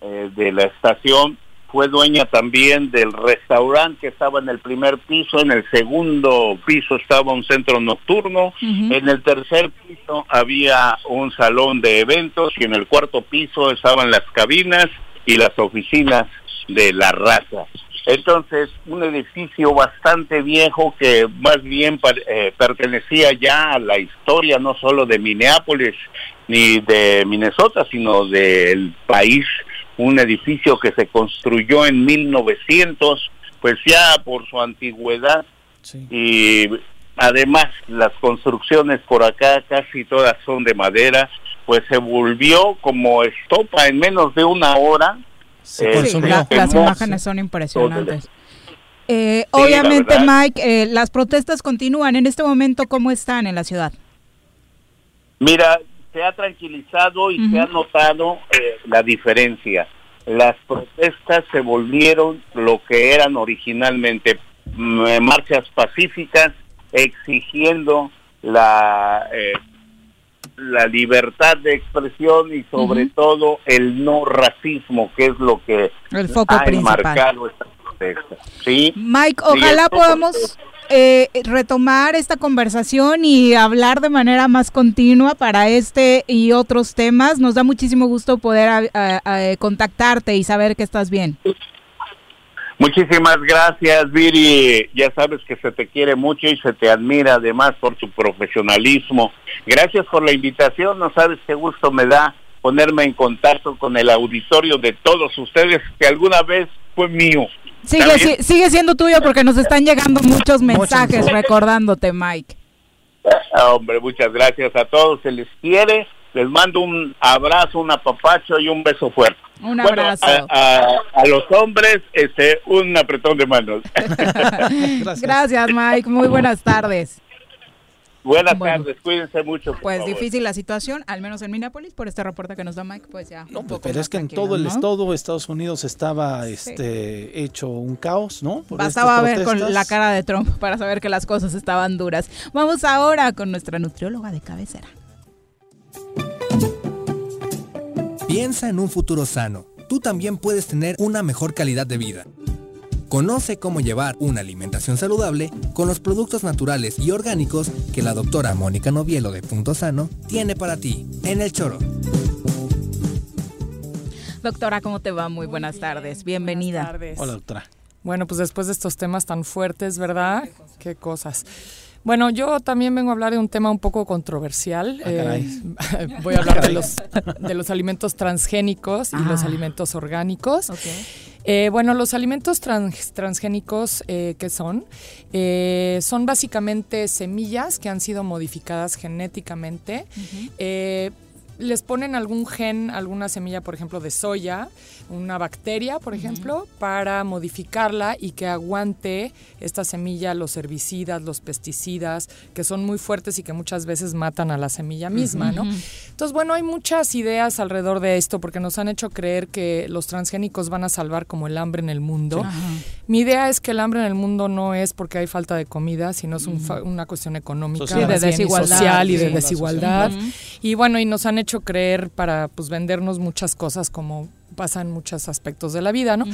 eh, de la estación fue dueña también del restaurante que estaba en el primer piso, en el segundo piso estaba un centro nocturno, en el tercer piso había un salón de eventos y en el cuarto piso estaban las cabinas y las oficinas de la raza. Entonces, un edificio bastante viejo que más bien eh, pertenecía ya a la historia no solo de Minneapolis ni de Minnesota, sino del país un edificio que se construyó en 1900, pues ya por su antigüedad y además las construcciones por acá casi todas son de madera, pues se volvió como estopa en menos de una hora. Eh, sí, las imágenes son impresionantes. Eh, obviamente, Mike, eh, las protestas continúan. En este momento, ¿cómo están en la ciudad? Mira, se ha tranquilizado y se ha notado la diferencia. Las protestas se volvieron lo que eran originalmente, mm, marchas pacíficas exigiendo la la libertad de expresión y sobre todo el no racismo, que es lo que el foco ha principal. enmarcado esta protesta. ¿Sí? Mike, ojalá podamos eh, retomar esta conversación y hablar de manera más continua para este y otros temas. Nos da muchísimo gusto poder contactarte y saber que estás bien. Muchísimas gracias, Viri. Ya sabes que se te quiere mucho y se te admira además por tu profesionalismo. Gracias por la invitación. No sabes qué gusto me da ponerme en contacto con el auditorio de todos ustedes que alguna vez fue mío. Sigue, sigue siendo tuyo porque nos están llegando muchos mensajes recordándote, Mike. Ah, hombre, muchas gracias a todos. Se les quiere. Les mando un abrazo, un apapacho y un beso fuerte. Un abrazo. a, los hombres, este, un apretón de manos. Gracias. Mike. Muy buenas tardes. Buenas tardes, cuídense mucho. Pues difícil la situación, al menos en Minneapolis, por este reporte que nos da Mike, pues ya. No, pero es que en todo el estado Estados Unidos estaba este hecho un caos, ¿no? Bastaba ver con la cara de Trump para saber que las cosas estaban duras. Vamos ahora con nuestra nutrióloga de cabecera. Piensa en un futuro sano. Tú también puedes tener una mejor calidad de vida. Conoce cómo llevar una alimentación saludable con los productos naturales y orgánicos que la doctora Mónica Novielo de Punto Sano tiene para ti en el choro. Doctora, ¿cómo te va? Muy buenas tardes. Bienvenida. Buenas tardes. Hola, doctora. Bueno, pues después de estos temas tan fuertes, ¿verdad? Qué cosas. Bueno, yo también vengo a hablar de un tema un poco controversial. Ah, eh, voy a hablar de los, de los alimentos transgénicos y los alimentos orgánicos. Eh, bueno, los alimentos transgénicos, eh, ¿qué son? Eh, son básicamente semillas que han sido modificadas genéticamente. Les ponen algún gen, alguna semilla, por ejemplo, de soya, una bacteria, por ejemplo, para modificarla y que aguante esta semilla los herbicidas, los pesticidas, que son muy fuertes y que muchas veces matan a la semilla misma, ¿no? Entonces, bueno, hay muchas ideas alrededor de esto porque nos han hecho creer que los transgénicos van a salvar como el hambre en el mundo. Mi idea es que el hambre en el mundo no es porque hay falta de comida, sino es una cuestión económica, de desigualdad, social y de desigualdad. Y bueno, y nos han hecho creer para pues vendernos muchas cosas como pasan muchos aspectos de la vida, ¿no?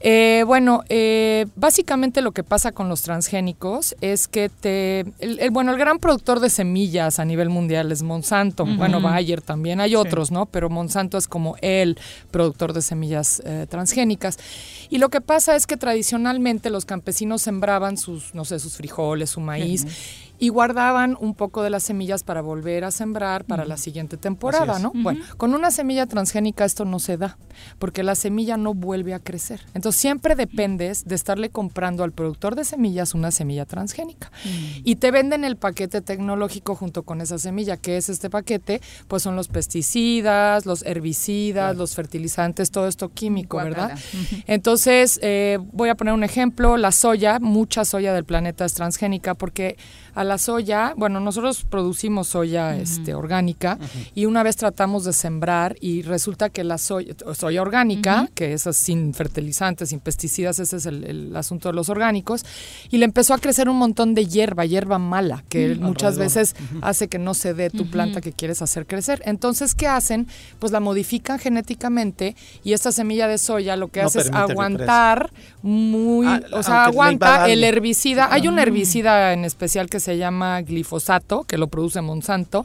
Eh, bueno, eh, básicamente lo que pasa con los transgénicos es que te, el, bueno, el gran productor de semillas a nivel mundial es Monsanto, bueno, Bayer también, hay otros, ¿no? Pero Monsanto es como el productor de semillas eh, transgénicas. Y lo que pasa es que tradicionalmente los campesinos sembraban sus, no sé, sus frijoles, su maíz y guardaban un poco de las semillas para volver a sembrar para la siguiente temporada, ¿no? Bueno, con una semilla transgénica esto no se da, porque la semilla no vuelve a crecer. Entonces siempre dependes de estarle comprando al productor de semillas una semilla transgénica. Y te venden el paquete tecnológico junto con esa semilla. ¿Qué es este paquete? Pues son los pesticidas, los herbicidas, los fertilizantes, todo esto químico, ¿verdad? Entonces, eh, voy a poner un ejemplo, la soya, mucha soya del planeta es transgénica porque a la soya, bueno, nosotros producimos soya este, orgánica y una vez tratamos de sembrar y resulta que la soya, soya orgánica, que es sin fertilizantes, sin pesticidas, ese es el, asunto de los orgánicos, y le empezó a crecer un montón de hierba, hierba mala, que muchas veces hace que no se dé tu planta que quieres hacer crecer. Entonces, ¿qué hacen? Pues la modifican genéticamente y esta semilla de soya lo que hace es aguantar muy, ah, o sea, aguanta el herbicida. Hay un herbicida en especial que se se llama glifosato, que lo produce Monsanto,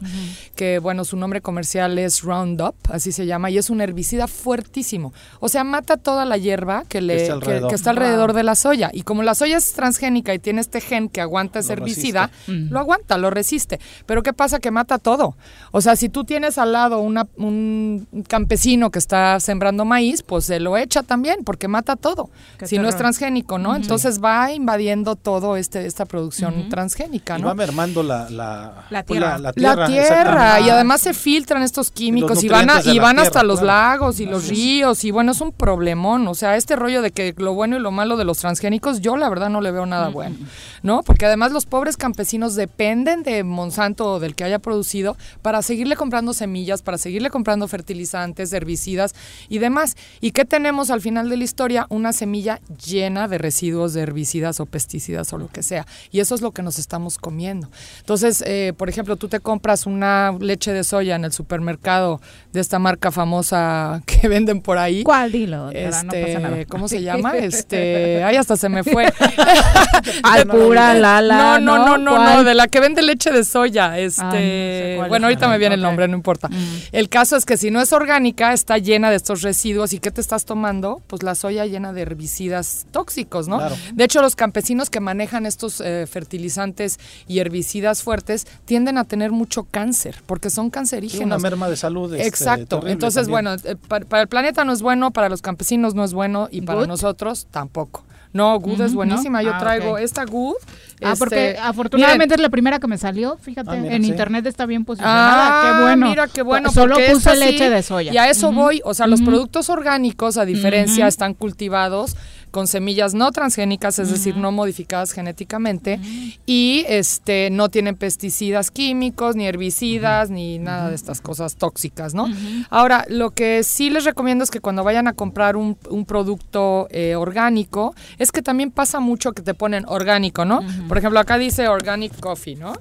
que bueno, su nombre comercial es Roundup, así se llama, y es un herbicida fuertísimo. O sea, mata toda la hierba que, le, que, está alrededor de la soya. Y como la soya es transgénica y tiene este gen que aguanta ese herbicida, lo aguanta, lo resiste. Pero ¿qué pasa? Que mata todo. O sea, si tú tienes al lado una, un campesino que está sembrando maíz, pues se lo echa también, porque mata todo. si no es transgénico, ¿no? Entonces va invadiendo todo este, esta producción transgénica. Transgénica, Y ¿no? va mermando la, la, La pues, tierra. la La tierra, tierra, y además se filtran estos químicos y, van, a- y van tierra, hasta los claro. lagos y los ríos y bueno, es un problemón, o sea, este rollo de que lo bueno y lo malo de los transgénicos, yo la verdad no le veo nada bueno, ¿no? Porque además los pobres campesinos dependen de Monsanto o del que haya producido para seguirle comprando semillas, para seguirle comprando fertilizantes, herbicidas y demás. ¿Y qué tenemos al final de la historia? Una semilla llena de residuos de herbicidas o pesticidas o lo que sea. Y eso es lo que nos estamos comiendo. Entonces, eh, por ejemplo, tú te compras una leche de soya en el supermercado de esta marca famosa que venden por ahí. ¿Cuál? Dilo. no Este, pasa nada. ¿Cómo se llama? Este, ay, hasta se me fue. Alpura, Lala, No, no, ¿no? no, no, ¿Cuál? no, de la que vende leche de soya. Este, Ah, no sé cuál bueno, ahorita me viene el nombre, no importa. El caso es que si no es orgánica, está llena de estos residuos. ¿Y qué te estás tomando? Pues la soya llena de herbicidas tóxicos, ¿no? Claro. De hecho, los campesinos que manejan estos eh, fertilizantes y herbicidas fuertes tienden a tener mucho cáncer, porque son Sí, cancerígenos. una merma de salud. este, Exacto. Entonces, también. bueno, eh, para, para el planeta no es bueno, para los campesinos no es bueno y para ¿Good? nosotros tampoco. No, Good es buenísima. ¿no? Yo Ah, traigo esta Good. Ah, este, porque afortunadamente es la primera que me salió, fíjate, Ah, mira, en sí. internet está bien posicionada, Ah, qué bueno. Mira qué bueno. Solo puse sí, leche de soya. Y a eso voy. O sea, los productos orgánicos, a diferencia, están cultivados con semillas no transgénicas, es decir, no modificadas genéticamente, y este no tienen pesticidas químicos, ni herbicidas, ni nada de estas cosas tóxicas, ¿no? Ahora, lo que sí les recomiendo es que cuando vayan a comprar un, un producto eh, orgánico, es que también pasa mucho que te ponen orgánico, ¿no? Por ejemplo, acá dice organic coffee, ¿no?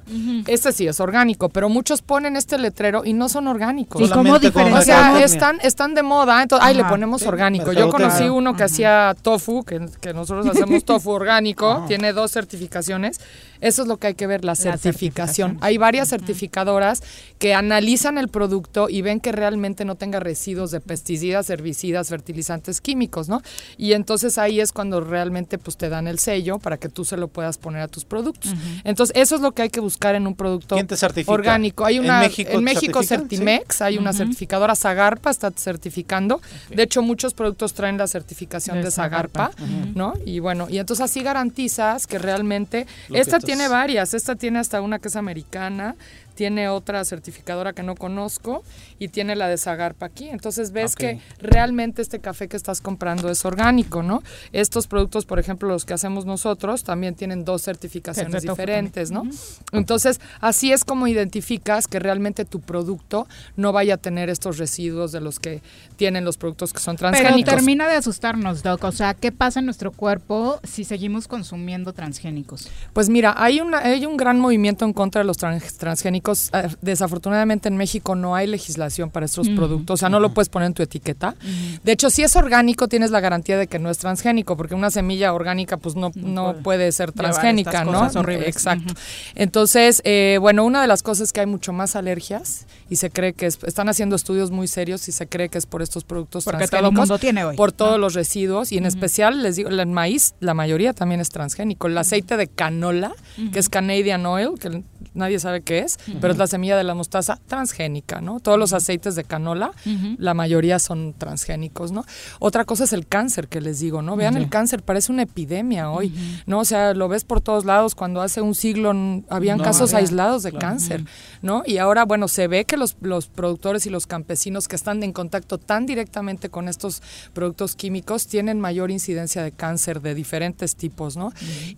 Este sí es orgánico, pero muchos ponen este letrero y no son orgánicos. ¿Y cómo con O diferenciar? sea, están, están de moda, entonces, ay, le ponemos orgánico. Yo mercadotecnia. conocí uno que hacía tofu, que, que nosotros hacemos tofu orgánico, tiene dos certificaciones. Eso es lo que hay que ver, la, certificación. certificación. Hay varias certificadoras que analizan el producto y ven que realmente no tenga residuos de pesticidas, herbicidas, fertilizantes químicos, ¿no? Y entonces ahí es cuando realmente pues te dan el sello para que tú se lo puedas poner a tus productos. Entonces, eso es lo que hay que buscar en un producto ¿Quién te certifica? orgánico. Hay ¿En una México en México? Certimex, hay una certificadora Zagarpa está certificando. De hecho, muchos productos traen la certificación de, De Zagarpa, Zagarpa. ¿no? Y bueno, y entonces así garantizas que realmente Lo que esta estás- tiene varias, esta tiene hasta una que es americana, tiene otra certificadora que no conozco y tiene la de Zagarpa aquí. Entonces ves que realmente este café que estás comprando es orgánico, ¿no? Estos productos, por ejemplo, los que hacemos nosotros, también tienen dos certificaciones diferentes, ¿no? Entonces, así es como identificas que realmente tu producto no vaya a tener estos residuos de los que tienen los productos que son Pero transgénicos. termina de asustarnos, Doc. O sea, ¿qué pasa en nuestro cuerpo si seguimos consumiendo transgénicos? Pues mira, hay, una, hay un gran movimiento en contra de los trans- transgénicos. Eh, Desafortunadamente en México no hay legislación para estos productos, o sea, no lo puedes poner en tu etiqueta. De hecho, si es orgánico, tienes la garantía de que no es transgénico, porque una semilla orgánica pues no, no puede ser transgénica, ¿no? horribles. Exacto. Entonces, eh, bueno, una de las cosas es que hay mucho más alergias y se cree que es- están haciendo estudios muy serios y se cree que es por estos productos Porque todo el transgénicos. mundo tiene hoy, Por todos los residuos y en especial, les digo, el maíz, la mayoría también es transgénico. El aceite de canola, que es Canadian Oil, que nadie sabe qué es, pero es la semilla de la mostaza transgénica, ¿no? Todos los aceites de canola, la mayoría son transgénicos, ¿no? Otra cosa es el cáncer que les digo, ¿no? Vean el cáncer, parece una epidemia hoy, ¿no? O sea, lo ves por todos lados, cuando hace un siglo habían No casos había, aislados de claro. cáncer, ¿no? Y ahora, bueno, se ve que los, los productores y los campesinos que están en contacto tan directamente con estos productos químicos tienen mayor incidencia de cáncer de diferentes tipos, ¿no?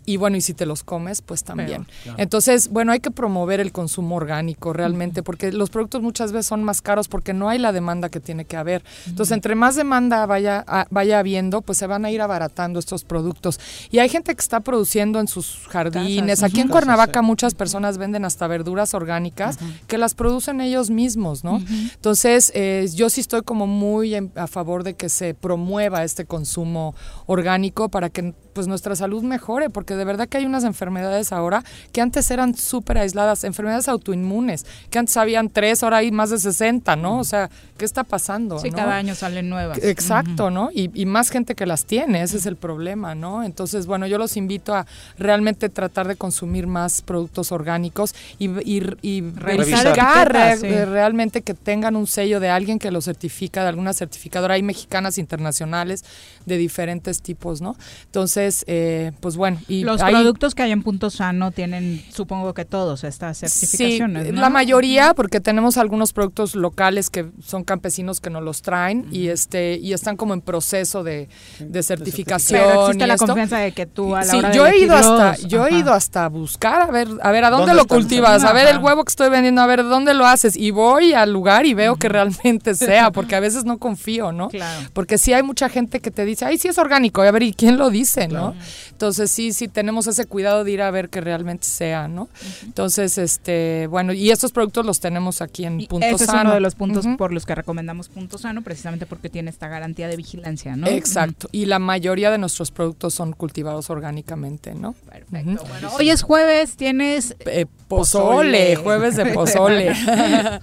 Y bueno, y si te los comes, pues también. claro. Entonces, bueno, hay que promover el consumo orgánico realmente, porque los productos muchas veces son más caros porque no hay la demanda que tiene que haber. Entonces, entre más demanda vaya, a- vaya habiendo, pues se van a ir abaratando estos productos. Y hay gente que está produciendo en sus jardines. Aquí en. Cuernavaca muchas personas venden hasta verduras orgánicas que las producen ellos mismos, ¿no? Entonces, eh, yo sí estoy como muy en- a favor de que se promueva este consumo orgánico para que pues nuestra salud mejore, porque de verdad que hay unas enfermedades ahora que antes eran súper aisladas, enfermedades autoinmunes, que antes habían tres, ahora hay más de 60, ¿no? O sea, ¿qué está pasando? Sí, cada año salen nuevas. Exacto, ¿no? Y, y, más gente que las tiene, ese es el problema, ¿no? Entonces, bueno, yo los invito a realmente tratar de consumir más productos orgánicos y, y, y verificar realmente que tengan un sello de alguien que lo certifica, de alguna certificadora. Hay mexicanas internacionales de diferentes tipos, ¿no? Entonces, eh, pues bueno. Y los productos que hay en Punto Sano tienen, supongo que todos, estas certificaciones. Sí, la mayoría, porque tenemos algunos productos locales que son campesinos que nos los traen y este y están como en proceso de, de certificación. Pero existe la confianza de que tú a la sí, yo he ido hasta, yo he ido hasta buscar a ver, a ver a dónde, lo cultivas, a ver el huevo que estoy vendiendo, a ver dónde lo haces y voy al lugar y veo que realmente sea, porque a veces no confío, ¿no? Claro. Porque sí hay mucha gente que te dice, ay, sí es orgánico, a ver, ¿y quién lo dice, no? Entonces sí, sí tenemos ese cuidado de ir a ver que realmente sea, ¿no? Entonces, este, bueno, y estos productos los tenemos aquí en Punto ese Sano. es uno de los puntos por los que recomendamos Punto Sano, precisamente porque tiene esta garantía de vigilancia, ¿no? Exacto. Y la mayoría de nuestros productos son cultivados orgánicamente, ¿no? Perfecto. Bueno, hoy es jueves, tienes eh, pozole, jueves de pozole.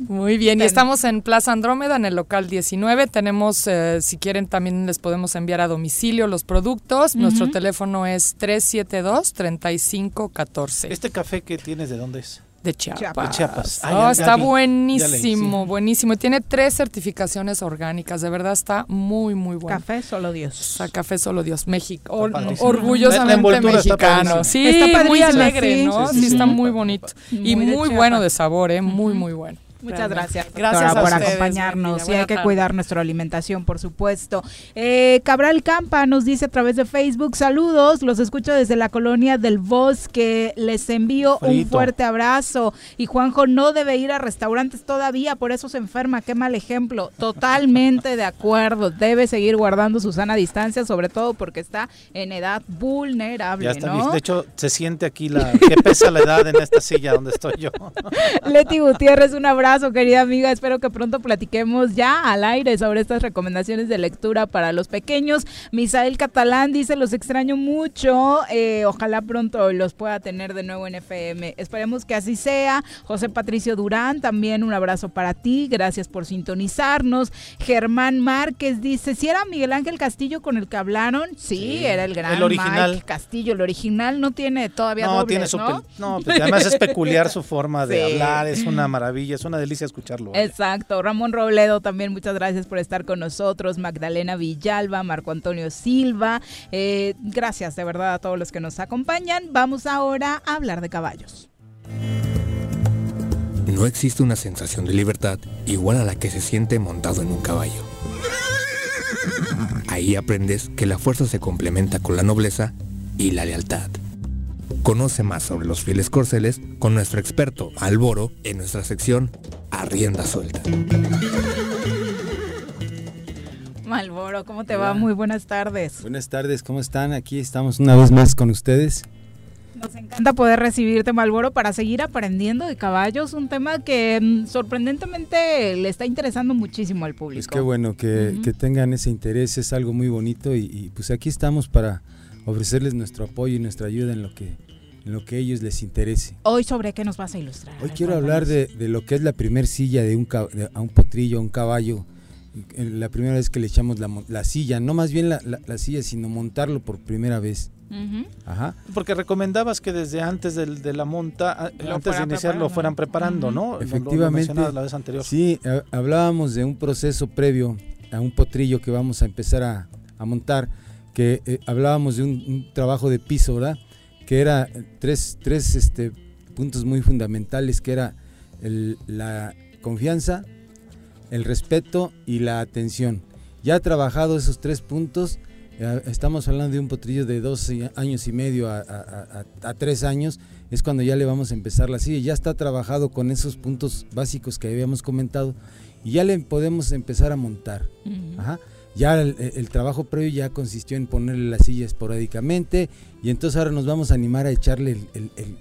Muy bien, y estamos en Plaza Andrómeda, en el local 19. Tenemos, eh, si quieren, también les podemos enviar a domicilio los productos. Nuestro teléfono es 372-3514. ¿Este café que tienes de dónde es? De Chiapas. De Chiapas. Ah, está buenísimo, buenísimo. Tiene tres certificaciones orgánicas. De verdad está muy, muy bueno. Café Solo Dios. O sea, Café Solo Dios. México. orgullosamente mexicano. sí, está muy alegre, ¿no? Sí, está muy bonito. y muy bueno de sabor, ¿eh? Muy, muy bueno. Muchas gracias, gracias por acompañarnos. Y hay que cuidar nuestra alimentación, por supuesto. Eh, Cabral Campa nos dice a través de Facebook, saludos, los escucho desde la colonia del Bosque, les envío un fuerte abrazo. Y Juanjo no debe ir a restaurantes todavía, por eso se enferma, qué mal ejemplo. Totalmente de acuerdo, debe seguir guardando su sana distancia, sobre todo porque está en edad vulnerable. Ya está De hecho, se siente aquí la que pesa la edad en esta silla donde estoy yo. Leti Gutiérrez, un abrazo querida amiga. Espero que pronto platiquemos ya al aire sobre estas recomendaciones de lectura para los pequeños. Misael Catalán dice, los extraño mucho. Eh, ojalá pronto los pueda tener de nuevo en FM. Esperemos que así sea. José Patricio Durán, también un abrazo para ti. Gracias por sintonizarnos. Germán Márquez dice, si era Miguel Ángel Castillo con el que hablaron, sí, era el gran original. Castillo. El original no tiene todavía no, tiene su ¿no? no pues además es peculiar su forma de hablar. Es una maravilla, es una delicia escucharlo. Exacto. Ramón Robledo también, muchas gracias por estar con nosotros. Magdalena Villalba, Marco Antonio Silva. Eh, gracias de verdad a todos los que nos acompañan. Vamos ahora a hablar de caballos. No existe una sensación de libertad igual a la que se siente montado en un caballo. Ahí aprendes que la fuerza se complementa con la nobleza y la lealtad. Conoce más sobre los fieles corceles con nuestro experto Alboro en nuestra sección A Rienda Suelta. Malboro, ¿cómo te va? Muy buenas tardes. Buenas tardes, ¿cómo están? Aquí estamos una vez más con ustedes. Nos encanta poder recibirte, Malboro, para seguir aprendiendo de caballos, un tema que mm, sorprendentemente le está interesando muchísimo al público. Es pues que bueno que, tengan ese interés, es algo muy bonito y pues aquí estamos para ofrecerles nuestro apoyo y nuestra ayuda en lo que en lo que a ellos les interese. Hoy sobre qué nos vas a ilustrar. Hoy quiero hablar de, lo que es la primer silla de un, a un potrillo, a un caballo. La primera vez que le echamos la, silla, no más bien la, silla, sino montarlo por primera vez. Ajá. Porque recomendabas que desde antes de, la monta, antes de iniciar lo fueran preparando, ¿no? Efectivamente. la vez anterior. Sí, hablábamos de un proceso previo a un potrillo que vamos a empezar a, montar, que eh, hablábamos de un, trabajo de piso, ¿verdad? que era tres, tres este, puntos muy fundamentales, que era la confianza, el respeto y la atención. Ya trabajado esos tres puntos, eh, estamos hablando de un potrillo de dos años y medio a, tres años, es cuando ya le vamos a empezar la silla. Ya está trabajado con esos puntos básicos que habíamos comentado y ya le podemos empezar a montar. Ajá ya el, trabajo previo ya consistió en ponerle la silla esporádicamente y entonces ahora nos vamos a animar a echarle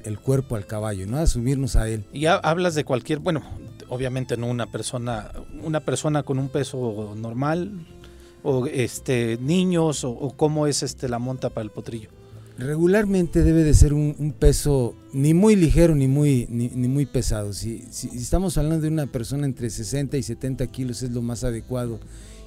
el, cuerpo al caballo, ¿no? A subirnos a él. Y hablas de cualquier, bueno, obviamente no una persona, una persona con un peso normal o este niños o, cómo es este la monta para el potrillo. regularmente debe de ser un, peso ni muy ligero ni muy, ni, muy pesado. Si, si, estamos hablando de una persona entre 60 y 70 kilos es lo más adecuado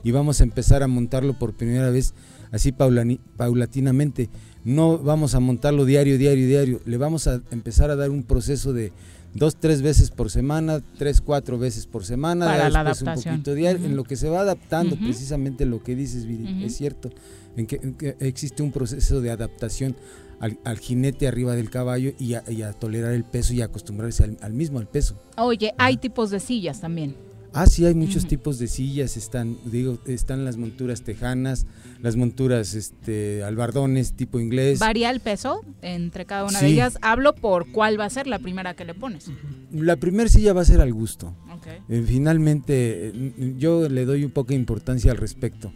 y vamos a empezar a montarlo por primera vez así paulatinamente. No vamos a montarlo diario, diario, diario. Le vamos a empezar a dar un proceso de dos, tres veces por semana, tres, cuatro veces por semana, Para la adaptación. un poquito diario, en lo que se va adaptando, precisamente lo que dices, Viri, es cierto, en que, existe un proceso de adaptación al, jinete arriba del caballo y a, tolerar el peso y acostumbrarse al, al mismo, al peso. Oye, hay tipos de sillas también. Ah, sí, hay muchos tipos de sillas, están, digo, están las monturas tejanas, las monturas este albardones tipo inglés. ¿Varía el peso entre cada una de ellas? Hablo por cuál va a ser la primera que le pones. La primera silla va a ser al gusto. Eh, finalmente, yo le doy un poco de importancia al respecto.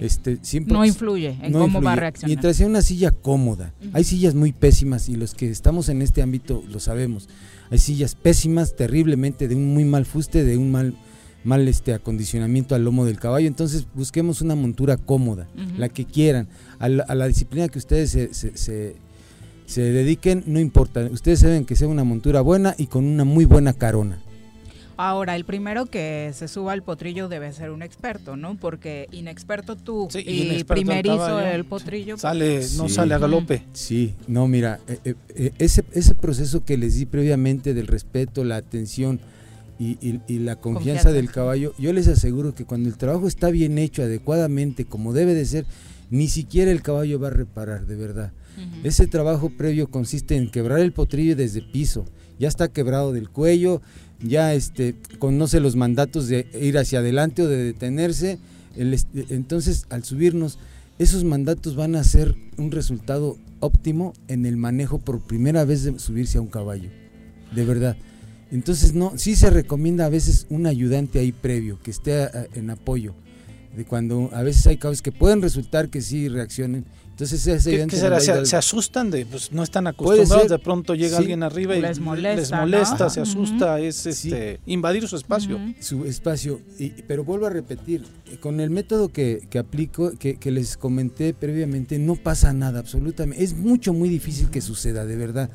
Este, no influye en cómo va a reaccionar. Mientras sea una silla cómoda. Hay sillas muy pésimas y los que estamos en este ámbito lo sabemos. Hay sillas pésimas, terriblemente, de un muy mal fuste, de un mal mal este acondicionamiento al lomo del caballo. Entonces busquemos una montura cómoda, la que quieran. A la, disciplina que ustedes se, se, se, dediquen, no importa. Ustedes saben que sea una montura buena y con una muy buena carona. Ahora, el primero que se suba al potrillo debe ser un experto, ¿no? Porque inexperto tú y primerizo el, potrillo. Sale, no sale a galope. Sí, no, mira, eh, eh, eh, ese, ese proceso que les di previamente del respeto, la atención, y, la confianza, del caballo, yo les aseguro que cuando el trabajo está bien hecho adecuadamente, como debe de ser, ni siquiera el caballo va a reparar, de verdad. Ese trabajo previo consiste en quebrar el potrillo desde piso, ya está quebrado del cuello, ya este, conoce los mandatos de ir hacia adelante o de detenerse, entonces al subirnos, esos mandatos van a ser un resultado óptimo en el manejo por primera vez de subirse a un caballo, de verdad. Entonces, no, sí se recomienda a veces un ayudante ahí previo, que esté en apoyo. De cuando a veces hay casos que pueden resultar que sí reaccionen. Entonces ese ayudante Se, asustan de, pues no están acostumbrados, de pronto llega alguien arriba y les molesta, se asusta, es este, invadir su espacio. Su espacio, y, pero vuelvo a repetir, con el método que, que aplico, que, que les comenté previamente, no pasa nada, absolutamente. Es mucho, muy difícil que suceda, de verdad.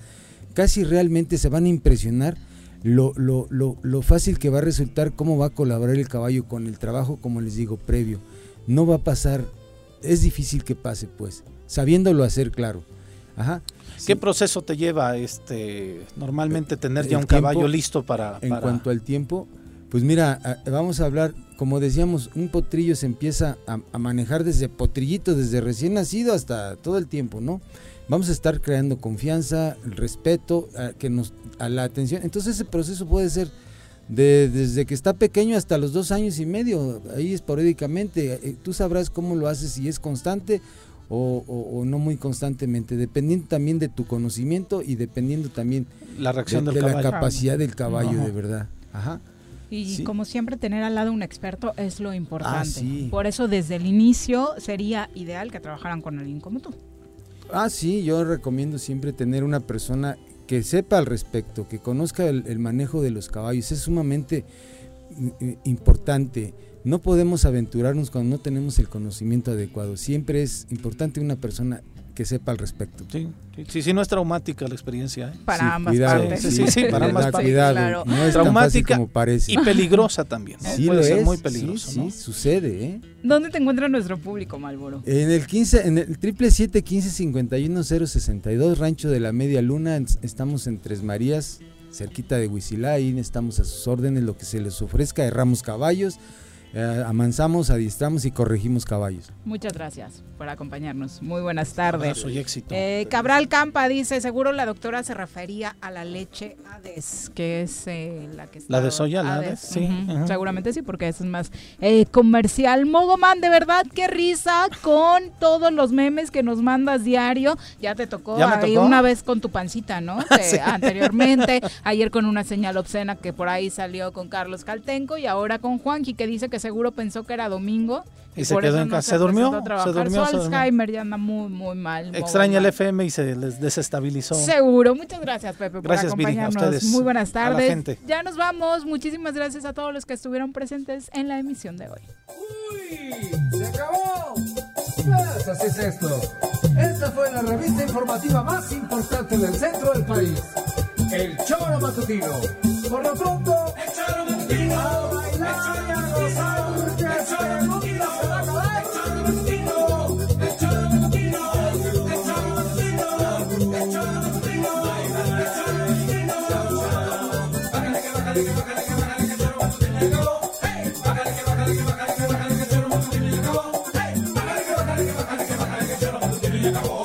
Casi realmente se van a impresionar lo, lo, lo, lo fácil que va a resultar cómo va a colaborar el caballo con el trabajo, como les digo, previo. No va a pasar, es difícil que pase, pues, sabiéndolo hacer claro. Ajá. ¿Qué proceso te lleva este normalmente tener ya un caballo listo para, En cuanto al tiempo, pues mira, vamos a hablar, como decíamos, un potrillo se empieza a, a manejar desde potrillito, desde recién nacido hasta todo el tiempo, ¿no? Vamos a estar creando confianza, respeto, a, que nos, a la atención. Entonces ese proceso puede ser desde que está pequeño hasta los dos años y medio, ahí esporádicamente. Eh, tú sabrás cómo lo haces, si es constante o, no muy constantemente, dependiendo también de tu conocimiento y dependiendo también la reacción de, la capacidad del caballo, de verdad. Ajá. Y como siempre, tener al lado un experto es lo importante. Ah, Por eso, desde el inicio, sería ideal que trabajaran con alguien como tú. Ah, sí, yo recomiendo siempre tener una persona que sepa al respecto, que conozca el, manejo de los caballos. Es sumamente mm, eh, importante. No podemos aventurarnos cuando no tenemos el conocimiento adecuado. Siempre es importante una persona que sepa al respecto. Sí, sí, sí, no es traumática la experiencia. ¿eh? Para ambas partes. Sí, sí, para ambas partes. Cuidado, no es traumática como parece. y peligrosa también. Sí, Puede ser muy peligroso. Sí, sucede. ¿eh? ¿Dónde te encuentra nuestro público, Malboro? En el 15, en el triple siete quince cincuenta Rancho de la Media Luna. Estamos en Tres Marías, cerquita de Huizilá. Ahí estamos a sus órdenes, lo que se les ofrezca. Erramos caballos eh, amansamos, adiestramos y corregimos caballos. Muchas gracias por acompañarnos. Muy buenas tardes. Soy éxito. Eh, Cabral Campa dice, seguro la doctora se refería a la leche Hades, que es eh, la que está... La de soya, la Hades, sí. Seguramente sí, porque eso es más comercial. Mogoman, de verdad, qué risa con todos los memes que nos mandas diario. Ya te tocó, ahí una vez con tu pancita, ¿no? Anteriormente, ayer con una señal obscena que por ahí salió con Carlos Caltenco y ahora con Juanqui que dice que seguro pensó que era domingo. Y, se quedó en casa. Se durmió. Se durmió. Su Alzheimer ya anda muy, muy mal. Extraña el FM y se les desestabilizó. Seguro. Muchas gracias, Pepe, por acompañarnos. Muy buenas tardes. Ya nos vamos. Muchísimas gracias a todos los que estuvieron presentes en la emisión de hoy. ¡Uy! ¡Se acabó! Pues así es esto. Esta fue la revista informativa más importante del centro del país. El Choro Matutino. Por lo pronto, Acabó.